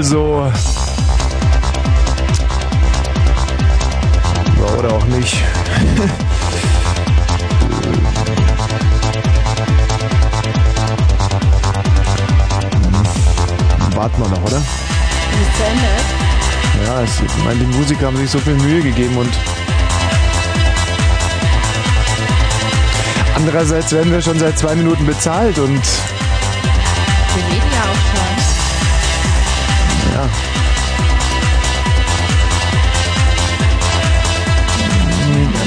also. Ja, oder auch nicht. Warten wir noch, oder? Ist zu Ende? Ja, es, ich meine, die Musiker haben sich so viel Mühe gegeben und andererseits werden wir schon seit zwei Minuten bezahlt und ja.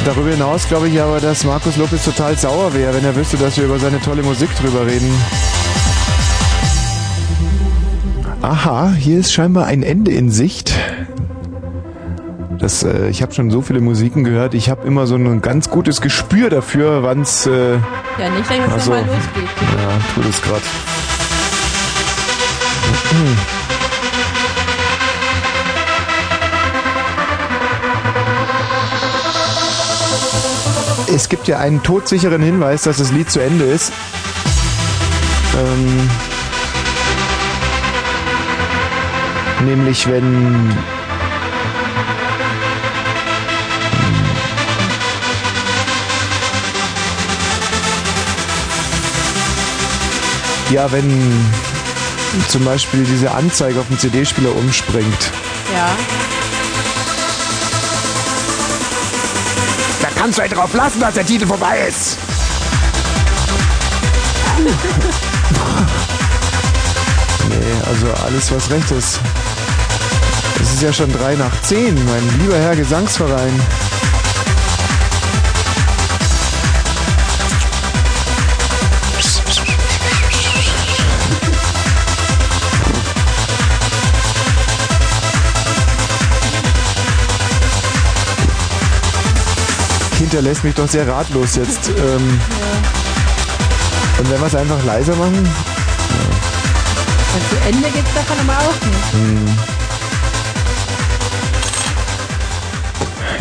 Darüber hinaus glaube ich aber, dass Markus Lopez total sauer wäre, wenn er wüsste, dass wir über seine tolle Musik drüber reden. Aha, hier ist scheinbar ein Ende in Sicht. Das, äh, ich habe schon so viele Musiken gehört. Ich habe immer so ein ganz gutes Gespür dafür, wann's. Äh, Ja, nicht, wenn es Ach so. nochmal losgeht. ja, tut es gerade. Es gibt ja einen todsicheren Hinweis, dass das Lied zu Ende ist. Ähm, nämlich wenn Ja, wenn zum Beispiel diese Anzeige auf dem CD-Spieler umspringt. Ja. Kannst du halt drauf lassen, dass der Titel vorbei ist. nee, also alles, was recht ist. Es ist ja schon drei nach zehn, mein lieber Herr Gesangsverein. Hinterlässt mich doch sehr ratlos jetzt. Ähm, und wenn wir es einfach leiser machen? Und zu Ende geht's davon aber auch nicht. Hm.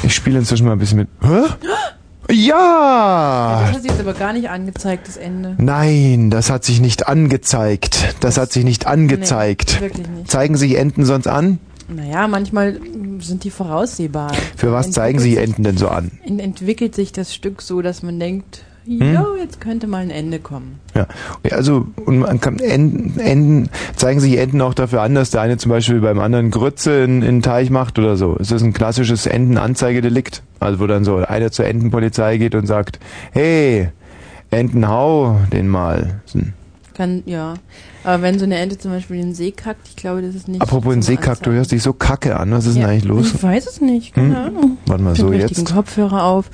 Ich spiele inzwischen mal ein bisschen mit. Hä? Ja! Das hat sich jetzt aber gar nicht angezeigt, das Ende. Nein, das hat sich nicht angezeigt. Das hat sich nicht angezeigt. Nee, wirklich nicht. Zeigen sich Enten sonst an? Naja, manchmal sind die voraussehbar. Für was zeigen sich Enten denn so an? Ent- Entwickelt sich das Stück so, dass man denkt, Hm? jo, jetzt könnte mal ein Ende kommen. Ja, also und man kann Enden, Enden zeigen sich Enten auch dafür an, dass der eine zum Beispiel beim anderen Grütze in, in den Teich macht oder so. Es ist ein klassisches Entenanzeigedelikt. Also wo dann so einer zur Entenpolizei geht und sagt, hey, Enten hau den mal. Das Kann, ja. Aber wenn so eine Ente zum Beispiel in den See kackt, ich glaube, das ist nicht. Apropos in zum Seekack, du hörst dich so kacke an. Was ist denn Ja, eigentlich los? Ich weiß es nicht, keine Hm? Ahnung. Warte mal, Ich so den jetzt. richtigen Kopfhörer auf.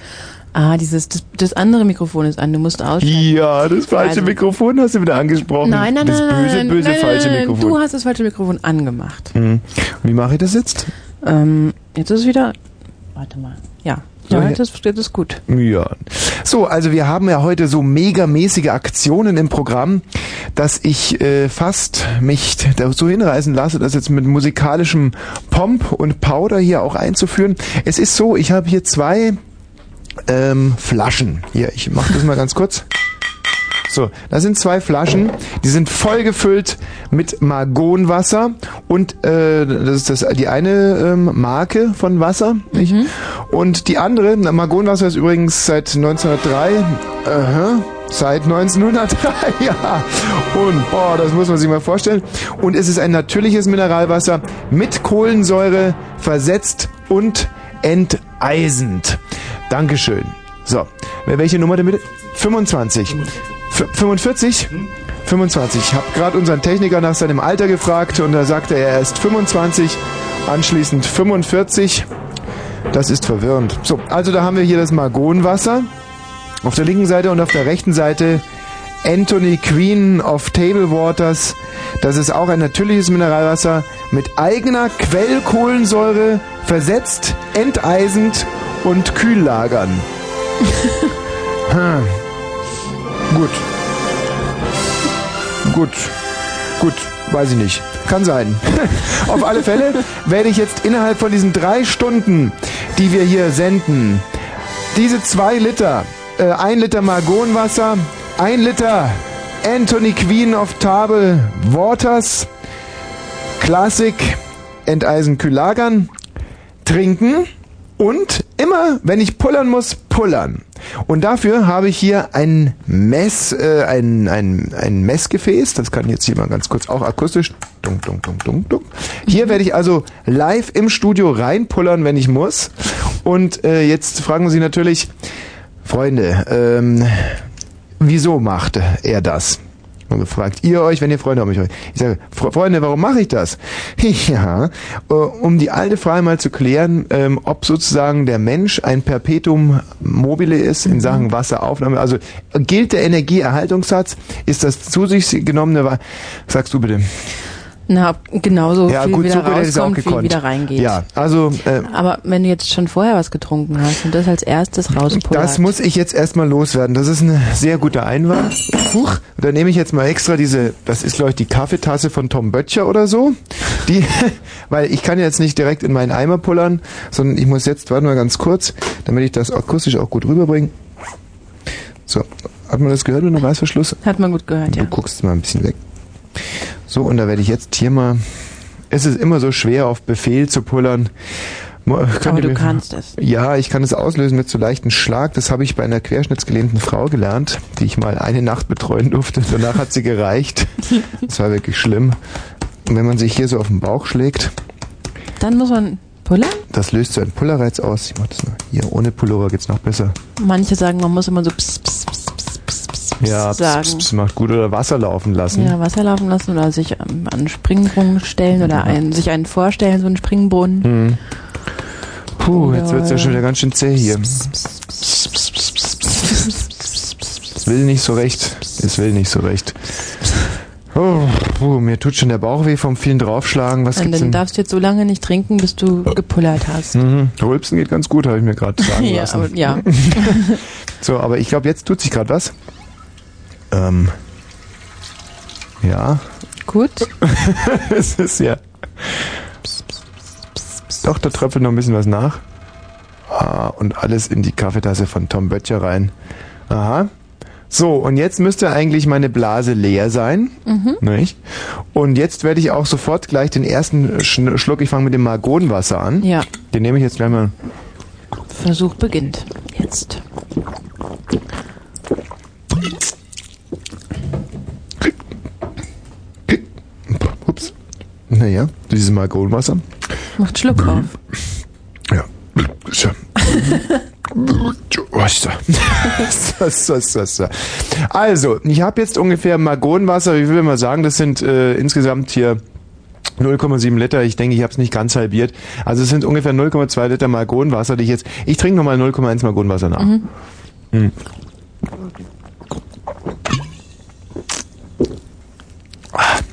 Ah, dieses, das, das andere Mikrofon ist an, du musst ausschalten. Ja, das falsche Also- Mikrofon hast du wieder angesprochen. Nein, nein, das nein, böse, nein, böse nein, falsche nein, Mikrofon. Du hast das falsche Mikrofon angemacht. Hm. Wie mache ich das jetzt? Ähm, jetzt ist es wieder. Warte mal. Ja. So, ist, jetzt ist gut. Ja. So, also wir haben ja heute so megamäßige Aktionen im Programm, dass ich äh, fast mich dazu hinreißen lasse, das jetzt mit musikalischem Pomp und Powder hier auch einzuführen. Es ist so, ich habe hier zwei ähm, Flaschen. Hier, ich mache das mal ganz kurz. So, das sind zwei Flaschen, die sind voll gefüllt mit Margonwasser und äh, das ist das, die eine ähm, Marke von Wasser. Nicht? Und die andere, Margonwasser ist übrigens seit 1903, aha, seit 1903, ja. Und boah, das muss man sich mal vorstellen. Und es ist ein natürliches Mineralwasser mit Kohlensäure versetzt und enteisend. Dankeschön. So, welche Nummer denn bitte? 25. F 45? 25. Ich habe gerade unseren Techniker nach seinem Alter gefragt und da sagte er, er ist 25, anschließend 45. Das ist verwirrend. So, also da haben wir hier das Margonwasser auf der linken Seite und auf der rechten Seite Anthony Queen of Table Waters. Das ist auch ein natürliches Mineralwasser mit eigener Quellkohlensäure, versetzt, enteisend und kühllagern. hm. Gut. Gut. Gut. Weiß ich nicht. Kann sein. Auf alle Fälle werde ich jetzt innerhalb von diesen drei Stunden, die wir hier senden, diese zwei Liter, äh, ein Liter Margonwasser, ein Liter Anthony Queen of Table Waters, Klassik, enteisen, kühl lagern, trinken und immer, wenn ich pullern muss, pullern. Und dafür habe ich hier ein Mess, äh, ein, ein, ein Messgefäß. Das kann jetzt hier mal ganz kurz auch akustisch. Dunk, dunk, dunk, dunk, dunk. Hier werde ich also live im Studio reinpullern, wenn ich muss. Und äh, jetzt fragen Sie natürlich, Freunde, ähm, wieso machte er das? Und fragt ihr euch, wenn ihr Freunde habt. Ich sage, Freunde, warum mache ich das? ja, äh, um die alte Frage mal zu klären, ähm, ob sozusagen der Mensch ein Perpetuum mobile ist in Sachen mhm. Wasseraufnahme. Also gilt der Energieerhaltungssatz? Ist das zu sich genommene, sagst du bitte? Na, genauso ja, viel gut, wieder so rauskommt, wie wieder reingeht. Ja, also. Äh, Aber wenn du jetzt schon vorher was getrunken hast und das als erstes rauspullert. Das muss ich jetzt erstmal loswerden. Das ist ein sehr guter Einwand. Huch, da nehme ich jetzt mal extra diese, das ist glaube ich die Kaffeetasse von Tom Böttcher oder so. Die, weil ich kann jetzt nicht direkt in meinen Eimer pullern, sondern ich muss jetzt, warte mal ganz kurz, damit ich das akustisch auch gut rüberbringe. So, hat man das gehört mit dem Reißverschluss? Hat man gut gehört, ja. Du guckst mal ein bisschen weg. So, und da werde ich jetzt hier mal. Es ist immer so schwer, auf Befehl zu pullern. Aber du kannst es. Ja, ich kann es auslösen mit so leichten Schlag. Das habe ich bei einer querschnittsgelähmten Frau gelernt, die ich mal eine Nacht betreuen durfte. Danach hat sie gereicht. Das war wirklich schlimm. Und wenn man sich hier so auf den Bauch schlägt. Dann muss man pullern? Das löst so einen Pullerreiz aus. Ich mach das noch. Hier, ohne Pullover geht's noch besser. Manche sagen, man muss immer so pss, pss, pss, ja, sagen. Pss, pss, macht gut oder Wasser laufen lassen. Ja, Wasser laufen lassen oder sich an einen Springbrunnen stellen oder ein, sich einen vorstellen, so einen Springbrunnen. Hm. Puh, jetzt wird's ja schon wieder ganz schön zäh hier. Es will nicht so recht. Es will nicht so recht. Oh, puh, mir tut schon der Bauch weh vom vielen Draufschlagen. Was Dann gibt's denn? darfst du jetzt so lange nicht trinken, bis du gepullert hast. Mhm. Rülpsen geht ganz gut, habe ich mir gerade sagen ja, lassen. Aber, ja. so, aber ich glaube, jetzt tut sich gerade was. Ähm, ja. Gut. es ist ja. Doch, da tröpfelt noch ein bisschen was nach. Ah, und alles in die Kaffeetasse von Tom Böttcher rein. Aha. So, und jetzt müsste eigentlich meine Blase leer sein. Mhm. Nicht? Und jetzt werde ich auch sofort gleich den ersten Schluck, ich fange mit dem Margonenwasser an. Ja. Den nehme ich jetzt gleich mal. Versuch beginnt. Jetzt. Naja, dieses Margonenwasser. Macht Schluck auf. Ja. Also, ich habe jetzt ungefähr Margonenwasser, wie will man sagen, das sind äh, insgesamt hier 0,7 Liter, ich denke, ich habe es nicht ganz halbiert. Also es sind ungefähr 0,2 Liter Margonenwasser, die ich jetzt. Ich trinke nochmal 0,1 Margonenwasser nach. Mhm. Hm. Also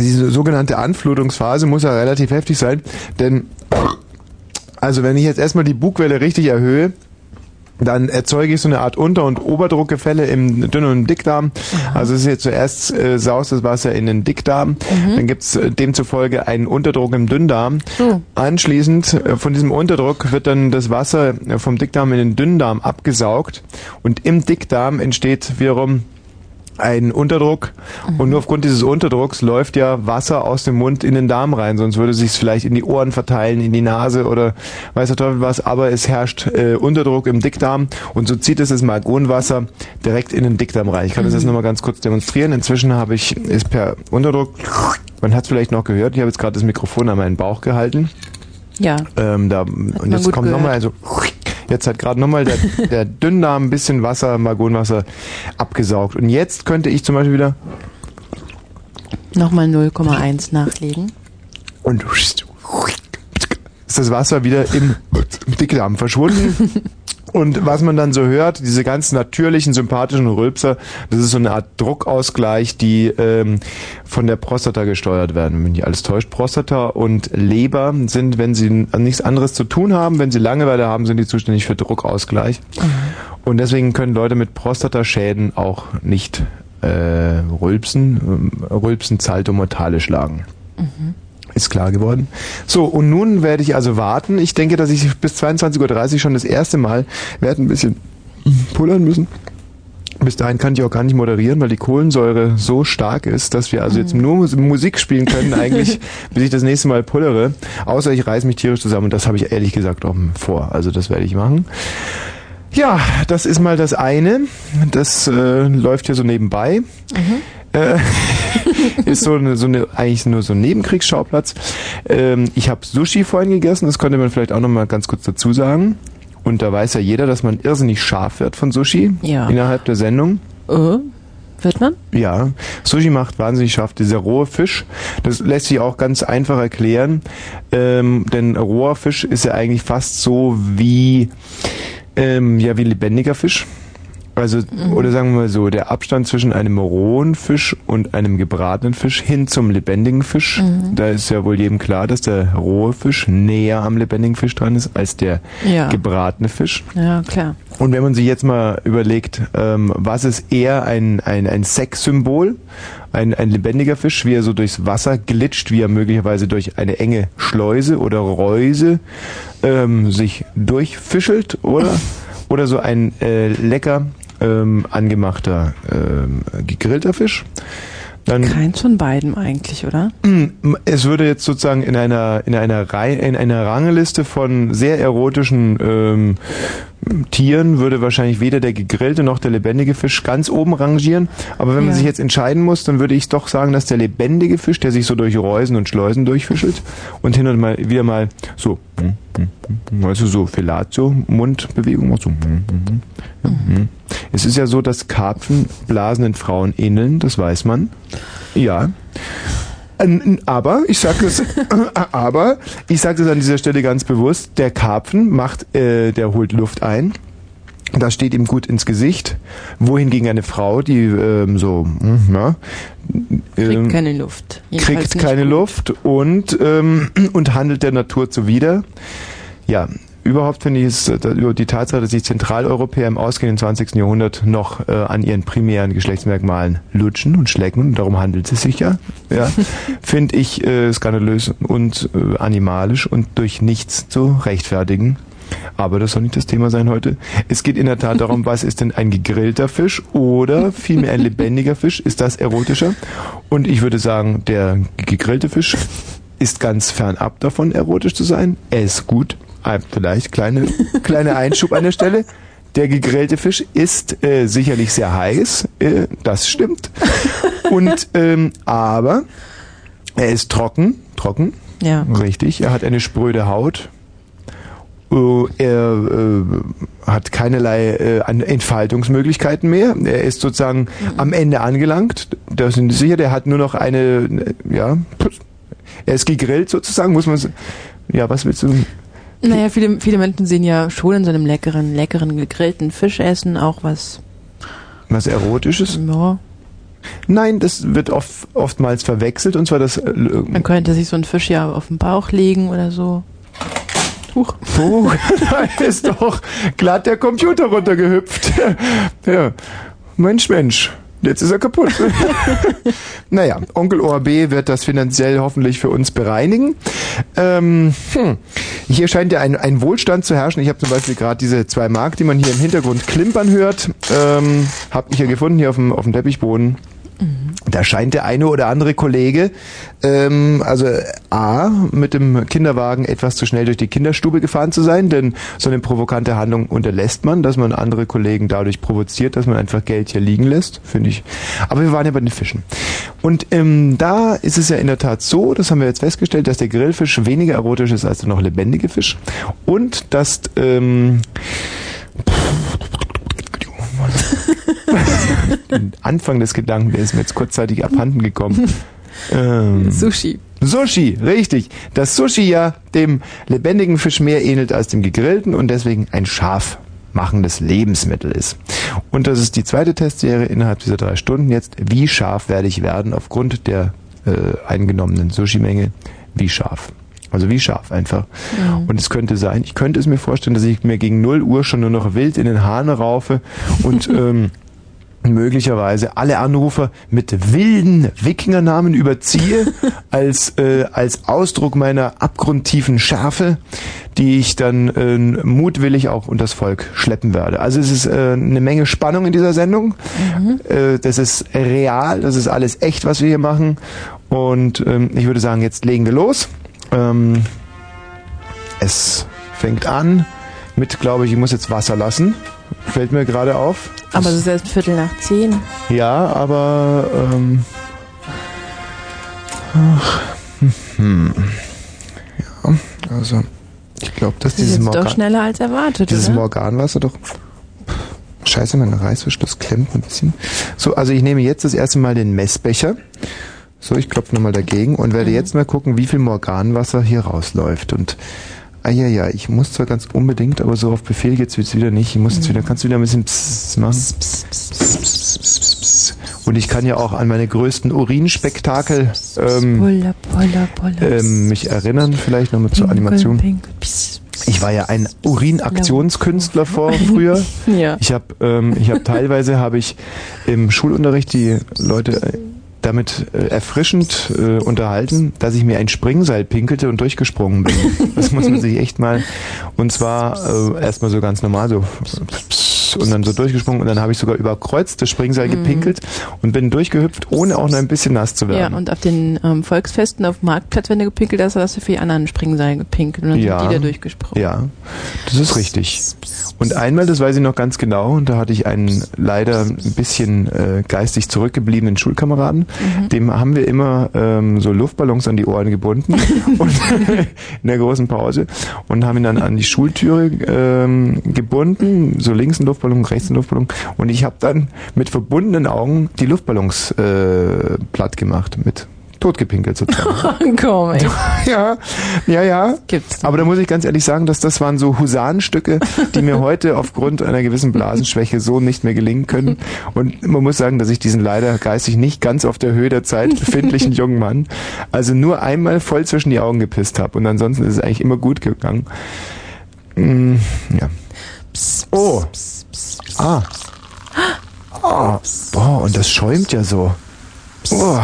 diese sogenannte Anflutungsphase muss ja relativ heftig sein, denn also wenn ich jetzt erstmal die Bugwelle richtig erhöhe, dann erzeuge ich so eine Art Unter- und Oberdruckgefälle im Dünn- und Dickdarm. Aha. Also es ist jetzt zuerst äh, saust das Wasser in den Dickdarm, mhm. dann gibt's äh, demzufolge einen Unterdruck im Dünndarm. So. Anschließend äh, von diesem Unterdruck wird dann das Wasser äh, vom Dickdarm in den Dünndarm abgesaugt und im Dickdarm entsteht wiederum einen Unterdruck mhm. und nur aufgrund dieses Unterdrucks läuft ja Wasser aus dem Mund in den Darm rein, sonst würde sich es vielleicht in die Ohren verteilen, in die Nase oder weiß der Teufel was, aber es herrscht äh, Unterdruck im Dickdarm und so zieht es das Margonwasser direkt in den Dickdarm rein. Ich kann mhm. das jetzt nochmal ganz kurz demonstrieren. Inzwischen habe ich es per Unterdruck, man hat es vielleicht noch gehört, ich habe jetzt gerade das Mikrofon an meinen Bauch gehalten. Ja. Ähm, da, und jetzt kommt nochmal also Jetzt hat gerade nochmal der, der Dünndarm ein bisschen Wasser, Margonwasser abgesaugt. Und jetzt könnte ich zum Beispiel wieder nochmal 0,1 nachlegen. Und ist das Wasser wieder im Dickdarm verschwunden. Und was man dann so hört, diese ganz natürlichen, sympathischen Rülpser, das ist so eine Art Druckausgleich, die ähm, von der Prostata gesteuert werden. Wenn mich nicht alles täuscht, Prostata und Leber sind, wenn sie nichts anderes zu tun haben, wenn sie Langeweile haben, sind die zuständig für Druckausgleich. Mhm. Und deswegen können Leute mit Prostataschäden auch nicht äh, rülpsen. Rülpsen zahlt um mortale schlagen. Mhm. Ist klar geworden. So, und nun werde ich also warten. Ich denke, dass ich bis 22.30 Uhr schon das erste Mal werde ein bisschen pullern müssen. Bis dahin kann ich auch gar nicht moderieren, weil die Kohlensäure so stark ist, dass wir also jetzt nur Mus- Musik spielen können, eigentlich, bis ich das nächste Mal pullere. Außer ich reiße mich tierisch zusammen und das habe ich ehrlich gesagt auch vor. Also das werde ich machen. Ja, das ist mal das eine. Das äh, läuft hier so nebenbei. Äh, ist so eine, so eine, eigentlich nur so ein Nebenkriegsschauplatz. Ähm, ich habe Sushi vorhin gegessen, das könnte man vielleicht auch nochmal ganz kurz dazu sagen. Und da weiß ja jeder, dass man irrsinnig scharf wird von Sushi Ja. innerhalb der Sendung. Äh, wird man? Ja, Sushi macht wahnsinnig scharf. Dieser rohe Fisch, das lässt sich auch ganz einfach erklären, ähm, denn roher Fisch ist ja eigentlich fast so wie ähm, ja wie lebendiger Fisch. Also oder sagen wir mal so, der Abstand zwischen einem rohen Fisch und einem gebratenen Fisch hin zum lebendigen Fisch, da ist ja wohl jedem klar, dass der rohe Fisch näher am lebendigen Fisch dran ist als der Ja. gebratene Fisch. Ja, klar. Und wenn man sich jetzt mal überlegt, ähm, was ist eher ein, ein, ein Sexsymbol, ein, ein lebendiger Fisch, wie er so durchs Wasser glitscht, wie er möglicherweise durch eine enge Schleuse oder Reuse ähm, sich durchfischelt, oder? oder so ein äh, lecker ähm, angemachter ähm, gegrillter Fisch. Dann Keins von beiden eigentlich, oder? es würde jetzt sozusagen in einer in einer Reihe in einer Rangliste von sehr erotischen ähm, Tieren würde wahrscheinlich weder der gegrillte noch der lebendige Fisch ganz oben rangieren. Aber wenn man Ja. sich jetzt entscheiden muss, dann würde ich doch sagen, dass der lebendige Fisch, der sich so durch Reusen und Schleusen durchfischelt und hin und mal wieder mal so, weißt du, so Fellatio, Mundbewegung so. Es ist ja so, dass Karpfen blasenden Frauen ähneln, das weiß man. Ja. Aber, ich sage es, aber, ich sage das an dieser Stelle ganz bewusst, der Karpfen macht, äh, der holt Luft ein. Das steht ihm gut ins Gesicht. Wohingegen eine Frau, die ähm, so, hm, na, Kriegt ähm, keine Luft. Jedenfalls kriegt keine gut. Luft und, ähm, und handelt der Natur zuwider. Ja, überhaupt finde ich es äh, über die Tatsache, dass sich Zentraleuropäer im ausgehenden 20. Jahrhundert noch äh, an ihren primären Geschlechtsmerkmalen lutschen und schlecken, und darum handelt es sich ja, ja finde ich äh, skandalös und äh, animalisch und durch nichts zu rechtfertigen. Aber das soll nicht das Thema sein heute. Es geht in der Tat darum, was ist denn ein gegrillter Fisch oder vielmehr ein lebendiger Fisch? Ist das erotischer? Und ich würde sagen, der gegrillte Fisch ist ganz fernab davon, erotisch zu sein. Er ist gut. Ah, Vielleicht kleine, kleine Einschub an der Stelle. Der gegrillte Fisch ist äh, sicherlich sehr heiß. Äh, das stimmt. Und ähm, aber er ist trocken, trocken, Ja. Richtig, er hat eine spröde Haut. Äh, Er äh, hat keinerlei äh, Entfaltungsmöglichkeiten mehr. Er ist sozusagen am Ende angelangt. Da sind Sie sicher, der hat nur noch eine, ja, er ist gegrillt sozusagen, muss man, ja, was willst du? Naja, viele, viele Menschen sehen ja schon in so einem leckeren, leckeren gegrillten Fischessen auch was. Was Erotisches? Ja. Nein, das wird oft, oftmals verwechselt und zwar das, äh, Man könnte sich so einen Fisch ja auf den Bauch legen oder so. Huch. Oh, da ist doch glatt der Computer runtergehüpft. Ja, Mensch, Mensch. Jetzt ist er kaputt. naja, Onkel ORB wird das finanziell hoffentlich für uns bereinigen. Ähm, hm. Hier scheint ja ein, ein Wohlstand zu herrschen. Ich habe zum Beispiel gerade diese zwei Mark, die man hier im Hintergrund klimpern hört, ähm, habe ich hier gefunden, hier auf dem, auf dem Teppichboden. Da scheint der eine oder andere Kollege, ähm, also A, mit dem Kinderwagen etwas zu schnell durch die Kinderstube gefahren zu sein, denn so eine provokante Handlung unterlässt man, dass man andere Kollegen dadurch provoziert, dass man einfach Geld hier liegen lässt, finde ich. Aber wir waren ja bei den Fischen. Und ähm, da ist es ja in der Tat so, das haben wir jetzt festgestellt, dass der Grillfisch weniger erotisch ist als der noch lebendige Fisch und dass ähm, den Anfang des Gedanken, der ist mir jetzt kurzzeitig abhanden gekommen. Ähm, Sushi. Sushi, richtig. Das Sushi ja dem lebendigen Fisch mehr ähnelt als dem gegrillten und deswegen ein scharf machendes Lebensmittel ist. Und das ist die zweite Testserie innerhalb dieser drei Stunden jetzt. Wie scharf werde ich werden aufgrund der äh, eingenommenen Sushi-Menge? Wie scharf? Also wie scharf einfach. Und es könnte sein, ich könnte es mir vorstellen, dass ich mir gegen 0 Uhr schon nur noch wild in den Hahn raufe und ähm, möglicherweise alle Anrufer mit wilden Wikingernamen überziehe, als, äh, als Ausdruck meiner abgrundtiefen Schärfe, die ich dann äh, mutwillig auch unters Volk schleppen werde. Also es ist äh, eine Menge Spannung in dieser Sendung. Mhm. Äh, das ist real, das ist alles echt, was wir hier machen. Und ähm, ich würde sagen, jetzt legen wir los. Ähm, es fängt an mit, glaube ich, ich muss jetzt Wasser lassen. Fällt mir gerade auf. Aber es ist erst Viertel nach zehn. Ja, aber ähm, ach, hm, ja, also ich glaube, dass das dieses ist Morgan, doch schneller als erwartet, dieses oder? Morganwasser doch Scheiße, mein Reißverschluss klemmt ein bisschen. So, also ich nehme jetzt das erste Mal den Messbecher. So, ich klopfe nochmal dagegen und werde Mhm. jetzt mal gucken, wie viel Morganwasser hier rausläuft. Und ah ja, ja, ich muss zwar ganz unbedingt, aber so auf Befehl geht's jetzt wieder nicht. Ich muss jetzt wieder, kannst du wieder ein bisschen Psst machen? Psst, psst, psst. Und ich kann ja auch an meine größten Urinspektakel ähm, ähm, mich erinnern, vielleicht nochmal zur Animation. pss, pss. Ich war ja ein Urinaktionskünstler vor früher. Ja. Ich habe ähm, ich habe teilweise habe ich im Schulunterricht die Leute äh, damit äh, erfrischend äh, unterhalten, dass ich mir ein Springseil pinkelte und durchgesprungen bin. Das muss man sich echt mal und zwar äh, erstmal so ganz normal so und dann so durchgesprungen und dann habe ich sogar über Kreuz das Springseil gepinkelt und bin durchgehüpft, ohne auch nur ein bisschen nass zu Ja, werden. und auf den ähm, Volksfesten auf dem Marktplatz, wenn du gepinkelt hast, hast du für die anderen Springseil gepinkelt und dann Ja. sind die da durchgesprungen. Ja, das ist richtig. Und einmal, das weiß ich noch ganz genau, und da hatte ich einen leider ein bisschen äh, geistig zurückgebliebenen Schulkameraden. Dem haben wir immer ähm, so Luftballons an die Ohren gebunden und in der großen Pause und haben ihn dann an die Schultüre ähm, gebunden, so links ein Luftballon, rechts ein Luftballon. Und ich habe dann mit verbundenen Augen die Luftballons äh, platt gemacht, mit totgepinkelt sozusagen. Komm, ey. ja, ja, ja. Gibt's Aber da muss ich ganz ehrlich sagen, dass das waren so Husarenstücke, die mir heute aufgrund einer gewissen Blasenschwäche so nicht mehr gelingen können. Und man muss sagen, dass ich diesen leider geistig nicht ganz auf der Höhe der Zeit befindlichen jungen Mann, also nur einmal voll zwischen die Augen gepisst habe. Und ansonsten ist es eigentlich immer gut gegangen. Mm, ja. Oh. Ah. Oh. Boah, und das schäumt ja so. Oh.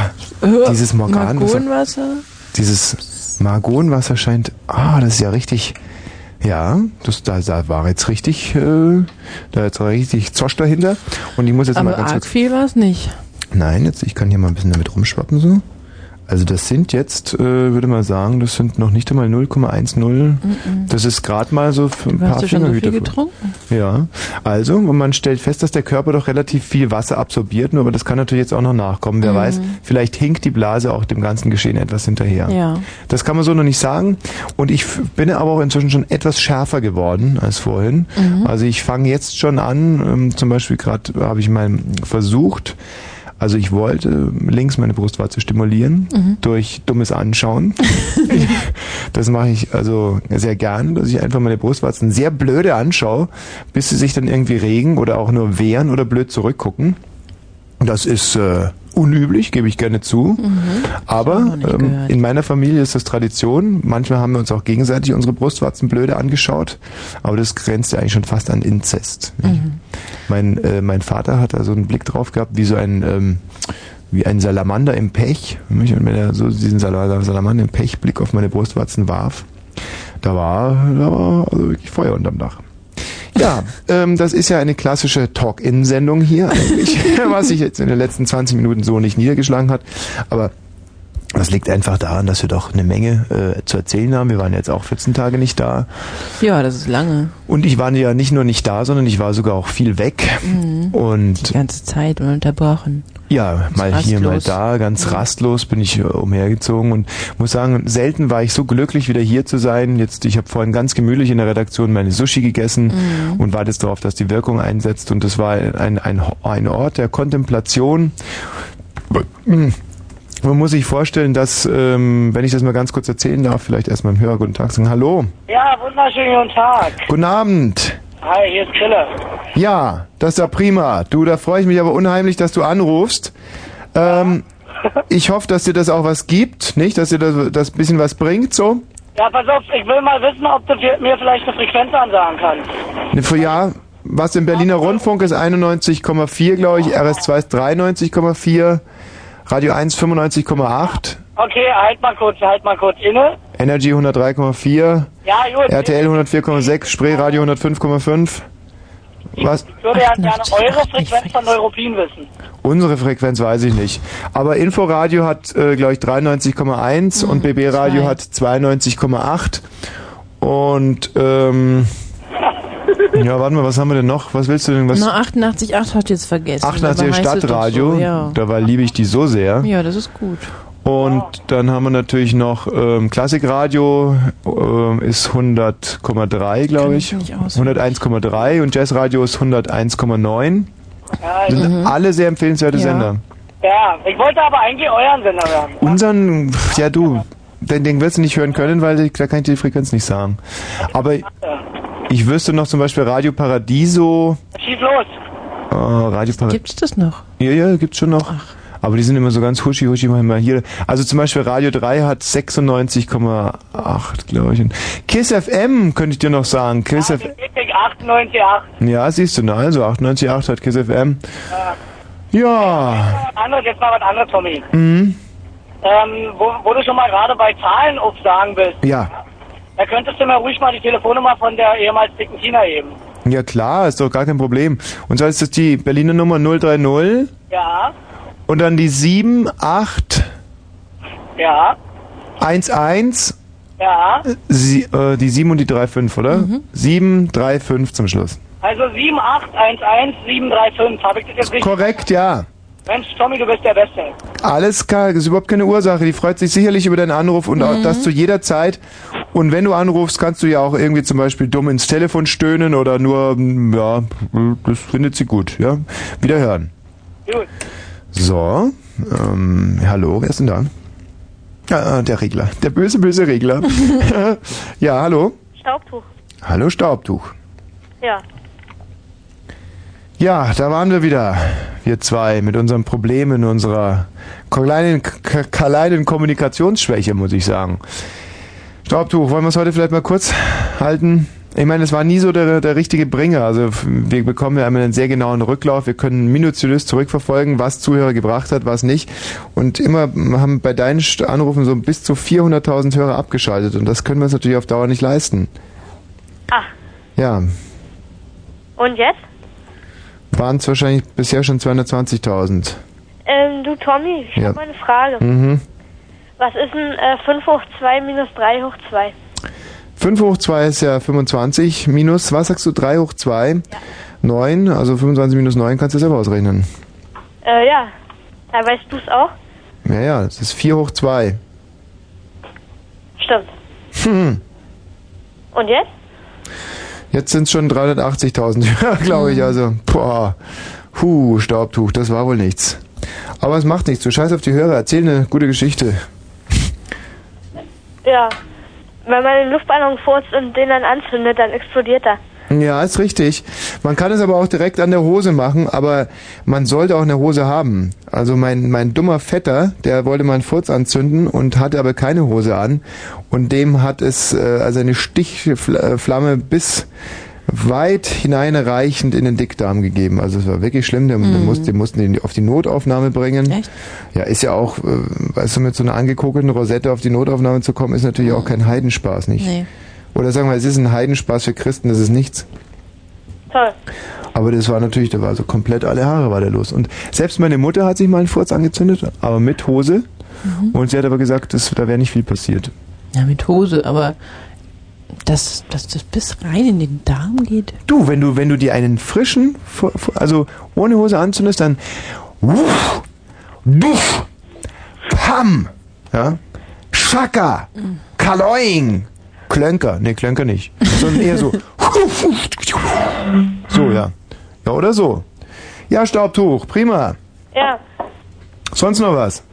Dieses Morganwasser. Dieses Margonwasser scheint. Ah, das ist ja richtig. Ja, das, da, da war jetzt richtig, äh, da ist richtig Zosch dahinter. Und ich muss jetzt mal Aber ganz arg kurz. viel war es nicht. Nein, jetzt ich kann hier mal ein bisschen damit rumschwappen so. Also das sind jetzt, äh, würde man sagen, das sind noch nicht einmal 0,10. Das ist gerade mal so ein Du hast paar du schon so viel Fingerhüte. getrunken? Ja, also und man stellt fest, dass der Körper doch relativ viel Wasser absorbiert, nur aber das kann natürlich jetzt auch noch nachkommen. Wer weiß, vielleicht hinkt die Blase auch dem ganzen Geschehen etwas hinterher. Ja. Das kann man so noch nicht sagen. Und ich bin aber auch inzwischen schon etwas schärfer geworden als vorhin. Also ich fange jetzt schon an, ähm, zum Beispiel gerade habe ich mal versucht, also ich wollte links meine Brustwarze stimulieren durch dummes Anschauen. das mache ich also sehr gern, dass ich einfach meine Brustwarzen sehr blöde anschaue, bis sie sich dann irgendwie regen oder auch nur wehren oder blöd zurückgucken. Das ist äh, unüblich, gebe ich gerne zu. Aber noch nicht ähm, in meiner Familie ist das Tradition. Manchmal haben wir uns auch gegenseitig unsere Brustwarzen blöde angeschaut. Aber das grenzt ja eigentlich schon fast an Inzest. nicht? Mein, äh, mein Vater hat da so einen Blick drauf gehabt, wie so ein, ähm, wie ein Salamander im Pech. Und wenn er so diesen Sal- Salamander im Pechblick auf meine Brustwarzen warf, da war, da war also wirklich Feuer unterm Dach. Ja, ähm, das ist ja eine klassische Talk-In-Sendung hier eigentlich, was sich jetzt in den letzten 20 Minuten so nicht niedergeschlagen hat. Aber das liegt einfach daran, dass wir doch eine Menge äh, zu erzählen haben. Wir waren jetzt auch 14 Tage nicht da. Ja, das ist lange. Und ich war ja nicht nur nicht da, sondern ich war sogar auch viel weg. Die Und ganze Zeit ununterbrochen. ja, mal hier, mal rastlos. da, ganz rastlos bin ich äh, umhergezogen und muss sagen, selten war ich so glücklich, wieder hier zu sein. Jetzt, ich habe vorhin ganz gemütlich in der Redaktion meine Sushi gegessen und warte jetzt darauf, dass die Wirkung einsetzt. Und das war ein, ein, ein Ort der Kontemplation. Man muss sich vorstellen, dass, ähm, wenn ich das mal ganz kurz erzählen darf, vielleicht erstmal im Hörer guten Tag sagen. Hallo, Ja, wunderschönen guten Tag. guten Abend. Hi, hier ist Krille. Ja, das ist ja prima. Du, da freue ich mich aber unheimlich, dass du anrufst. Ähm, ich hoffe, dass dir das auch was gibt, nicht? Dass dir das, das bisschen was bringt, so? Ja, pass auf, ich will mal wissen, ob du mir mir vielleicht eine Frequenz ansagen kannst. Ne, für ja, Was im Berliner Rundfunk ist 91,4, glaube ich. RS2 ist 93,4. Radio 1 95,8. Okay, halt mal kurz, halt mal kurz inne. Energy 103,4. Ja, gut. RTL 104,6. Spreeradio 105,5. Was? Ich würde ja gerne eure Frequenz von Neuropin wissen. Unsere Frequenz weiß ich nicht. Aber Inforadio hat, äh, glaube ich, 93,1 und BB Radio zwei. hat 92,8. Und, ähm, ja, warte mal, was haben wir denn noch? Was willst du denn? Was? Na, 88,8 hat jetzt vergessen. 88 Dabei heißt es doch Stadtradio. So, ja. Dabei liebe ich die so sehr. ja, das ist gut. Und dann haben wir natürlich noch ähm, Klassikradio ähm, ist 100,3, glaube ich. Ich nicht auswendig. 101,3 und Jazzradio ist 101,9. Ja, Das sind alle sehr empfehlenswerte Ja. Sender. ja, ich wollte aber eigentlich euren Sender hören. Unseren, ja du, den, den wirst du nicht hören können, weil ich, da kann ich dir die Frequenz nicht sagen. Aber ich wüsste noch zum Beispiel Radio Paradiso. Schieß los. Äh, Radio Paradiso. Gibt's das noch? Ja, ja, gibt's schon noch. Aber die sind immer so ganz huschi huschi manchmal hier. Also zum Beispiel Radio 3 hat 96,8, glaube ich. Kiss FM könnte ich dir noch sagen. Kiss FM. Richtig, 98,8. Ja, siehst du, na also 98,8 hat Kiss FM. Ja. Was anderes, jetzt mal was anderes, Tommy. Mhm. Ähm, wo, wo du schon mal gerade bei Zahlen aufsagen bist, Ja. Da könntest du mir ruhig mal die Telefonnummer von der ehemals dicken Tina geben. Ja klar, ist doch gar kein Problem. Und zwar ist das die Berliner Nummer 030 Ja, und dann die 78 ja, 11 ja. sie, äh, die 7 und die 35, oder? 7, 3, 5 zum Schluss. Also 7811735, habe ich das jetzt richtig? Korrekt, ja. Mensch, Tommy, du bist der Beste. Alles klar, das ist überhaupt keine Ursache. Die freut sich sicherlich über deinen Anruf und auch das zu jeder Zeit. Und wenn du anrufst, kannst du ja auch irgendwie zum Beispiel dumm ins Telefon stöhnen oder nur, mm, ja, das findet sie gut, ja. Wiederhören. Gut. So, ähm, hallo, wer ist denn da? Ah, der Regler. Der böse, böse Regler. ja, hallo. Staubtuch. Hallo Staubtuch. Ja. Ja, da waren wir wieder. Wir zwei mit unseren Problemen, unserer kleinen, kleinen Kommunikationsschwäche, muss ich sagen. Staubtuch, wollen wir es heute vielleicht mal kurz halten? Ich meine, es war nie so der, der richtige Bringer. Also wir bekommen ja immer einen sehr genauen Rücklauf. Wir können minutiös zurückverfolgen, was Zuhörer gebracht hat, was nicht. Und immer haben bei deinen Anrufen so bis zu 400.000 Hörer abgeschaltet. Und das können wir uns natürlich auf Dauer nicht leisten. Ach, Ja, und jetzt? Waren es wahrscheinlich bisher schon 220.000. Ähm, du Tommy, ich Ja. habe eine Frage. Mhm. Was ist denn äh, 5 hoch 2 minus 3 hoch 2? 5 hoch 2 ist ja 25, minus, was sagst du, 3 hoch 2? 9, also 25 minus 9 kannst du selber ausrechnen. Äh, ja. Da weißt du es auch? Ja, ja, das ist 4 hoch 2. Stimmt. Hm. Und jetzt? Jetzt sind es schon 380.000 Hörer, glaube ich, also, boah, huh, Staubtuch, das war wohl nichts. Aber es macht nichts, du scheiß auf die Hörer, erzähl eine gute Geschichte. Ja. Wenn man den Luftballon furzt und den dann anzündet, dann explodiert er. Ja, ist richtig. Man kann es aber auch direkt an der Hose machen, aber man sollte auch eine Hose haben. Also mein, mein dummer Vetter, der wollte mal einen Furz anzünden und hatte aber keine Hose an. Und dem hat es äh, also eine Stichflamme bis weit hineinreichend in den Dickdarm gegeben. Also es war wirklich schlimm. Den, den mussten, den mussten den auf die Notaufnahme bringen. Echt? Ja, ist ja auch, äh, weißt du, mit so einer angekokelten Rosette auf die Notaufnahme zu kommen, ist natürlich auch kein Heidenspaß, nicht? Nee. Oder sagen wir, es ist ein Heidenspaß für Christen, das ist nichts. Toll. Aber das war natürlich, da war so komplett alle Haare war da los. Und selbst meine Mutter hat sich mal einen Furz angezündet, aber mit Hose. Und sie hat aber gesagt, das, da wäre nicht viel passiert. Ja, mit Hose, aber dass, dass das bis rein in den Darm geht. Du, wenn du, wenn du dir einen frischen, also ohne Hose anzündest, dann wuff, duff, pam, ja, schaka, kaloing, klönker, nee, klönker nicht, sondern eher so, so, ja. Ja, oder so. Ja, Staubtuch, prima. Ja. Sonst noch was?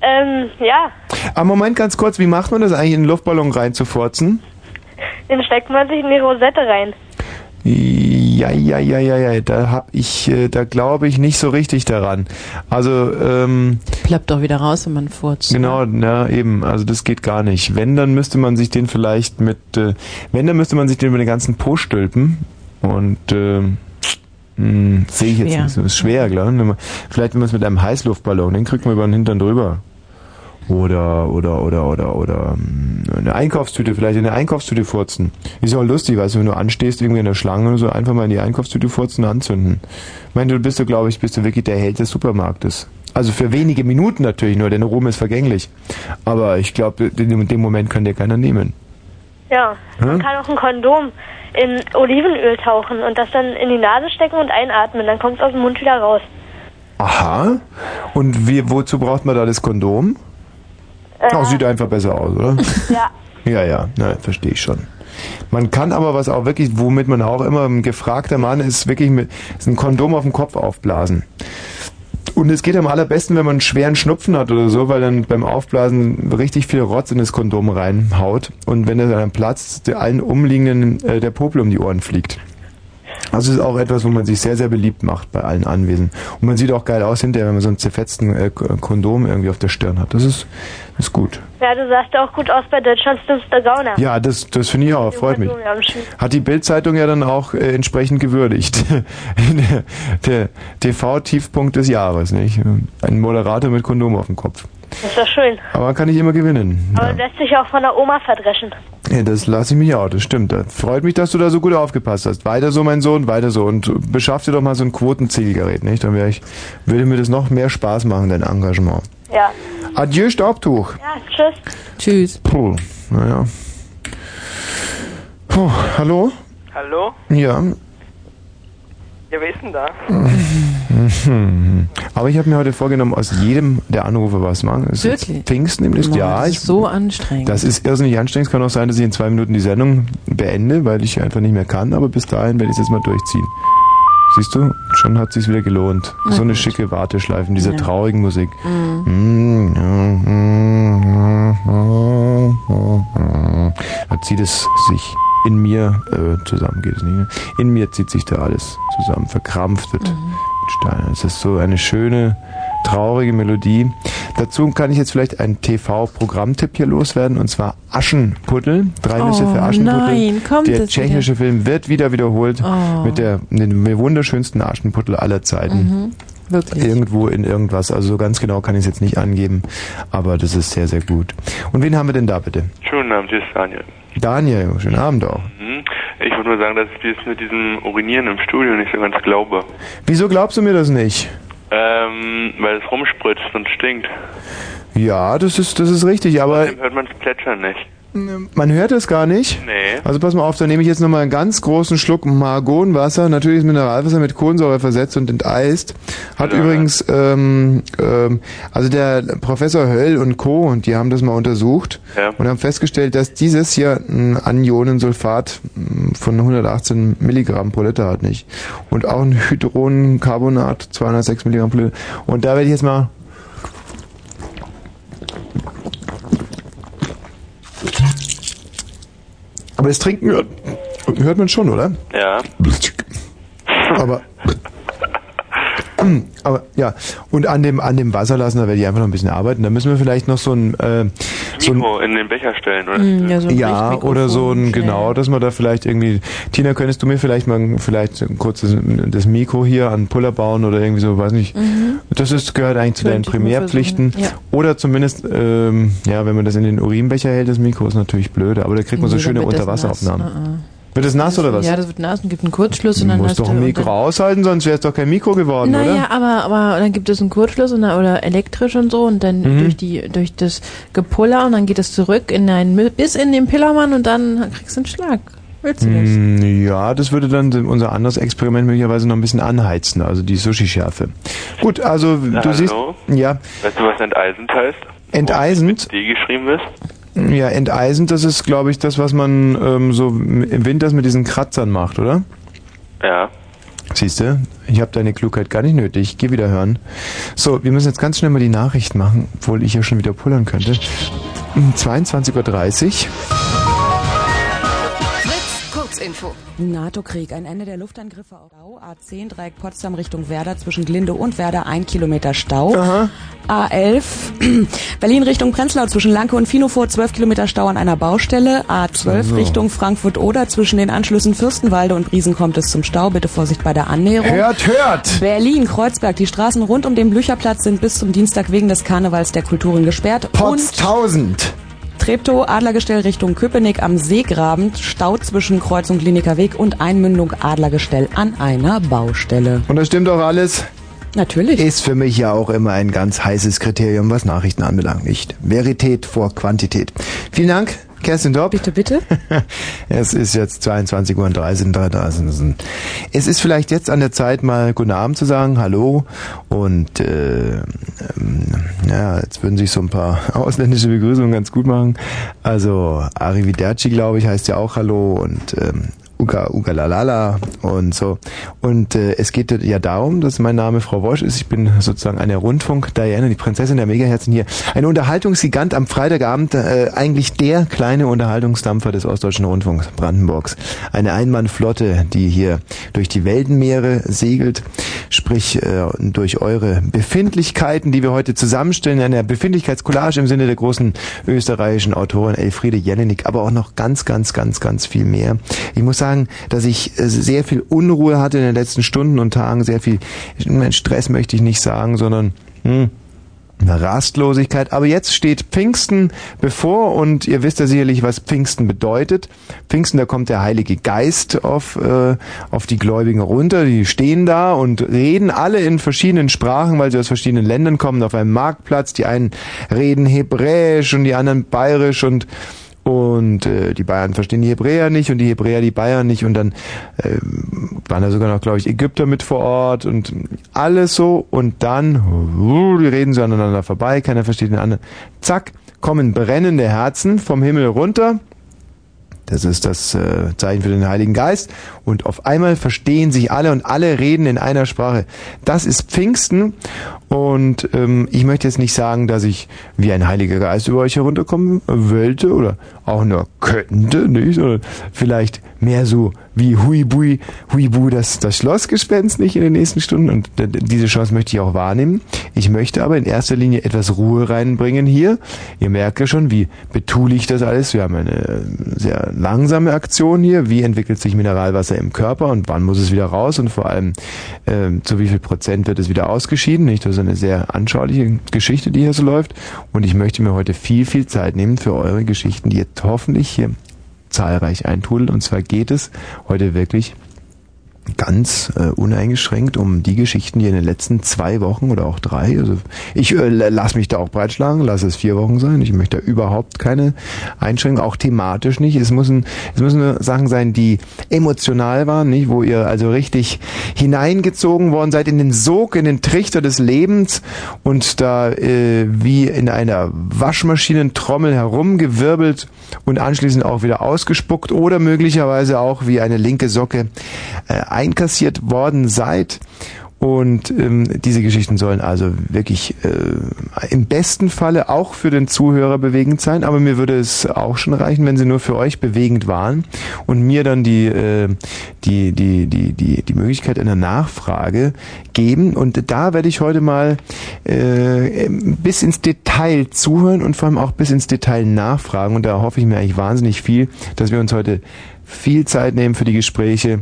Ähm, ja. Aber Moment, ganz kurz, wie macht man das eigentlich, in einen Luftballon reinzufurzen? Den steckt man sich in die Rosette rein. Ja, ja, ja, ja, ja, da hab ich, äh, da glaube ich nicht so richtig daran. Also, ähm, Plappt doch wieder raus, wenn man furzt. genau, na eben, also das geht gar nicht. Wenn, dann müsste man sich den vielleicht mit, äh, wenn, dann müsste man sich den über den ganzen Po stülpen. Und hm, sehe ich jetzt Schwer. nicht. Das ist schwer, glaube ich. Vielleicht, wenn man es mit einem Heißluftballon, den kriegt man über den Hintern drüber. Oder, oder, oder, oder, oder hm, eine Einkaufstüte, vielleicht in eine Einkaufstüte furzen. Ist ja auch lustig, weißt du, wenn du anstehst, irgendwie in der Schlange oder so, einfach mal in die Einkaufstüte furzen und anzünden. Ich meine, du bist du, glaube ich, bist du wirklich der Held des Supermarktes. Also für wenige Minuten natürlich nur, denn Ruhm ist vergänglich. Aber ich glaube, in dem Moment kann dir keiner nehmen. Ja. Man Hm? kann auch ein Kondom in Olivenöl tauchen und das dann in die Nase stecken und einatmen. Dann kommt es aus dem Mund wieder raus. Aha. Und wie, wozu braucht man da das Kondom? Äh, Auch sieht einfach besser aus, oder? Ja. Ja, ja, na, verstehe ich schon. Man kann aber was auch wirklich, womit man auch immer ein gefragter Mann ist, wirklich mit ist ein Kondom auf dem Kopf aufblasen. Und es geht am allerbesten, wenn man einen schweren Schnupfen hat oder so, weil dann beim Aufblasen richtig viel Rotz in das Kondom reinhaut und wenn er dann platzt, der allen umliegenden äh, der Popel um die Ohren fliegt. Also es ist auch etwas, wo man sich sehr, sehr beliebt macht bei allen Anwesenden. Und man sieht auch geil aus hinterher, wenn man so einen zerfetzten äh, K- Kondom irgendwie auf der Stirn hat. Das ist, ist gut. Ja, du sahst auch gut aus bei Deutschlands dümmster Gauner. Ja, das, das finde ich auch, freut mich. Hat die Bildzeitung ja dann auch äh, entsprechend gewürdigt. der der TV-Tiefpunkt des Jahres, nicht? Ein Moderator mit Kondom auf dem Kopf. Das ist doch schön. Aber kann nicht immer gewinnen. Aber lässt sich auch von der Oma verdreschen. Ja, das lasse ich mich auch, das stimmt. Das freut mich, dass du da so gut aufgepasst hast. Weiter so, mein Sohn, weiter so. Und beschaff dir doch mal so ein Quotenzielgerät, nicht? Dann wäre ich, würde mir das noch mehr Spaß machen, dein Engagement. Ja. Adieu, Staubtuch. Ja, tschüss. Tschüss. Puh, naja. Puh, hallo? Hallo? Ja. Ja, wer ist denn da? Aber ich habe mir heute vorgenommen, aus jedem der Anrufe was machen. Es ist Wirklich? Pfingsten Mann, ja. das Ich, ist so anstrengend. das ist irrsinnig anstrengend. Es kann auch sein, dass ich in zwei Minuten die Sendung beende, weil ich einfach nicht mehr kann. Aber bis dahin werde ich es jetzt mal durchziehen. Siehst du, schon hat sich's wieder gelohnt. Na so eine gut. schicke Warteschleife in dieser Ja. traurigen Musik. Mhm. Da zieht es sich in mir äh, zusammen, geht es nicht. ne? In mir zieht sich da alles zusammen, verkrampft wird Mhm. mit Steinen. Es ist so eine schöne, traurige Melodie. Dazu kann ich jetzt vielleicht einen TV-Programmtipp hier loswerden und zwar Aschenputtel. Drei Nüsse Oh, für Aschenputtel. nein, kommt Der tschechische Film wird wieder wiederholt Oh. mit der mit dem wunderschönsten Aschenputtel aller Zeiten. Mhm. Wirklich. Irgendwo in irgendwas. Also so ganz genau kann ich es jetzt nicht angeben, aber das ist sehr, sehr gut. Und wen haben wir denn da bitte? Schönen Abend, hier ist Daniel. Daniel, schönen Abend auch. Mhm. Ich wollte nur sagen, dass ich das mit diesem Urinieren im Studio nicht so ganz glaube. Wieso glaubst du mir das nicht? Ähm, weil es rumspritzt und stinkt. Ja, das ist, das ist richtig, aber Dem hört man das Plätschern nicht. Man hört es gar nicht. Nee. Also pass mal auf, da nehme ich jetzt nochmal einen ganz großen Schluck Margonwasser, natürlich ist Mineralwasser mit Kohlensäure versetzt und enteist. Hat Ja. übrigens, ähm, ähm, also der Professor Höll und Co., und die haben das mal untersucht Ja. und haben festgestellt, dass dieses hier ein Anionensulfat mh, von 118 Milligramm pro Liter hat nicht. Und auch ein Hydroncarbonat 206 Milligramm pro Liter. Und da werde ich jetzt mal Aber das Trinken hört, hört man schon, oder? Ja. Aber, aber ja, und an dem an dem Wasserlassen, da werde ich einfach noch ein bisschen arbeiten. Da müssen wir vielleicht noch so ein äh, so ein Mikro in den Becher stellen, oder? Mm, ja, so ein ja, oder so ein, stellen. genau, dass man da vielleicht irgendwie, Tina, könntest du mir vielleicht mal vielleicht ein kurzes das Mikro hier an Puller bauen oder irgendwie so, weiß nicht. Mhm. Das ist, gehört eigentlich zu deinen Primärpflichten. versuchen, Oder zumindest, ähm, ja, wenn man das in den Urinbecher hält, das Mikro ist natürlich blöde, aber da kriegt man so Nee, schöne dann wird das Unterwasseraufnahmen. Wird das nass oder was? Ja, das wird nass und gibt einen Kurzschluss du und dann musst hast doch du ein Mikro aushalten, sonst wäre es doch kein Mikro geworden, Naja, oder? aber, aber dann gibt es einen Kurzschluss und dann, oder elektrisch und so und dann Mhm. durch die durch das Gepuller und dann geht es zurück in ein bis in den Pillermann und dann kriegst du einen Schlag. Willst du das? Mm, Ja, das würde dann unser anderes Experiment möglicherweise noch ein bisschen anheizen, also die Sushi-Schärfe. Gut, also du hallo? siehst, ja, Weißt du, was enteisend heißt? enteisend, D geschrieben ist? Ja, enteisend, das ist, glaube ich, das, was man ähm, so im Winter mit diesen Kratzern macht, oder? Ja. Siehst du, ich habe deine Klugheit gar nicht nötig. Geh wieder hören. So, wir müssen jetzt ganz schnell mal die Nachricht machen, obwohl ich ja schon wieder pullern könnte. Um 22.30 Uhr. Kurzinfo. NATO-Krieg. Ein Ende der Luftangriffe auf Stau. A10 Dreieck Potsdam Richtung Werder zwischen Glinde und Werder. Ein Kilometer Stau. A11 Berlin Richtung Prenzlau zwischen Lanke und Finofurt 12 Kilometer Stau an einer Baustelle. A12 So. Richtung Frankfurt-Oder zwischen den Anschlüssen Fürstenwalde und Briesen kommt es zum Stau. Bitte Vorsicht bei der Annäherung. Hört, hört! Berlin, Kreuzberg. Die Straßen rund um den Blücherplatz sind bis zum Dienstag wegen des Karnevals der Kulturen gesperrt. Und Potztausend! Treptow, Adlergestell Richtung Köpenick am Seegraben. Stau zwischen Kreuzung Kliniker Weg und Einmündung Adlergestell an einer Baustelle. Und das stimmt doch alles? Natürlich. Ist für mich ja auch immer ein ganz heißes Kriterium, was Nachrichten anbelangt, nicht? Verität vor Quantität. Vielen Dank, Kerstin Dopp. Bitte, bitte. Es ist jetzt 22 Uhr und 30, 30. Es ist vielleicht jetzt an der Zeit, mal Guten Abend zu sagen, Hallo. Und äh, ähm, ja, jetzt würden sich so ein paar ausländische Begrüßungen ganz gut machen. Also Arrivederci, glaube ich, heißt ja auch Hallo und ähm, Uga Uga Lalala und so. Und äh, es geht ja darum, dass mein Name Frau Wosch ist. Ich bin sozusagen eine Rundfunk-Diana, die Prinzessin der Megaherzen hier. Ein Unterhaltungsgigant am Freitagabend, äh, eigentlich der kleine Unterhaltungsdampfer des Ostdeutschen Rundfunks Brandenburgs. Eine Einmannflotte, die hier durch die Weltenmeere segelt, sprich äh, durch eure Befindlichkeiten, die wir heute zusammenstellen, in einer Befindlichkeitscollage im Sinne der großen österreichischen Autorin Elfriede Jelinek, aber auch noch ganz, ganz, ganz, ganz viel mehr. Ich muss sagen, dass ich äh, sehr viel Unruhe hatte in den letzten Stunden und Tagen, sehr viel Stress möchte ich nicht sagen, sondern hm, eine Rastlosigkeit. Aber jetzt steht Pfingsten bevor und ihr wisst ja sicherlich, was Pfingsten bedeutet. Pfingsten, da kommt der Heilige Geist auf, äh, auf die Gläubigen runter. Die stehen da und reden alle in verschiedenen Sprachen, weil sie aus verschiedenen Ländern kommen, auf einem Marktplatz. Die einen reden Hebräisch und die anderen Bayerisch und und äh, die Bayern verstehen die Hebräer nicht und die Hebräer die Bayern nicht und dann äh, waren da sogar noch, glaube ich, Ägypter mit vor Ort und alles so und dann, uh, die reden so aneinander vorbei, keiner versteht den anderen. Zack, kommen brennende Herzen vom Himmel runter. Das ist das äh, Zeichen für den Heiligen Geist. Und auf einmal verstehen sich alle und alle reden in einer Sprache. Das ist Pfingsten. Und ähm, ich möchte jetzt nicht sagen, dass ich wie ein Heiliger Geist über euch herunterkommen wollte oder auch nur könnte, nicht? Oder vielleicht mehr so wie Huibui, Huibu, das, das Schlossgespenst nicht in den nächsten Stunden. Und diese Chance möchte ich auch wahrnehmen. Ich möchte aber in erster Linie etwas Ruhe reinbringen hier. Ihr merkt ja schon, wie betulich das alles. Wir haben eine äh, sehr langsame Aktion hier. Wie entwickelt sich Mineralwasser im Körper und wann muss es wieder raus? Und vor allem, ähm, zu wie viel Prozent wird es wieder ausgeschieden? Nicht? Das ist eine sehr anschauliche Geschichte, die hier so läuft. Und ich möchte mir heute viel, viel Zeit nehmen für eure Geschichten, die ihr hoffentlich hier zahlreich eintrudelt. Und zwar geht es heute wirklich ganz äh, uneingeschränkt um die Geschichten, die in den letzten zwei Wochen oder auch drei, also ich äh, lass mich da auch breitschlagen, lass es vier Wochen sein. Ich möchte da überhaupt keine Einschränkung, auch thematisch nicht. Es müssen, es müssen Sachen sein, die emotional waren, nicht, wo ihr also richtig hineingezogen worden seid in den Sog, in den Trichter des Lebens und da äh, wie in einer Waschmaschinentrommel herumgewirbelt und anschließend auch wieder ausgespuckt oder möglicherweise auch wie eine linke Socke äh, einkassiert worden seid. Und ähm, diese Geschichten sollen also wirklich äh, im besten Falle auch für den Zuhörer bewegend sein, aber mir würde es auch schon reichen, wenn sie nur für euch bewegend waren und mir dann die, äh, die, die, die, die, die Möglichkeit einer Nachfrage geben. Und da werde ich heute mal äh, bis ins Detail zuhören und vor allem auch bis ins Detail nachfragen. Und da hoffe ich mir eigentlich wahnsinnig viel, dass wir uns heute viel Zeit nehmen für die Gespräche.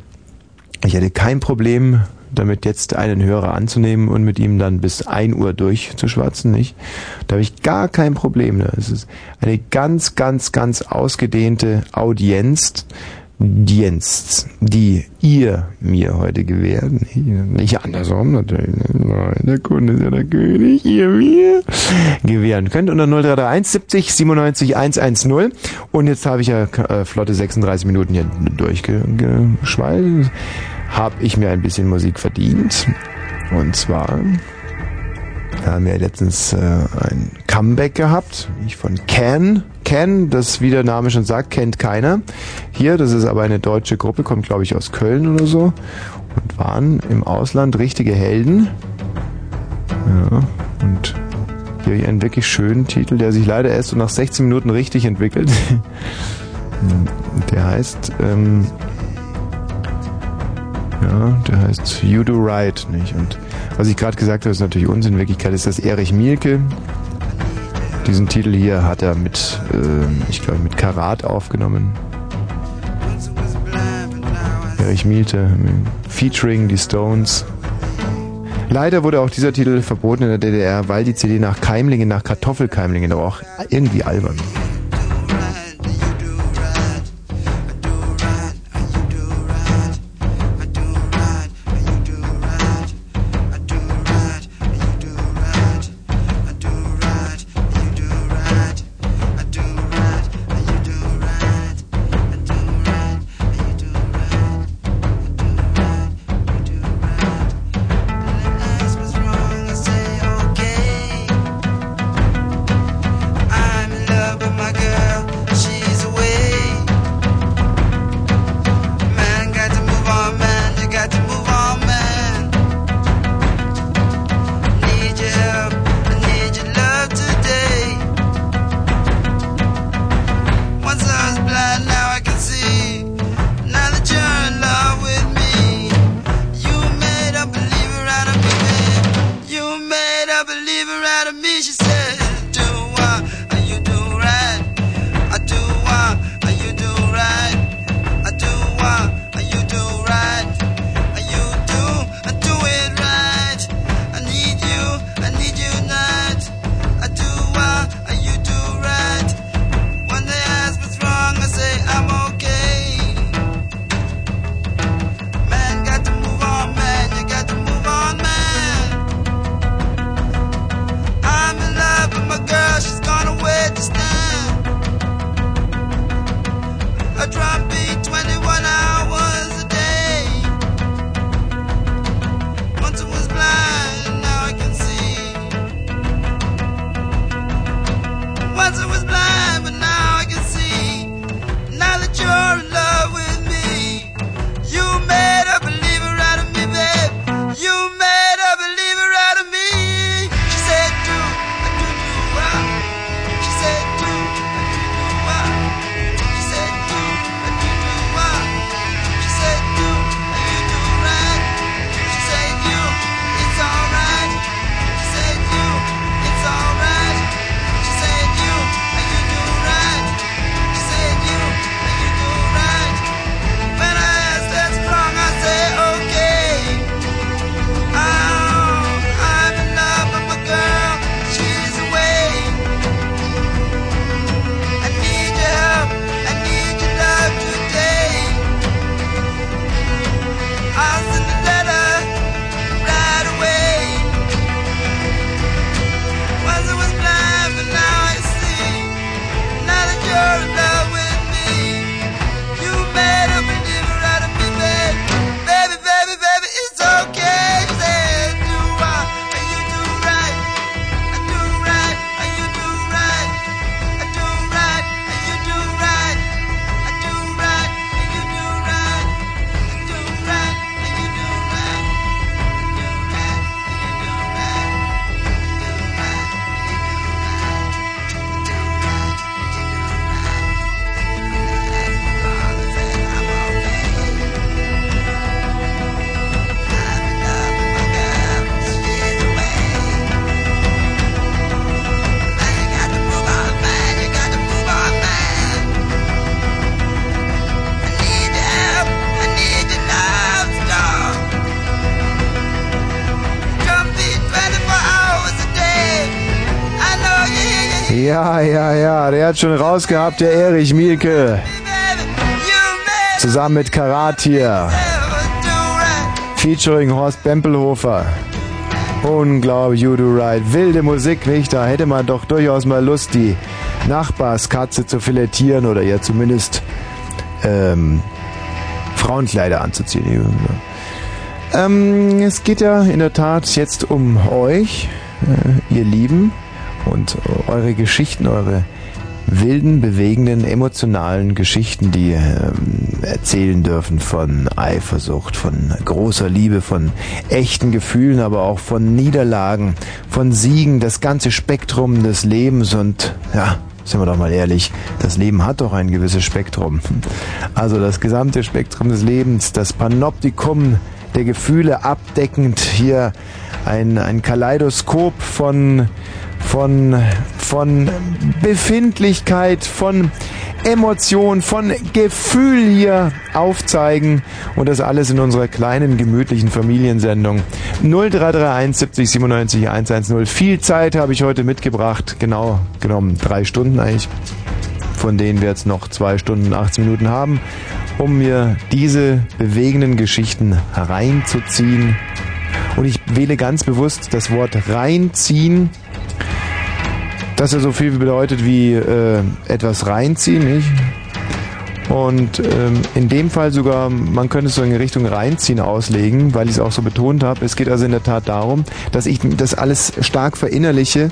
Ich hätte kein Problem damit jetzt einen Hörer anzunehmen und mit ihm dann bis 1 Uhr durchzuschwatzen, nicht? Da habe ich gar kein Problem. Es ist eine ganz, ganz, ganz ausgedehnte Audienz, Dienst, die ihr mir heute gewährt. Nicht, andersrum natürlich. Nein, der Kunde ist ja der König, ihr mir gewähren könnt unter 0331 70 97 110. Und jetzt habe ich ja äh, flotte 36 Minuten hier durchgeschweißt. Habe ich mir ein bisschen Musik verdient. Und zwar da haben wir letztens äh, ein Comeback gehabt, ich von Can. Can, das wie der Name schon sagt, kennt keiner. Hier, das ist aber eine deutsche Gruppe, kommt glaube ich aus Köln oder so und waren im Ausland richtige Helden. Ja, und hier einen wirklich schönen Titel, der sich leider erst so nach 16 Minuten richtig entwickelt. der heißt ähm, ja, der heißt You Do Right, nicht? Und Was ich gerade gesagt habe, ist natürlich Unsinn. In Wirklichkeit ist das Erich Mielke. Diesen Titel hier hat er mit, ähm, ich glaube, mit Karat aufgenommen. Erich Mielke, featuring die Stones. Leider wurde auch dieser Titel verboten in der DDR, weil die CD nach Keimlingen, nach Kartoffelkeimlingen, aber auch irgendwie albern. Hat schon rausgehabt, der Erich Mielke. Zusammen mit Karat hier. Featuring Horst Bempelhofer. Unglaublich, You Do Right. Wilde Musik, nicht? Da hätte man doch durchaus mal Lust, die Nachbarskatze zu filetieren oder ihr zumindest ähm, Frauenkleider anzuziehen. Ähm, es geht ja in der Tat jetzt um euch, äh, ihr Lieben, und eure Geschichten, eure wilden, bewegenden, emotionalen Geschichten, die ähm, erzählen dürfen von Eifersucht, von großer Liebe, von echten Gefühlen, aber auch von Niederlagen, von Siegen, das ganze Spektrum des Lebens und ja, sind wir doch mal ehrlich, das Leben hat doch ein gewisses Spektrum. Also das gesamte Spektrum des Lebens, das Panoptikum der Gefühle abdeckend hier ein, ein Kaleidoskop von, von, von Befindlichkeit, von Emotion, von Gefühl hier aufzeigen und das alles in unserer kleinen, gemütlichen Familiensendung 0331 70 97 110. Viel Zeit habe ich heute mitgebracht, genau genommen drei Stunden eigentlich, von denen wir jetzt noch zwei Stunden 18 Minuten haben, um mir diese bewegenden Geschichten hereinzuziehen. Und ich wähle ganz bewusst das Wort reinziehen, das ja so viel bedeutet wie äh, etwas reinziehen, nicht? Und ähm, in dem Fall sogar, man könnte es so in Richtung reinziehen auslegen, weil ich es auch so betont habe. Es geht also in der Tat darum, dass ich das alles stark verinnerliche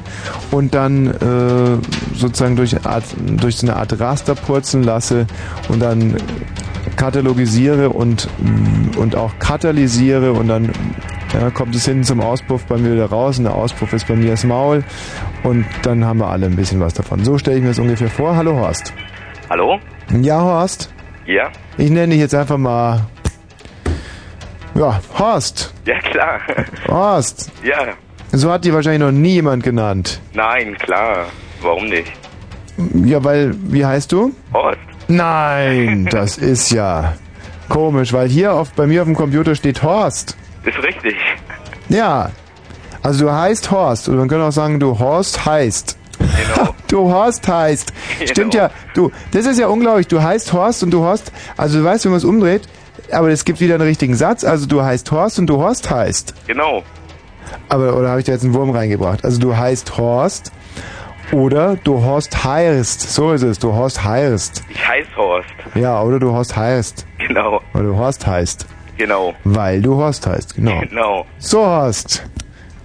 und dann äh, sozusagen durch, eine Art, durch so eine Art Raster purzeln lasse und dann katalogisiere und, und auch katalysiere und dann ja, kommt es hinten zum Auspuff bei mir wieder raus und der Auspuff ist bei mir das Maul und dann haben wir alle ein bisschen was davon. So stelle ich mir das ungefähr vor. Hallo Horst. Hallo? Ja, Horst. Ja? Ich nenne dich jetzt einfach mal. Ja, Horst. Ja, klar. Horst. Ja. So hat die wahrscheinlich noch nie jemand genannt. Nein, klar. Warum nicht? Ja, weil, wie heißt du? Horst. Nein, das ist ja komisch, weil hier auf, bei mir auf dem Computer steht Horst. Ist richtig. Ja. Also du heißt Horst. Oder man könnte auch sagen, du Horst heißt. Genau. Du Horst heißt. Stimmt Genau. ja. Du, das ist ja unglaublich. Du heißt Horst und du Horst. Also du weißt, wenn man es umdreht, aber es gibt wieder einen richtigen Satz. Also du heißt Horst und du Horst heißt. Genau. Aber, oder habe ich da jetzt einen Wurm reingebracht? Also du heißt Horst oder du Horst heirst. So ist es. Du Horst heirst. Ich heiße Horst. Ja, oder du Horst heirst. Genau. Oder du Horst heißt. Genau. Weil du Horst heißt, genau. Genau. So, Horst.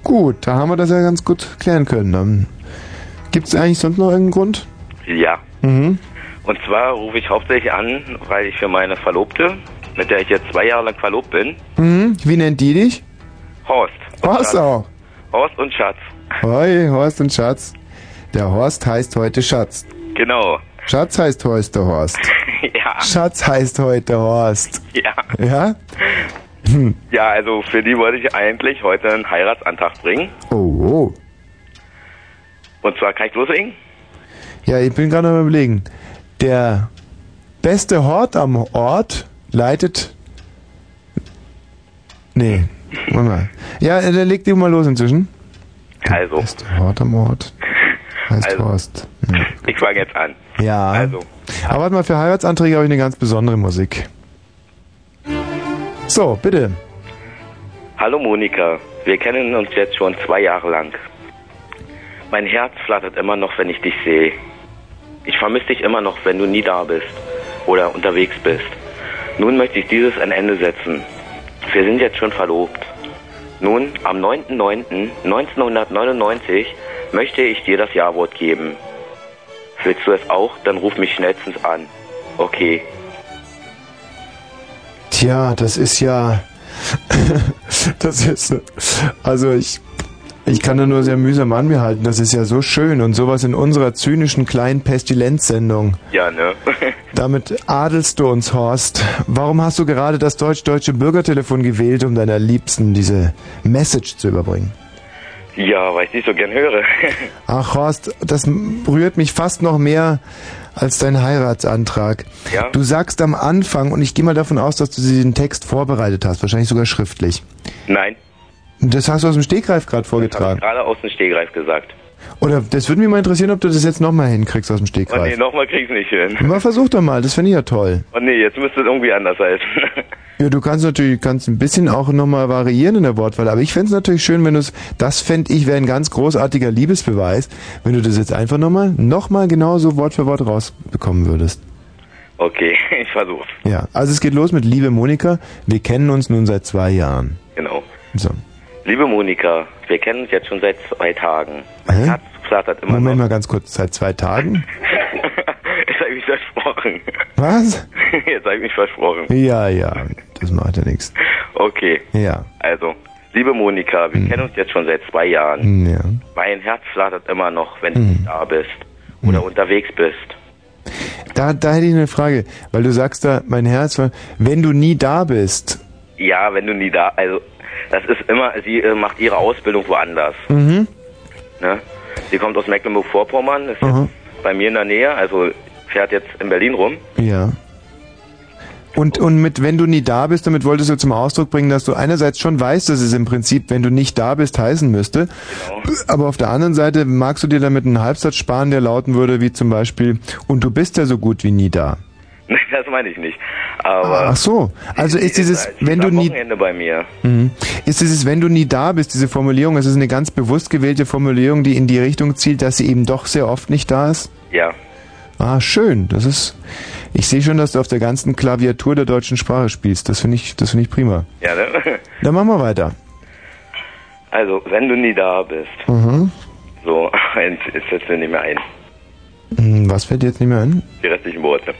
Gut, da haben wir das ja ganz gut klären können. Dann Gibt es eigentlich sonst noch irgendeinen Grund? Ja. Mhm. Und zwar rufe ich hauptsächlich an, weil ich für meine Verlobte, mit der ich jetzt zwei Jahre lang verlobt bin, Mhm. Wie nennt die dich? Horst. Horst Schatz. auch. Horst und Schatz. Hoi, Horst und Schatz. Der Horst heißt heute Schatz. Genau. Schatz heißt heute Horst. ja. Schatz heißt heute Horst. Ja. Ja? Hm. Ja, also für die wollte ich eigentlich heute einen Heiratsantrag bringen. Oh, oh. Und zwar kann ich loslegen? Ja, ich bin gerade am überlegen. Der beste Hort am Ort leitet. Nee, warte mal. Ja, dann leg dich mal los inzwischen. Also, Beste Hort am Ort heißt Also. Horst. Hm. ich fange jetzt an. Ja. Also, Aber warte mal, für Heiratsanträge habe ich eine ganz besondere Musik. So, bitte. hallo Monika. Wir kennen uns jetzt schon zwei Jahre lang. Mein Herz flattert immer noch, wenn ich dich sehe. Ich vermisse dich immer noch, wenn du nie da bist oder unterwegs bist. Nun möchte ich dieses ein Ende setzen. Wir sind jetzt schon verlobt. Nun, am 9.9.1999 möchte ich dir das Ja-Wort geben. Willst du es auch? Dann ruf mich schnellstens an. Okay. Tja, das ist ja. das ist. Also ich. Ich kann da nur sehr mühsam an mir halten. Das ist ja so schön und sowas in unserer zynischen kleinen Pestilenzsendung. Ja, ne? Damit adelst du uns, Horst. Warum hast du gerade das deutsch-deutsche Bürgertelefon gewählt, um deiner Liebsten diese Message zu überbringen? Ja, weil ich dich so gern höre. Ach, Horst, das rührt mich fast noch mehr als dein Heiratsantrag. Ja. Du sagst am Anfang, und ich gehe mal davon aus, dass du diesen Text vorbereitet hast, wahrscheinlich sogar schriftlich. Nein, Das hast du aus dem Stegreif gerade habe ich vorgetragen. gerade aus dem Stegreif gesagt. Oder das würde mich mal interessieren, ob du das jetzt nochmal hinkriegst aus dem Oh nee, Stegreif. nochmal krieg ich's nicht hin. Mal versuch doch mal, das fände ich ja toll. Oh nee, jetzt müsste es irgendwie anders sein. Ja, du kannst natürlich kannst ein bisschen auch nochmal variieren in der Wortwahl, aber ich fände es natürlich schön, wenn du es, das fände ich wäre ein ganz großartiger Liebesbeweis, wenn du das jetzt einfach nochmal, nochmal genauso Wort für Wort rausbekommen würdest. okay, ich versuch's. Ja, also es geht los mit Liebe Monika, wir kennen uns nun seit zwei Jahren. Genau. So. Liebe Monika, wir kennen uns jetzt schon seit zwei Tagen. Mein Hä? Herz flattert immer Moment noch. mal ganz kurz, seit zwei Tagen? Jetzt habe ich mich versprochen. Was? Jetzt habe ich mich versprochen. Ja, ja, das macht ja nichts. Okay, Ja, also, liebe Monika, wir kennen uns jetzt schon seit zwei Jahren. hm, ja. Mein Herz flattert immer noch, wenn du Hm. nicht da bist oder unterwegs bist. Da, da hätte ich eine Frage, weil du sagst da, mein Herz, wenn du nie da bist, Ja, wenn du nie da, also das ist immer, sie äh, macht ihre Ausbildung woanders. Mhm. Ne? Sie kommt aus Mecklenburg-Vorpommern, ist jetzt bei mir in der Nähe, also fährt jetzt in Berlin rum. Ja. Und, und mit wenn du nie da bist, damit wolltest du zum Ausdruck bringen, dass du einerseits schon weißt, dass es im Prinzip, wenn du nicht da bist, heißen müsste. Aber auf der anderen Seite magst du dir damit einen Halbsatz sparen, der lauten würde, wie zum Beispiel, und du bist ja so gut wie nie da. Das meine ich nicht. Aber Ach so. Also ist dieses, wenn du nie, bei mir. Mhm. Ist dieses, wenn du nie da bist, diese Formulierung, es ist eine ganz bewusst gewählte Formulierung, die in die Richtung zielt, dass sie eben doch sehr oft nicht da ist? Ja. Ah, schön. Das ist, ich sehe schon, dass du auf der ganzen Klaviatur der deutschen Sprache spielst. Das finde ich, das finde ich prima. Ja, ne? Dann machen wir weiter. Also, wenn du nie da bist. Mhm. So, eins ist jetzt mir nicht mehr ein. Hm, Was fällt dir jetzt nicht mehr ein? Die restlichen Worte.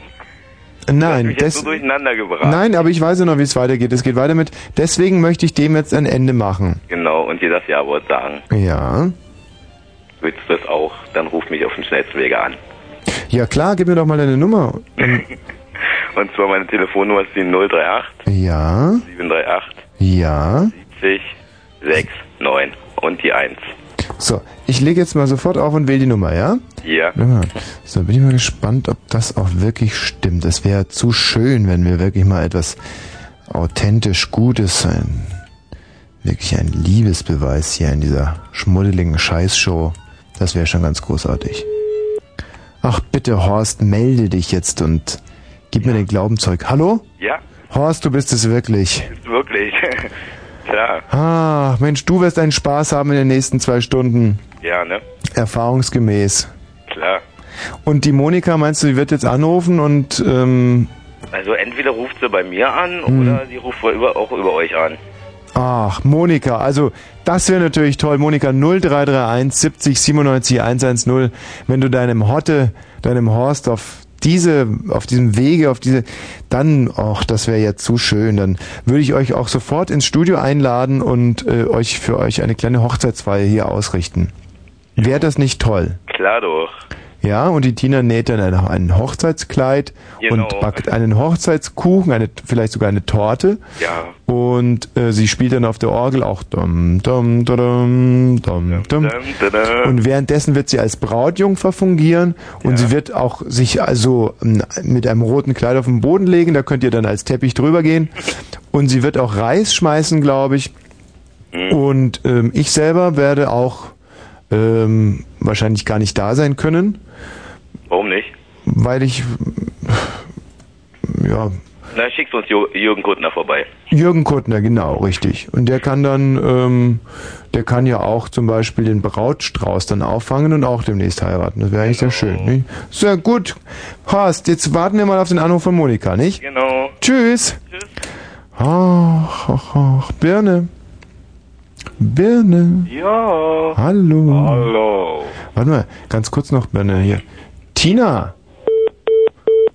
Nein, Mich jetzt des, so durcheinander gebracht. nein, aber ich weiß ja noch, wie es weitergeht. Es geht weiter mit, deswegen möchte ich dem jetzt ein Ende machen. Genau, und dir das Ja-Wort sagen. Ja. Willst du das auch? Dann ruf mich auf dem schnellsten Wege an. Ja klar, gib mir doch mal deine Nummer. Und zwar meine Telefonnummer ist die 038 Ja, 738 ja. 70 69 und die 1. So, ich lege jetzt mal sofort auf und wähle die Nummer, ja? Ja. So, bin ich mal gespannt, ob das auch wirklich stimmt. Es wäre zu schön, wenn wir wirklich mal etwas authentisch Gutes, ein, wirklich ein Liebesbeweis hier in dieser schmuddeligen Scheißshow. Das wäre schon ganz großartig. Ach bitte, Horst, melde dich jetzt und gib mir den Glaubenzeug. Hallo? Ja, Horst, du bist es wirklich. wirklich. Klar. Ah, Mensch, du wirst einen Spaß haben in den nächsten zwei Stunden. Ja, ne? Erfahrungsgemäß. Klar. Und die Monika, meinst du, die wird jetzt anrufen und ähm, Also entweder ruft sie bei mir an Hm. oder sie ruft wohl über, auch über euch an. Ach, Monika, also das wäre natürlich toll. Monika 0331 70 97 110, wenn du deinem Hotte, deinem Horst auf diese, auf diesem Wege, auf diese, dann, ach, das wäre ja zu schön, dann würde ich euch auch sofort ins Studio einladen und äh, euch für euch eine kleine Hochzeitsfeier hier ausrichten. Wäre das nicht toll? Klar doch. Ja, und die Tina näht dann ein, ein Hochzeitskleid Genau. und backt einen Hochzeitskuchen, eine, vielleicht sogar eine Torte. Ja. Und äh, sie spielt dann auf der Orgel auch dum, dum, dum, dum, dum. Und währenddessen wird sie als Brautjungfer fungieren und sie wird auch sich also ähm, mit einem roten Kleid auf den Boden legen, da könnt ihr dann als Teppich drüber gehen. Und sie wird auch Reis schmeißen, glaube ich. Und ähm, ich selber werde auch ähm, wahrscheinlich gar nicht da sein können, Warum nicht? weil ich ja Na, schickst uns Jürgen Kuttner vorbei. Jürgen Kuttner, genau, richtig. Und der kann dann, ähm, der kann ja auch zum Beispiel den Brautstrauß dann auffangen und auch demnächst heiraten. Das wäre eigentlich sehr schön, nicht? Sehr gut. Horst, jetzt warten wir mal auf den Anruf von Monika, nicht? Genau. Tschüss. Tschüss. Ach, ach, ach, Birne. Birne. Ja. Hallo. Hallo. Warte mal, ganz kurz noch, Birne, hier. Tina.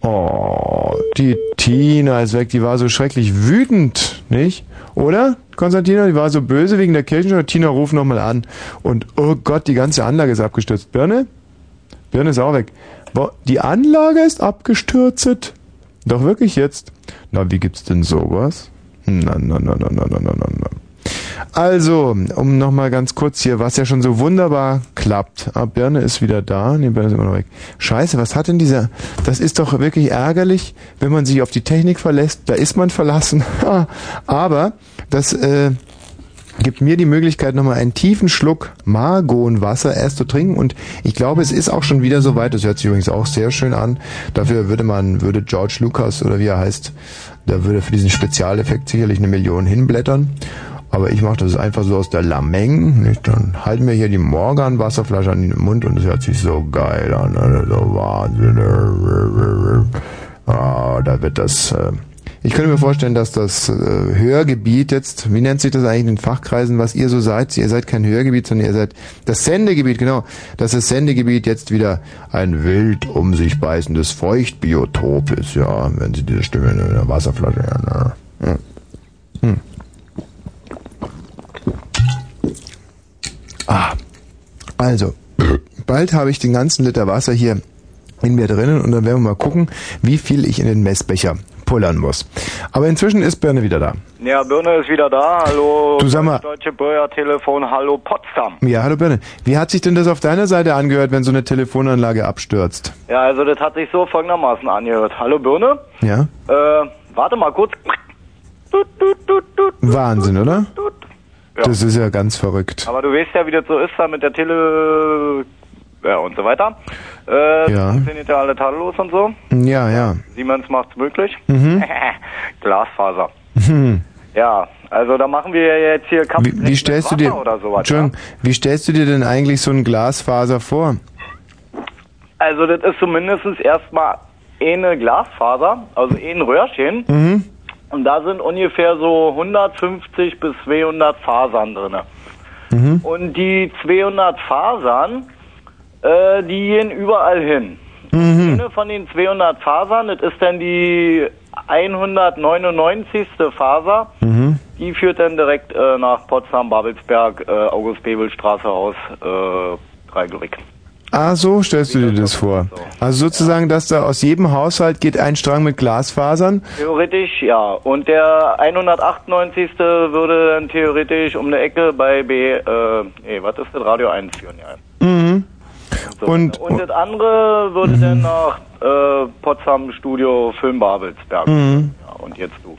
Oh, die Tina ist weg. Die war so schrecklich wütend, nicht? Oder? Konstantina, die war so böse wegen der Kirchensteuer. Tina ruft nochmal an. Und oh Gott, die ganze Anlage ist abgestürzt. Birne? Birne ist auch weg. Die Anlage ist abgestürzt. Doch wirklich jetzt? Na, wie gibt's denn sowas? Hm, na, na, na, na, na, na, na, na. Also, um nochmal ganz kurz hier, was ja schon so wunderbar klappt. Ah, Birne ist wieder da. Nee, Birne ist immer noch weg. Scheiße, was hat denn dieser... Das ist doch wirklich ärgerlich, wenn man sich auf die Technik verlässt. Da ist man verlassen. Aber das äh, gibt mir die Möglichkeit, nochmal einen tiefen Schluck Margonwasser erst zu trinken. Und ich glaube, es ist auch schon wieder soweit. Das hört sich übrigens auch sehr schön an. Dafür würde man, würde George Lucas oder wie er heißt, da würde für diesen Spezialeffekt sicherlich eine Million hinblättern. Aber ich mache das einfach so aus der Lameng. Nicht? Dann halten wir hier die Morgan-Wasserflasche an den Mund und es hört sich so geil an. ne? So Wahnsinn. Ah, da wird das... Äh, ich könnte mir vorstellen, dass das äh, Hörgebiet jetzt, wie nennt sich das eigentlich in den Fachkreisen, was ihr so seid? Ihr seid kein Hörgebiet, sondern ihr seid das Sendegebiet, genau. Dass das Sendegebiet jetzt wieder ein wild um sich beißendes Feuchtbiotop ist, ja, wenn sie diese Stimme in der Wasserflasche hören. Ja. Hm. Hm. Ah, also, bald habe ich den ganzen Liter Wasser hier in mir drinnen und dann werden wir mal gucken, wie viel ich in den Messbecher pullern muss. Aber inzwischen ist Birne wieder da. Ja, Birne ist wieder da. Hallo. Du sag mal- Deutsche Bürgertelefon. Hallo Potsdam. Ja, hallo Birne. Wie hat sich denn das auf deiner Seite angehört, wenn so eine Telefonanlage abstürzt? Ja, also das hat sich so folgendermaßen angehört. Hallo Birne. Ja? Äh, warte mal kurz. Wahnsinn, oder? Ja. Das ist ja ganz verrückt. Aber du weißt ja, wie das so ist da mit der Tele... Ja, und so weiter. Äh, Ja. Funktioniert ja alle tadellos und so. Ja, ja. Siemens macht's möglich. Mhm. Glasfaser. Hm. Ja, also da machen wir jetzt hier Kampf Wie, wie stellst du dir, oder sowas. Ja? Entschuldigung, wie stellst du dir denn eigentlich so ein Glasfaser vor? Also das ist zumindest erstmal eine Glasfaser, also ein Röhrchen. Mhm. Und da sind ungefähr so 150 bis 200 Fasern drinne. Mhm. Und die 200 Fasern, äh, die gehen überall hin. Mhm. Eine von den 200 Fasern, das ist dann die 199. Faser, Mhm. die führt dann direkt äh, nach Potsdam, Babelsberg, äh, August-Bebel-Straße aus, äh, Dreiglück. Ah, so stellst du dir das vor. Also sozusagen, dass da aus jedem Haushalt geht ein Strang mit Glasfasern. Theoretisch ja. Und der 198. würde dann theoretisch um eine Ecke bei B, äh, nee, was ist das? Radio 1 führen, ja. Mhm. So. Und, Und das andere würde dann nach äh, Potsdam Studio Film Babelsberg. Mhm. Ja, und jetzt du.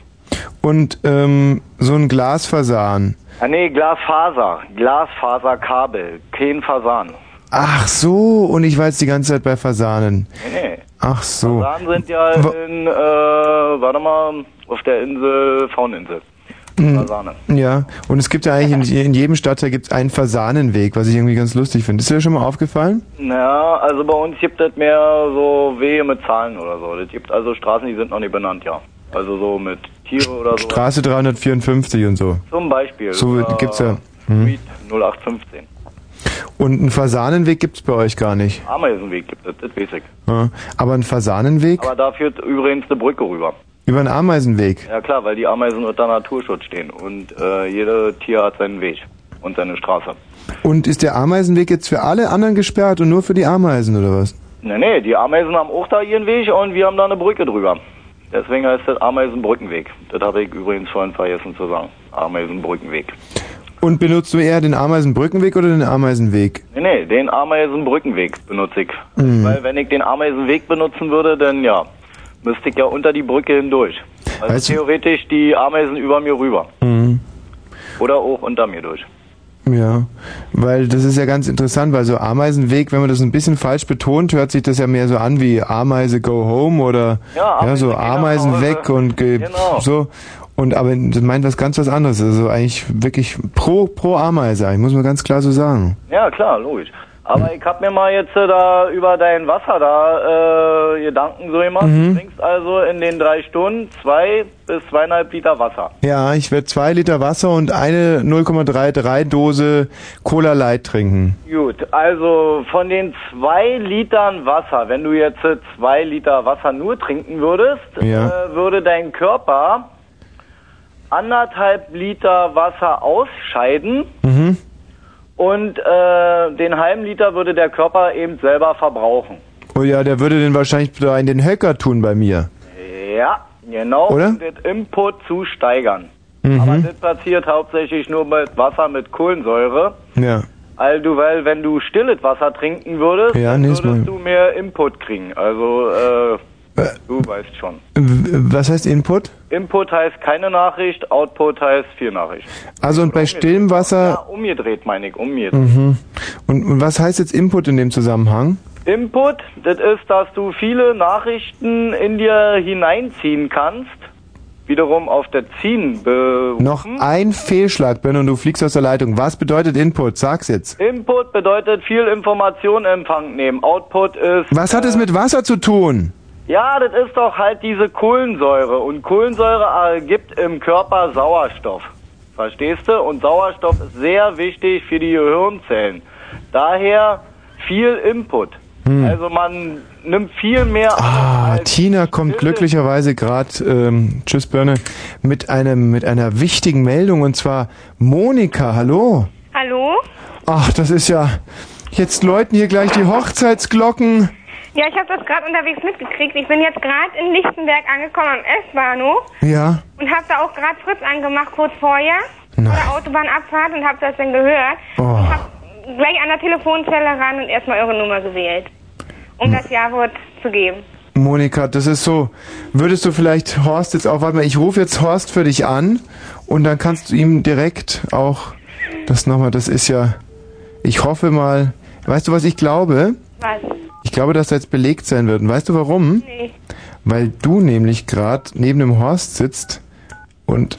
und ähm, so ein Glasfasan. Ah nee, Glasfaser. Glasfaserkabel. Kein Fasan. Ach so, und ich war jetzt die ganze Zeit bei Fasanen. Nee, nee. Ach so. Fasanen sind ja in, äh, warte mal, auf der Insel, Fauninsel. Mhm. Fasane. Ja, und es gibt ja eigentlich in, in jedem Stadtteil gibt's einen Fasanenweg, was ich irgendwie ganz lustig finde. Ist dir das schon mal aufgefallen? Ja, also bei uns gibt es mehr so Wege mit Zahlen oder so. Es gibt also Straßen, die sind noch nicht benannt, ja. Also so mit Tiere oder so. Straße 354 und so. Zum Beispiel. So oder gibt's ja. Hm. Street 0815. Und einen Fasanenweg gibt's bei euch gar nicht. Ameisenweg gibt es, das weiß ich. Ja. Aber einen Fasanenweg Aber da führt übrigens eine Brücke rüber. über einen Ameisenweg. Ja klar, weil die Ameisen unter Naturschutz stehen. Und äh, jede Tier hat seinen Weg und seine Straße. Und ist der Ameisenweg jetzt für alle anderen gesperrt und nur für die Ameisen oder was? Nee, nee, die Ameisen haben auch da ihren Weg und wir haben da eine Brücke drüber. Deswegen heißt das Ameisenbrückenweg. Das habe ich übrigens vorhin vergessen zu sagen. Ameisenbrückenweg. Und benutzt du eher den Ameisenbrückenweg oder den Ameisenweg? Nee, nee, den Ameisenbrückenweg benutze ich. Mhm. Weil wenn ich den Ameisenweg benutzen würde, dann ja, müsste ich ja unter die Brücke hindurch. Also Weißt du- theoretisch die Ameisen über mir rüber. Mhm. Oder auch unter mir durch. Ja, weil das ist ja ganz interessant, weil so Ameisenweg, wenn man das ein bisschen falsch betont, hört sich das ja mehr so an wie Ameise go home oder Ja, ja, so Ameisen weg und ge Genau. so. Und aber das meint was ganz was anderes. Also eigentlich wirklich pro pro Ameise, eigentlich, muss man ganz klar so sagen. Ja, klar, logisch. Aber ich habe mir mal jetzt äh, da über dein Wasser da äh, Gedanken so gemacht. Mhm. Du trinkst also in den drei Stunden zwei bis zweieinhalb Liter Wasser. Ja, ich werde zwei Liter Wasser und eine 0,33 Dose Cola Light trinken. Gut, also von den zwei Litern Wasser, wenn du jetzt äh, zwei Liter Wasser nur trinken würdest, Ja. äh, würde dein Körper anderthalb Liter Wasser ausscheiden Mhm. und äh, den halben Liter würde der Körper eben selber verbrauchen. Oh ja, der würde den wahrscheinlich da in den Höcker tun bei mir. Ja, genau, Oder? um den Input zu steigern. Mhm. Aber das passiert hauptsächlich nur mit Wasser mit Kohlensäure. Ja. Also, weil wenn du stilles Wasser trinken würdest, Ja, würdest Mal. du mehr Input kriegen. Also, äh, du weißt schon. Was heißt Input? Input heißt keine Nachricht, Output heißt viel Nachricht. Also und bei stillem Ja, Wasser. umgedreht meine ich, umgedreht. Mhm. Und, und was heißt jetzt Input in dem Zusammenhang? Input, das ist, dass du viele Nachrichten in dir hineinziehen kannst. Wiederum auf der Ziehen berufen. Noch ein Fehlschlag, Ben, und du fliegst aus der Leitung. Was bedeutet Input? Sag's jetzt. Input bedeutet viel Information in Empfang nehmen. Output ist. Was hat es mit Wasser zu tun? Ja, das ist doch halt diese Kohlensäure. Und Kohlensäure ergibt im Körper Sauerstoff. Verstehst du? Und Sauerstoff ist sehr wichtig für die Gehirnzellen. Daher viel Input. Also man nimmt viel mehr Ah, Tina kommt glücklicherweise gerade, ähm, tschüss Birne, mit einem mit einer wichtigen Meldung und zwar Monika, hallo. Hallo? Ach, das ist ja, jetzt läuten hier gleich die Hochzeitsglocken. Ja, ich habe das gerade unterwegs mitgekriegt. Ich bin jetzt gerade in Lichtenberg angekommen am S-Bahnhof Ja. und habe da auch gerade Fritz angemacht kurz vorher vor der Autobahnabfahrt und habe das dann gehört. Oh. Und habe gleich an der Telefonzelle ran und erstmal eure Nummer gewählt, um das Ja-Wort zu geben. Monika, das ist so. Würdest du vielleicht Horst jetzt auch, warte mal, ich rufe jetzt Horst für dich an und dann kannst du ihm direkt auch das nochmal, das ist ja, ich hoffe mal, weißt du, was ich glaube? Was? Ich glaube, dass er jetzt belegt sein wird. Und weißt du warum? Nee. Weil du nämlich gerade neben dem Horst sitzt und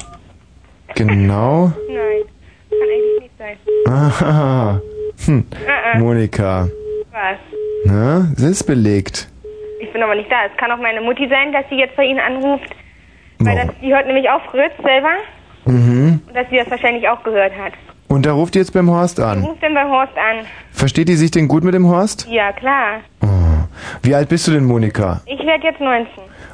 genau. Nein. Kann eigentlich nicht sein. Ah, hm, Äh, äh. Monika. Was? Na, es ist belegt. Ich bin aber nicht da. Es kann auch meine Mutti sein, dass sie jetzt bei Ihnen anruft. Weil das, die hört nämlich auch Fritz selber Mhm. und dass sie das wahrscheinlich auch gehört hat. Und da ruft die jetzt beim Horst an. Ruf denn bei Horst an. Versteht die sich denn gut mit dem Horst? Ja, klar. Wie alt bist du denn, Monika? Ich werde jetzt 19.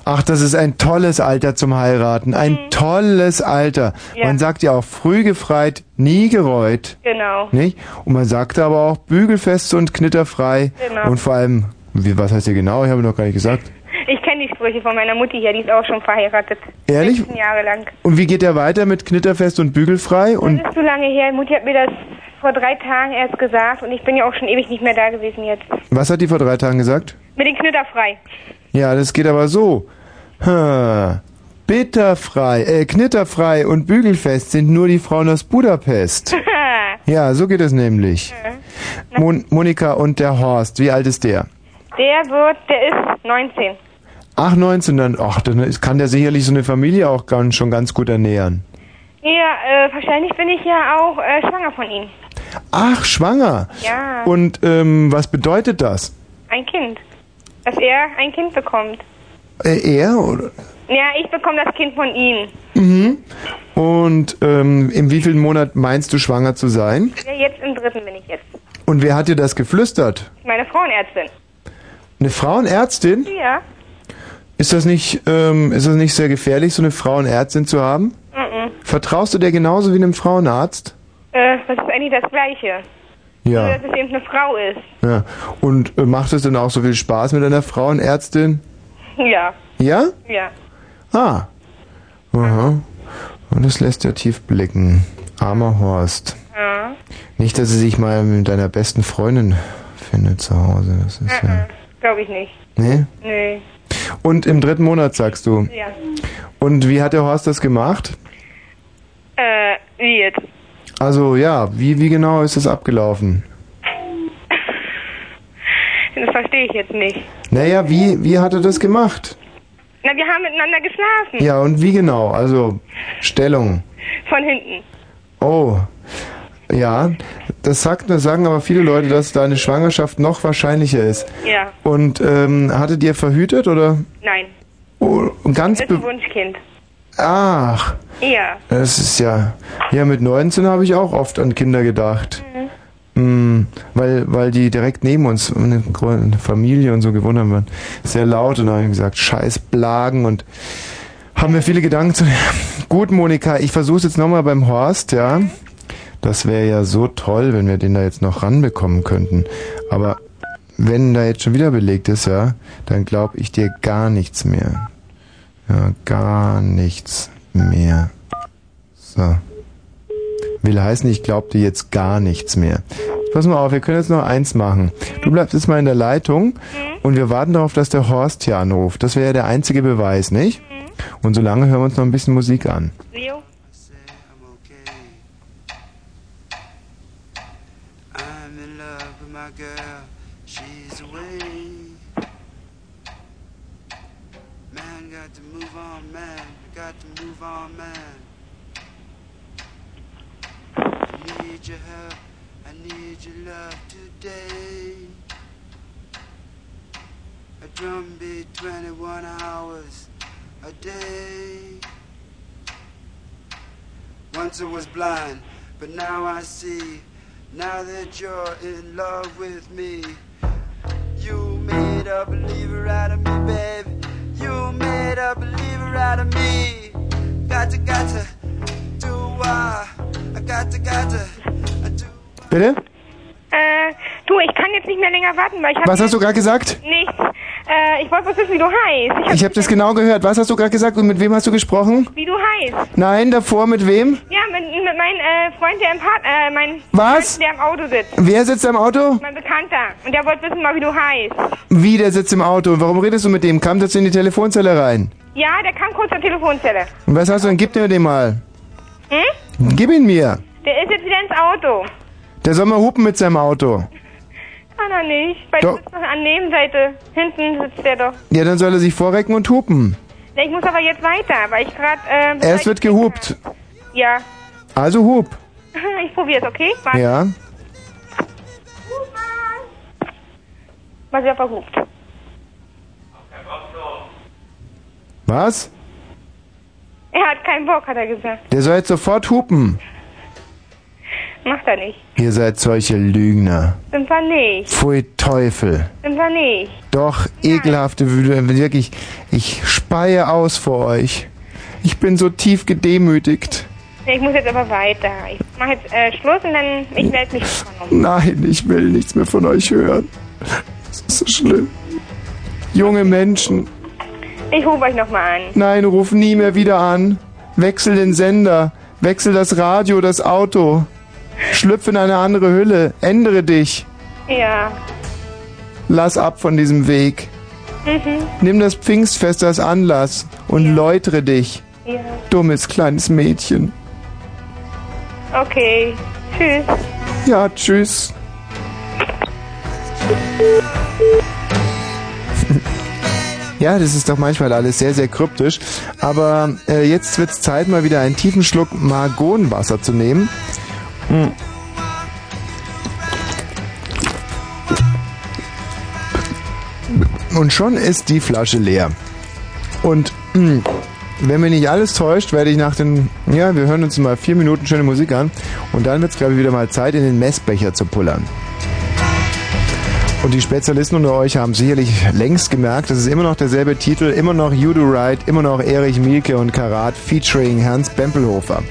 Ach, das ist ein tolles Alter zum Heiraten. Ein tolles Alter. Mhm. Ja. Man sagt ja auch früh gefreit, nie gereut. Genau. Nicht? Und man sagt aber auch bügelfest und knitterfrei. Genau. Und vor allem, wie, was heißt hier genau? Ich habe noch gar nicht gesagt. Kenne die Sprüche von meiner Mutti hier, die ist auch schon verheiratet. Ehrlich? 16 Jahre lang. Und wie geht der weiter mit knitterfest und bügelfrei? Und Das ist so lange her. Mutti hat mir das vor drei Tagen erst gesagt und ich bin ja auch schon ewig nicht mehr da gewesen jetzt. was hat die vor drei Tagen gesagt? Mit den Knitterfrei. Ja, das geht aber so. Bitterfrei, äh, knitterfrei und bügelfest sind nur die Frauen aus Budapest. Ja, so geht es nämlich. Mon Monika und der Horst, wie alt ist der? der wird, der ist 19. Ach, 19, dann, ach, dann kann der sicherlich so eine Familie auch ganz, schon ganz gut ernähren. Ja, äh, wahrscheinlich bin ich ja auch äh, schwanger von ihm. Ach, schwanger. Ja. Und ähm, was bedeutet das? Ein Kind. Dass er ein Kind bekommt. Äh, er? Oder? Ja, ich bekomme das Kind von ihm. Mhm. Und ähm, in wie vielen Monat meinst du schwanger zu sein? Ja, jetzt im dritten bin ich jetzt. Und wer hat dir das geflüstert? Meine Frauenärztin. Eine Frauenärztin? Ja. Ist das nicht, ähm, ist das nicht sehr gefährlich, so eine Frauenärztin zu haben? Mhm. Vertraust du der genauso wie einem Frauenarzt? Äh, das ist eigentlich das Gleiche. Nur, Ja. dass es eben eine Frau ist. ja. Und äh, macht es denn auch so viel Spaß mit einer Frauenärztin? Ja. Ja? Ja. Ah. Aha. Und das lässt ja tief blicken. Armer Horst. Ja. Nicht, dass er sich mal mit deiner besten Freundin findet zu Hause. Das ist ja. Glaube ich nicht. Nee? Nee. Und im dritten Monat sagst du. Ja. Und wie hat der Horst das gemacht? Äh, wie jetzt? Also ja, wie, wie genau ist das abgelaufen? Das verstehe ich jetzt nicht. Naja, wie, wie hat er das gemacht? Na, wir haben miteinander geschlafen. Ja, und wie genau? Also Stellung. Von hinten. Oh. Ja, das, sagt, das sagen aber viele Leute, dass deine Schwangerschaft noch wahrscheinlicher ist. Ja. Und ähm, hattet ihr verhütet oder Nein. oh, ganz Das ist ein Wunschkind. Ach, Ja. das ist ja ja mit 19 habe ich auch oft an Kinder gedacht. Mhm. Mm, weil, weil die direkt neben uns eine, Familie und so gewohnt haben, waren sehr laut und dann habe ich gesagt, scheiß Blagen und haben mir viele Gedanken zu. Gut, Monika, ich versuche es jetzt nochmal beim Horst, ja. Das wäre ja so toll, wenn wir den da jetzt noch ranbekommen könnten. Aber wenn da jetzt schon wieder belegt ist, ja, dann glaube ich dir gar nichts mehr. Ja, gar nichts mehr. So. Will heißen, ich glaube dir jetzt gar nichts mehr. Pass mal auf, wir können jetzt noch eins machen. Du bleibst jetzt mal in der Leitung und wir warten darauf, dass der Horst hier anruft. Das wäre ja der einzige Beweis, nicht? Und solange hören wir uns noch ein bisschen Musik an. Leo? Man. I need your help, I need your love today. A drum beat 21 hours a day. Once I was blind, but now I see. Now that you're in love with me, you made a believer out of me, baby. You made a believer out of me. Bitte? Äh, du, ich kann jetzt nicht mehr länger warten, weil ich hab Was hast du gerade gesagt? Nichts. Äh, ich wollte bloß wissen, wie du heißt. Ich habe das genau gehört. Was hast du gerade gesagt und mit wem hast du gesprochen? Wie du heißt. Nein, davor mit wem? Ja, mit, mit meinem äh, Freund, der im Part, äh, mein Was? Freund, der im Auto sitzt. Wer sitzt im Auto? Mein Bekannter. Und der wollte wissen mal, wie du heißt. Wie, der sitzt im Auto. Und warum redest du mit dem? Kam das in die Telefonzelle rein? Ja, der kam kurz zur Telefonzelle. Und was hast du denn? Gib mir den mal. Hm? Gib ihn mir. Der ist jetzt wieder ins Auto. Der soll mal hupen mit seinem Auto. Kann er nicht. Bei Doch. dir sitzt noch an Nebenseite. Hinten sitzt der doch. Ja, dann soll er sich vorrecken und hupen. Ja, Ich muss aber jetzt weiter, weil ich gerade... Äh, Erst wird gehupt. Ja. Also hup. Ich probiere es, okay? Warte. Ja. Was er verhupt. Was? Er hat keinen Bock, hat er gesagt. Der soll jetzt sofort hupen. Macht er nicht. Ihr seid solche Lügner. Sind wir nicht. Pfui Teufel. Sind wir nicht. Doch, ekelhafte Wüde. Wirklich, ich speie aus vor euch. Ich bin so tief gedemütigt. Ich muss jetzt aber weiter. Ich mache jetzt äh, Schluss und dann ich melde mich um. Nein, ich will nichts mehr von euch hören. Das ist so schlimm. Junge Menschen. Ich rufe euch nochmal an. Nein, ruf nie mehr wieder an. Wechsel den Sender. Wechsel das Radio, das Auto. Schlüpf in eine andere Hülle. Ändere dich. Ja. Lass ab von diesem Weg. Mhm. Nimm das Pfingstfest als Anlass und läutere dich. Ja. Dummes kleines Mädchen. Okay. Tschüss. Ja, tschüss. Ja, das ist doch manchmal alles sehr, sehr kryptisch. Aber äh, jetzt wird's Zeit, mal wieder einen tiefen Schluck Margonwasser zu nehmen. Hm. Und schon ist die Flasche leer. Und mh, wenn mich nicht alles täuscht, werde ich nach den, ja, wir hören uns mal vier Minuten schöne Musik an. Und dann wird's glaube ich, wieder mal Zeit, in den Messbecher zu pullern. Und die Spezialisten unter euch haben sicherlich längst gemerkt, das ist immer noch derselbe Titel, immer noch You Do Right, immer noch Erich Mielke und Karat featuring Hans Bempelhofer.